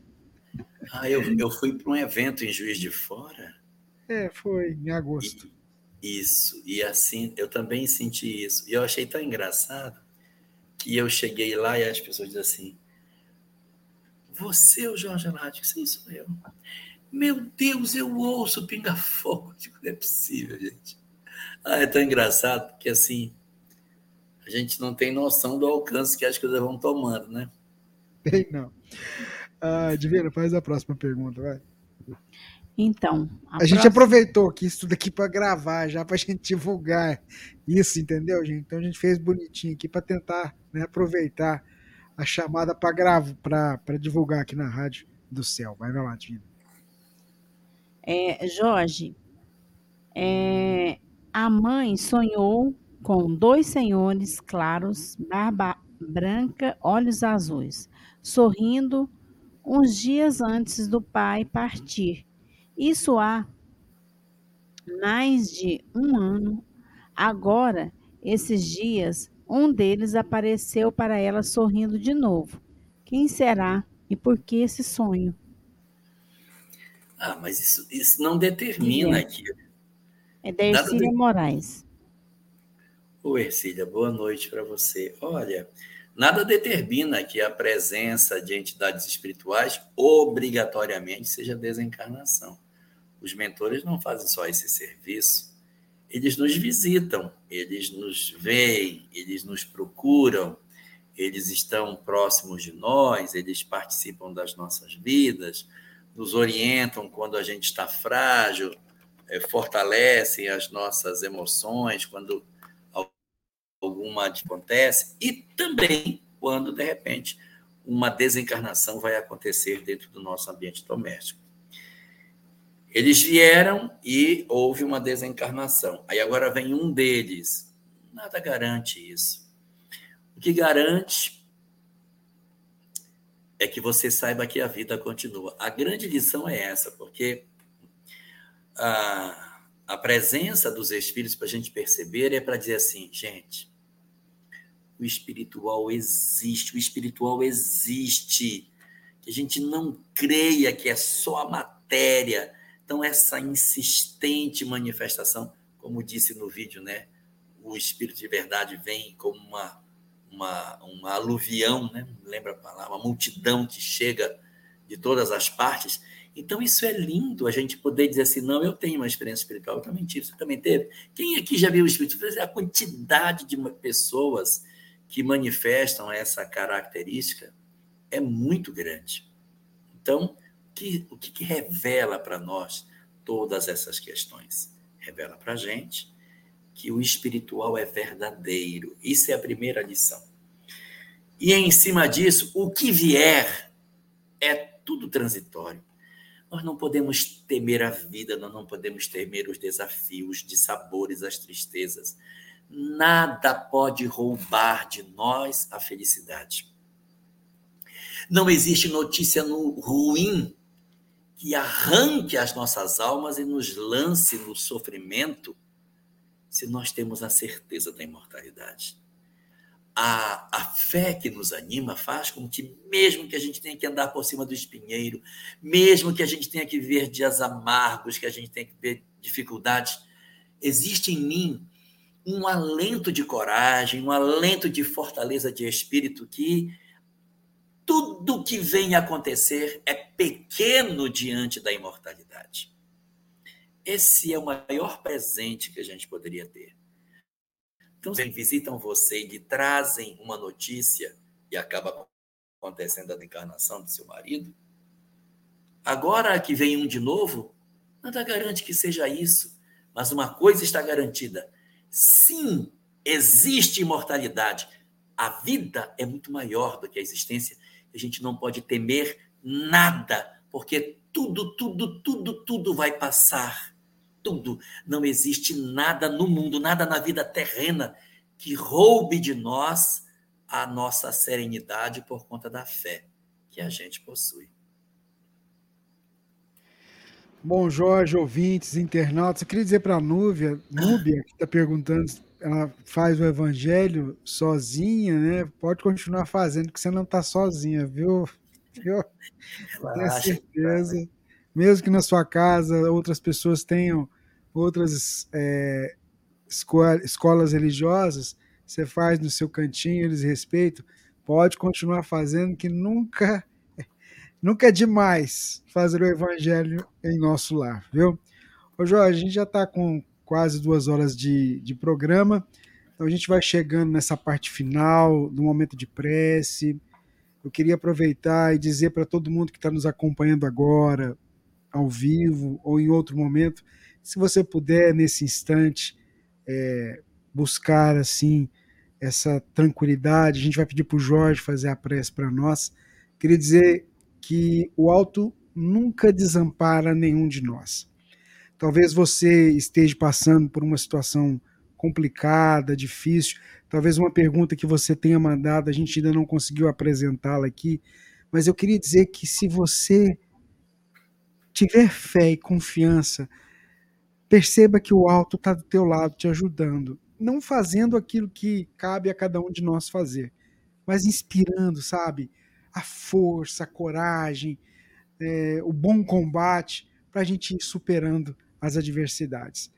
Ah, eu, eu fui para um evento em Juiz de Fora. É, foi em agosto. E, isso, e assim, eu também senti isso. E eu achei tão engraçado que eu cheguei lá e as pessoas dizem assim: Você é o Jorge Alade? Sim, sou eu. Meu Deus, eu ouço Pinga Fogo. Digo, não é possível, gente. Ah, é tão engraçado, porque assim, a gente não tem noção do alcance que as coisas vão tomando, né? Tem não. Ah, Divina, faz a próxima pergunta, vai. Então, a, a gente aproveitou aqui isso tudo aqui para gravar, já para a gente divulgar isso, entendeu, gente? Então a gente fez bonitinho aqui para tentar né, aproveitar a chamada para gravar, para divulgar aqui na rádio do céu. Vai lá, Divina. É, Jorge, é, a mãe sonhou com dois senhores claros, barba branca, olhos azuis, sorrindo uns dias antes do pai partir. Isso há mais de um ano. Agora, esses dias, um deles apareceu para ela sorrindo de novo. Quem será e por que esse sonho? Ah, mas isso, isso não determina é. aqui. É da Ercília de... Moraes. Ô, Ercília, boa noite para você. Olha, nada determina que a presença de entidades espirituais obrigatoriamente seja desencarnação. Os mentores não fazem só esse serviço, eles nos visitam, eles nos veem, eles nos procuram, eles estão próximos de nós, eles participam das nossas vidas, nos orientam quando a gente está frágil, é, fortalecem as nossas emoções quando alguma acontece e também quando, de repente, uma desencarnação vai acontecer dentro do nosso ambiente doméstico. Eles vieram e houve uma desencarnação. Aí agora vem um deles. Nada garante isso. O que garante é que você saiba que a vida continua. A grande lição é essa, porque a, a presença dos espíritos para a gente perceber é para dizer assim, gente, o espiritual existe, o espiritual existe. Que a gente não creia que é só a matéria então, essa insistente manifestação, como disse no vídeo, né? O Espírito de verdade vem como uma, uma, uma aluvião, né? Lembra a palavra? Uma multidão que chega de todas as partes. Então, isso é lindo, a gente poder dizer assim, não, eu tenho uma experiência espiritual, eu também tive, você também teve. Quem aqui já viu o Espírito? A quantidade de pessoas que manifestam essa característica é muito grande. Então, que, o que, que revela para nós todas essas questões? Revela para a gente que o espiritual é verdadeiro. Isso é a primeira lição. E em cima disso, o que vier é tudo transitório. Nós não podemos temer a vida, nós não podemos temer os desafios de sabores, as tristezas. Nada pode roubar de nós a felicidade. Não existe notícia no ruim que arranque as nossas almas e nos lance no sofrimento se nós temos a certeza da imortalidade. A, a fé que nos anima faz com que, mesmo que a gente tenha que andar por cima do espinheiro, mesmo que a gente tenha que ver dias amargos, que a gente tenha que ver dificuldades, existe em mim um alento de coragem, um alento de fortaleza de espírito que tudo que vem acontecer é pequeno diante da imortalidade. Esse é o maior presente que a gente poderia ter. Então, se visitam você e lhe trazem uma notícia e acaba acontecendo a encarnação do seu marido, agora que vem um de novo, nada garante que seja isso. Mas uma coisa está garantida: sim, existe imortalidade. A vida é muito maior do que a existência a gente não pode temer nada, porque tudo, tudo, tudo, tudo vai passar. Tudo. Não existe nada no mundo, nada na vida terrena que roube de nós a nossa serenidade por conta da fé que a gente possui. Bom, Jorge, ouvintes, internautas, eu queria dizer para a Núbia, Núbia, que está perguntando ela faz o evangelho sozinha, né? Pode continuar fazendo, que você não está sozinha, viu? Eu tenho certeza. Mesmo que na sua casa outras pessoas tenham outras é, escolas religiosas, você faz no seu cantinho, eles respeitam, pode continuar fazendo, que nunca, nunca é demais fazer o evangelho em nosso lar, viu? Ô Jorge, a gente já está com quase duas horas de, de programa. Então a gente vai chegando nessa parte final, do momento de prece. Eu queria aproveitar e dizer para todo mundo que está nos acompanhando agora, ao vivo ou em outro momento, se você puder nesse instante é, buscar assim essa tranquilidade, a gente vai pedir para o Jorge fazer a prece para nós. Queria dizer que o alto nunca desampara nenhum de nós. Talvez você esteja passando por uma situação complicada, difícil. Talvez uma pergunta que você tenha mandado, a gente ainda não conseguiu apresentá-la aqui. Mas eu queria dizer que se você tiver fé e confiança, perceba que o alto está do teu lado te ajudando, não fazendo aquilo que cabe a cada um de nós fazer, mas inspirando, sabe, a força, a coragem, é, o bom combate para a gente ir superando as adversidades.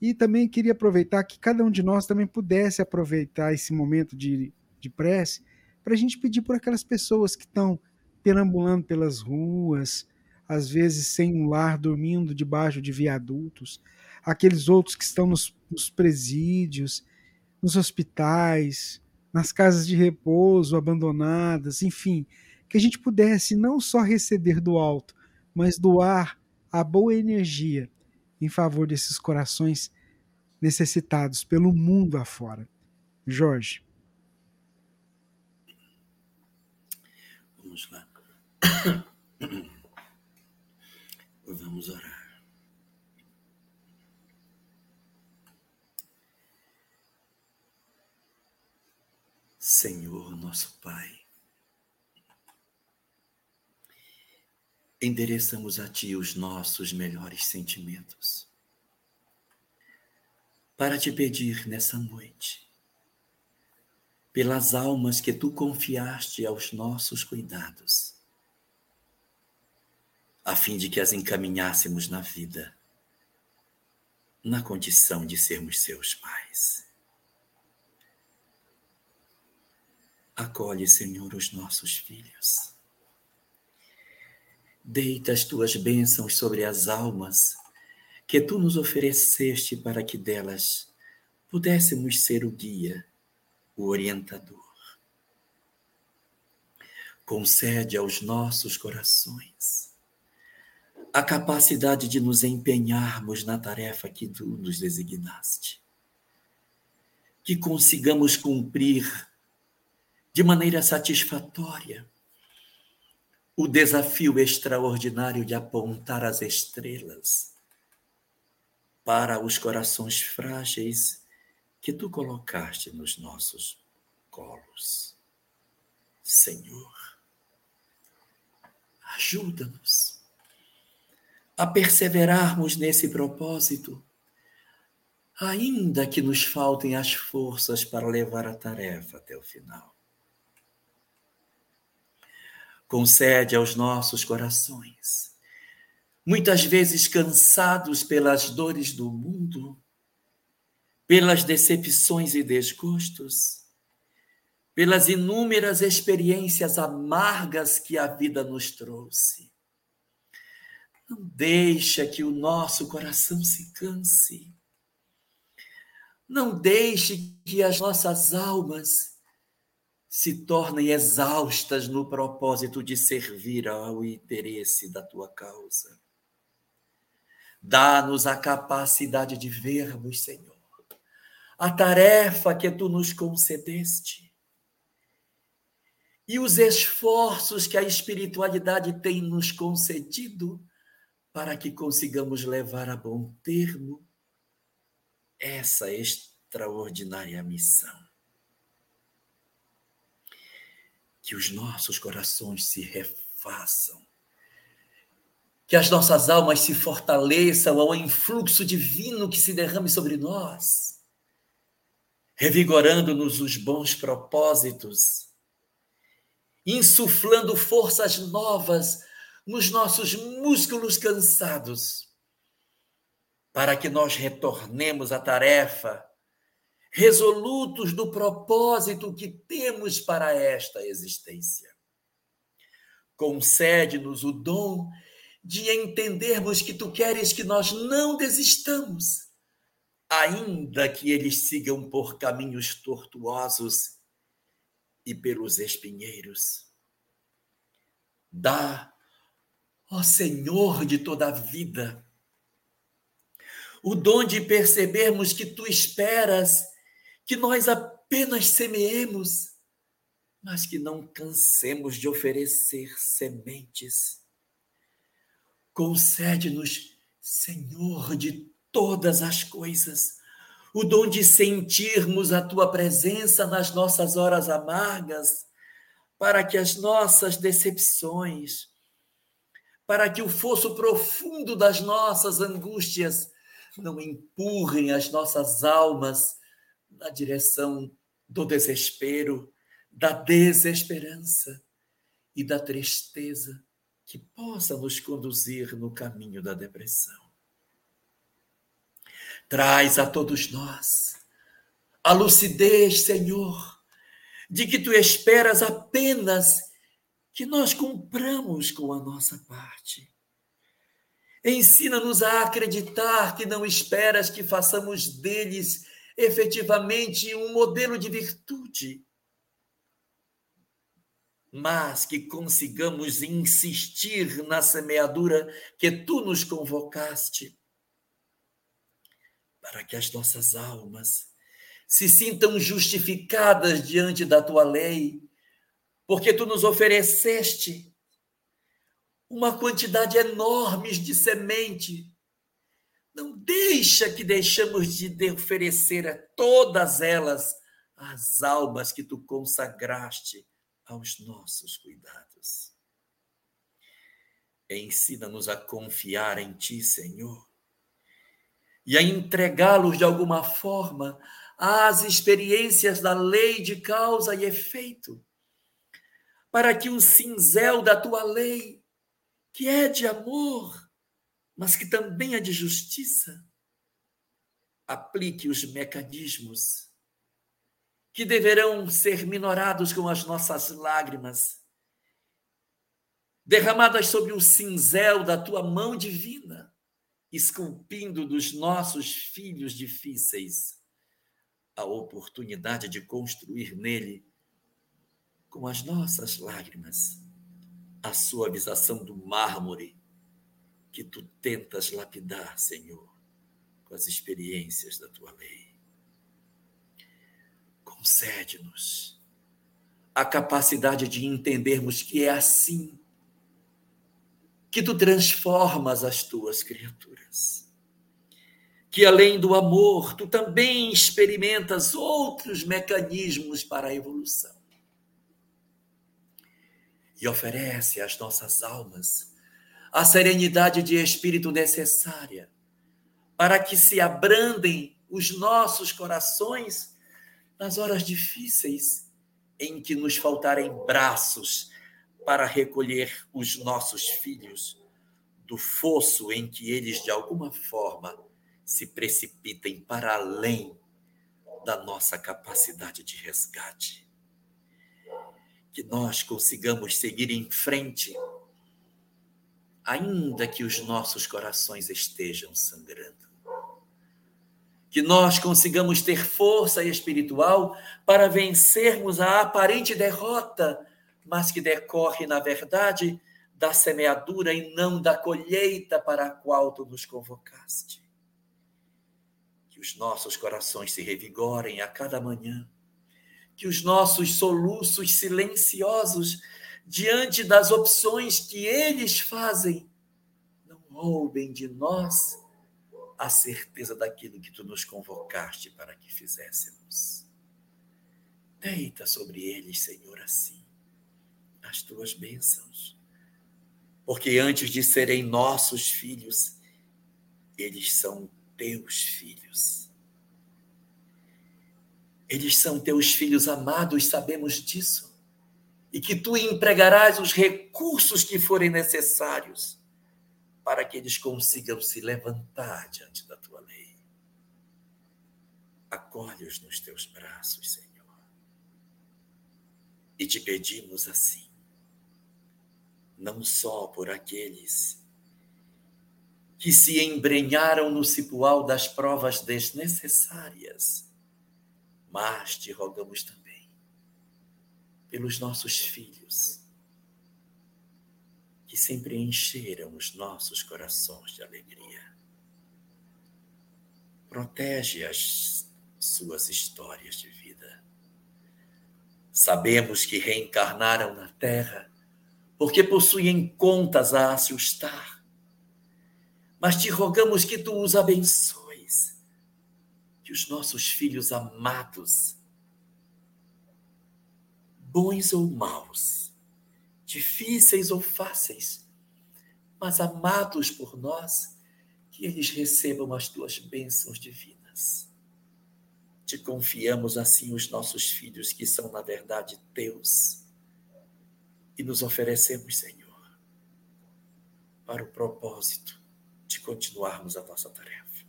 E também queria aproveitar que cada um de nós também pudesse aproveitar esse momento de, de prece para a gente pedir por aquelas pessoas que estão perambulando pelas ruas, às vezes sem um lar, dormindo debaixo de viadutos, aqueles outros que estão nos, nos presídios, nos hospitais, nas casas de repouso abandonadas, enfim, que a gente pudesse não só receber do alto, mas doar a boa energia em favor desses corações necessitados pelo mundo afora. Jorge. Vamos lá. Vamos orar. Senhor, nosso Pai, endereçamos a Ti os nossos melhores sentimentos, para te pedir nessa noite, pelas almas que Tu confiaste aos nossos cuidados, a fim de que as encaminhássemos na vida, na condição de sermos seus pais. Acolhe, Senhor, os nossos filhos Deita as tuas bênçãos sobre as almas que tu nos ofereceste para que delas pudéssemos ser o guia, o orientador. Concede aos nossos corações a capacidade de nos empenharmos na tarefa que tu nos designaste. Que consigamos cumprir de maneira satisfatória o desafio extraordinário de apontar as estrelas para os corações frágeis que tu colocaste nos nossos colos. Senhor, ajuda-nos a perseverarmos nesse propósito, ainda que nos faltem as forças para levar a tarefa até o final. Concede aos nossos corações, muitas vezes cansados pelas dores do mundo, pelas decepções e desgostos, pelas inúmeras experiências amargas que a vida nos trouxe. Não deixa que o nosso coração se canse. Não deixe que as nossas almas se tornem exaustas no propósito de servir ao interesse da tua causa. Dá-nos a capacidade de vermos, Senhor, a tarefa que tu nos concedeste e os esforços que a espiritualidade tem nos concedido para que consigamos levar a bom termo essa extraordinária missão. Que os nossos corações se refaçam, que as nossas almas se fortaleçam ao influxo divino que se derrame sobre nós, revigorando-nos os bons propósitos insuflando forças novas nos nossos músculos cansados, para que nós retornemos à tarefa, resolutos do propósito que temos para esta existência. Concede-nos o dom de entendermos que tu queres que nós não desistamos, ainda que eles sigam por caminhos tortuosos e pelos espinheiros. Dá, ó Senhor de toda a vida, o dom de percebermos que tu esperas que nós apenas semeemos, mas que não cansemos de oferecer sementes. Concede-nos, Senhor de todas as coisas, o dom de sentirmos a tua presença nas nossas horas amargas, para que as nossas decepções, para que o fosso profundo das nossas angústias não empurrem as nossas almas na direção do desespero, da desesperança e da tristeza que possa nos conduzir no caminho da depressão. Traz a todos nós a lucidez, Senhor, de que tu esperas apenas que nós cumpramos com a nossa parte. Ensina-nos a acreditar que não esperas que façamos deles efetivamente um modelo de virtude, mas que consigamos insistir na semeadura que tu nos convocaste para que as nossas almas se sintam justificadas diante da tua lei, porque tu nos ofereceste uma quantidade enorme de semente. Não deixa que deixamos de oferecer a todas elas as almas que tu consagraste aos nossos cuidados. Ensina-nos a confiar em ti, Senhor e a entregá-los de alguma forma às experiências da lei de causa e efeito, para que o cinzel da tua lei, que é de amor, mas que também é de justiça, aplique os mecanismos que deverão ser minorados com as nossas lágrimas, derramadas sobre o cinzel da tua mão divina esculpindo dos nossos filhos difíceis a oportunidade de construir nele, com as nossas lágrimas, a suavização do mármore que tu tentas lapidar, Senhor, com as experiências da tua lei. Concede-nos a capacidade de entendermos que é assim que tu transformas as tuas criaturas. Que além do amor, tu também experimentas outros mecanismos para a evolução. E oferece às nossas almas a serenidade de espírito necessária para que se abrandem os nossos corações nas horas difíceis em que nos faltarem braços para recolher os nossos filhos do fosso em que eles, de alguma forma, se precipitem para além da nossa capacidade de resgate. Que nós consigamos seguir em frente, ainda que os nossos corações estejam sangrando que nós consigamos ter força espiritual para vencermos a aparente derrota, mas que decorre, na verdade, da semeadura e não da colheita para a qual tu nos convocaste. Que os nossos corações se revigorem a cada manhã, que os nossos soluços silenciosos diante das opções que eles fazem não roubem de nós a certeza daquilo que tu nos convocaste para que fizéssemos. Deita sobre eles, Senhor, assim, as tuas bênçãos. Porque antes de serem nossos filhos, eles são teus filhos. Eles são teus filhos amados, sabemos disso. E que tu empregarás os recursos que forem necessários para que eles consigam se levantar diante da tua lei. Acolhe-os nos teus braços, Senhor. E te pedimos assim, não só por aqueles que se embrenharam no cipual das provas desnecessárias, mas te rogamos também pelos nossos filhos que sempre encheram os nossos corações de alegria. Protege as suas histórias de vida. Sabemos que reencarnaram na Terra porque possuem contas a assustar. Mas te rogamos que tu os abençoes, que os nossos filhos amados, bons ou maus, difíceis ou fáceis, mas amados por nós, que eles recebam as tuas bênçãos divinas. Te confiamos assim os nossos filhos, que são, na verdade, teus, e nos oferecemos, Senhor, para o propósito de continuarmos a nossa tarefa.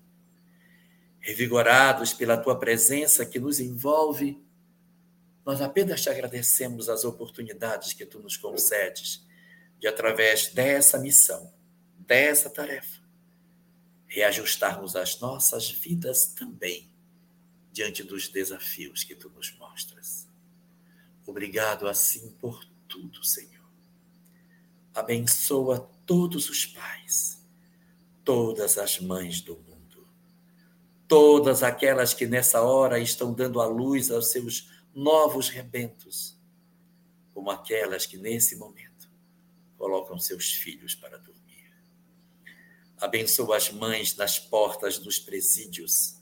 Revigorados pela tua presença que nos envolve, nós apenas te agradecemos as oportunidades que tu nos concedes de, através dessa missão, dessa tarefa, reajustarmos as nossas vidas também diante dos desafios que tu nos mostras. Obrigado assim por tudo, Senhor. Abençoa todos os pais, todas as mães do mundo, todas aquelas que nessa hora estão dando a luz aos seus novos rebentos, como aquelas que nesse momento colocam seus filhos para dormir. Abençoa as mães nas portas dos presídios,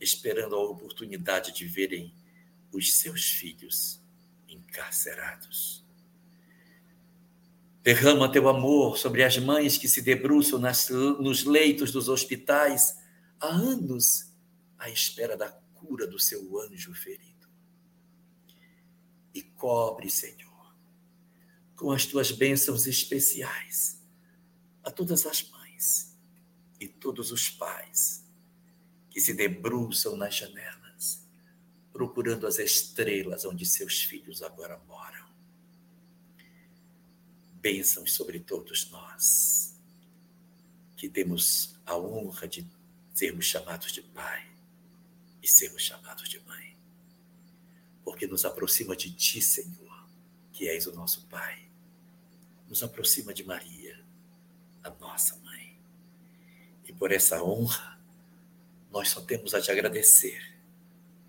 esperando a oportunidade de verem os seus filhos encarcerados. Derrama teu amor sobre as mães que se debruçam nas, nos leitos dos hospitais há anos à espera da cura do seu anjo ferido cobre, Senhor, com as tuas bênçãos especiais a todas as mães e todos os pais que se debruçam nas janelas, procurando as estrelas onde seus filhos agora moram. Bênçãos sobre todos nós, que temos a honra de sermos chamados de pai e sermos chamados de mãe porque nos aproxima de Ti, Senhor, que és o nosso Pai. Nos aproxima de Maria, a nossa mãe. E por essa honra, nós só temos a te agradecer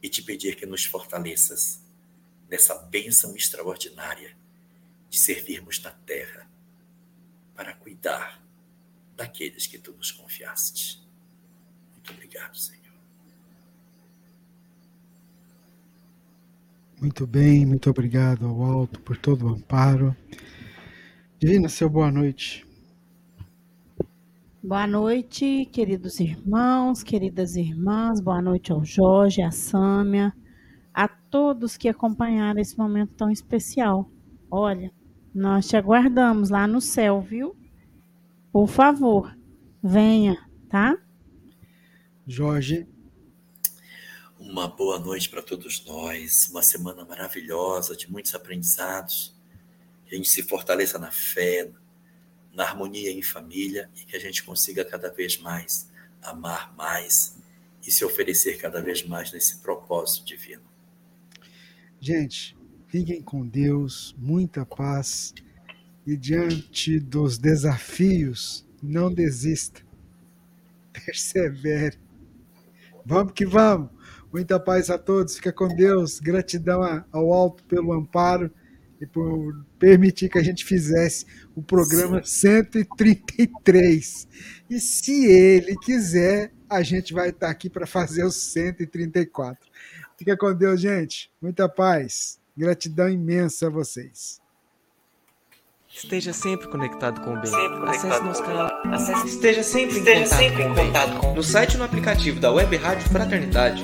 e te pedir que nos fortaleças nessa bênção extraordinária de servirmos na terra para cuidar daqueles que tu nos confiaste. Muito obrigado, Senhor. Muito bem, muito obrigado ao alto por todo o amparo. Divina, seu boa noite. Boa noite, queridos irmãos, queridas irmãs. Boa noite ao Jorge, à Sâmia, a todos que acompanharam esse momento tão especial. Olha, nós te aguardamos lá no céu, viu? Por favor, venha, tá? Jorge. Uma boa noite para todos nós, uma semana maravilhosa, de muitos aprendizados. Que a gente se fortaleça na fé, na harmonia em família e que a gente consiga cada vez mais amar mais e se oferecer cada vez mais nesse propósito divino. Gente, fiquem com Deus, muita paz e diante dos desafios, não desista. Persevere. Vamos que vamos. Muita paz a todos. Fica com Deus. Gratidão ao alto pelo amparo e por permitir que a gente fizesse o programa 133. E se ele quiser, a gente vai estar aqui para fazer o 134. Fica com Deus, gente. Muita paz. Gratidão imensa a vocês. Esteja sempre conectado com o bem. Acesse nosso canal. Acesse. Esteja sempre, Esteja em, contato sempre com em contato com No site e no aplicativo da Web Rádio Fraternidade,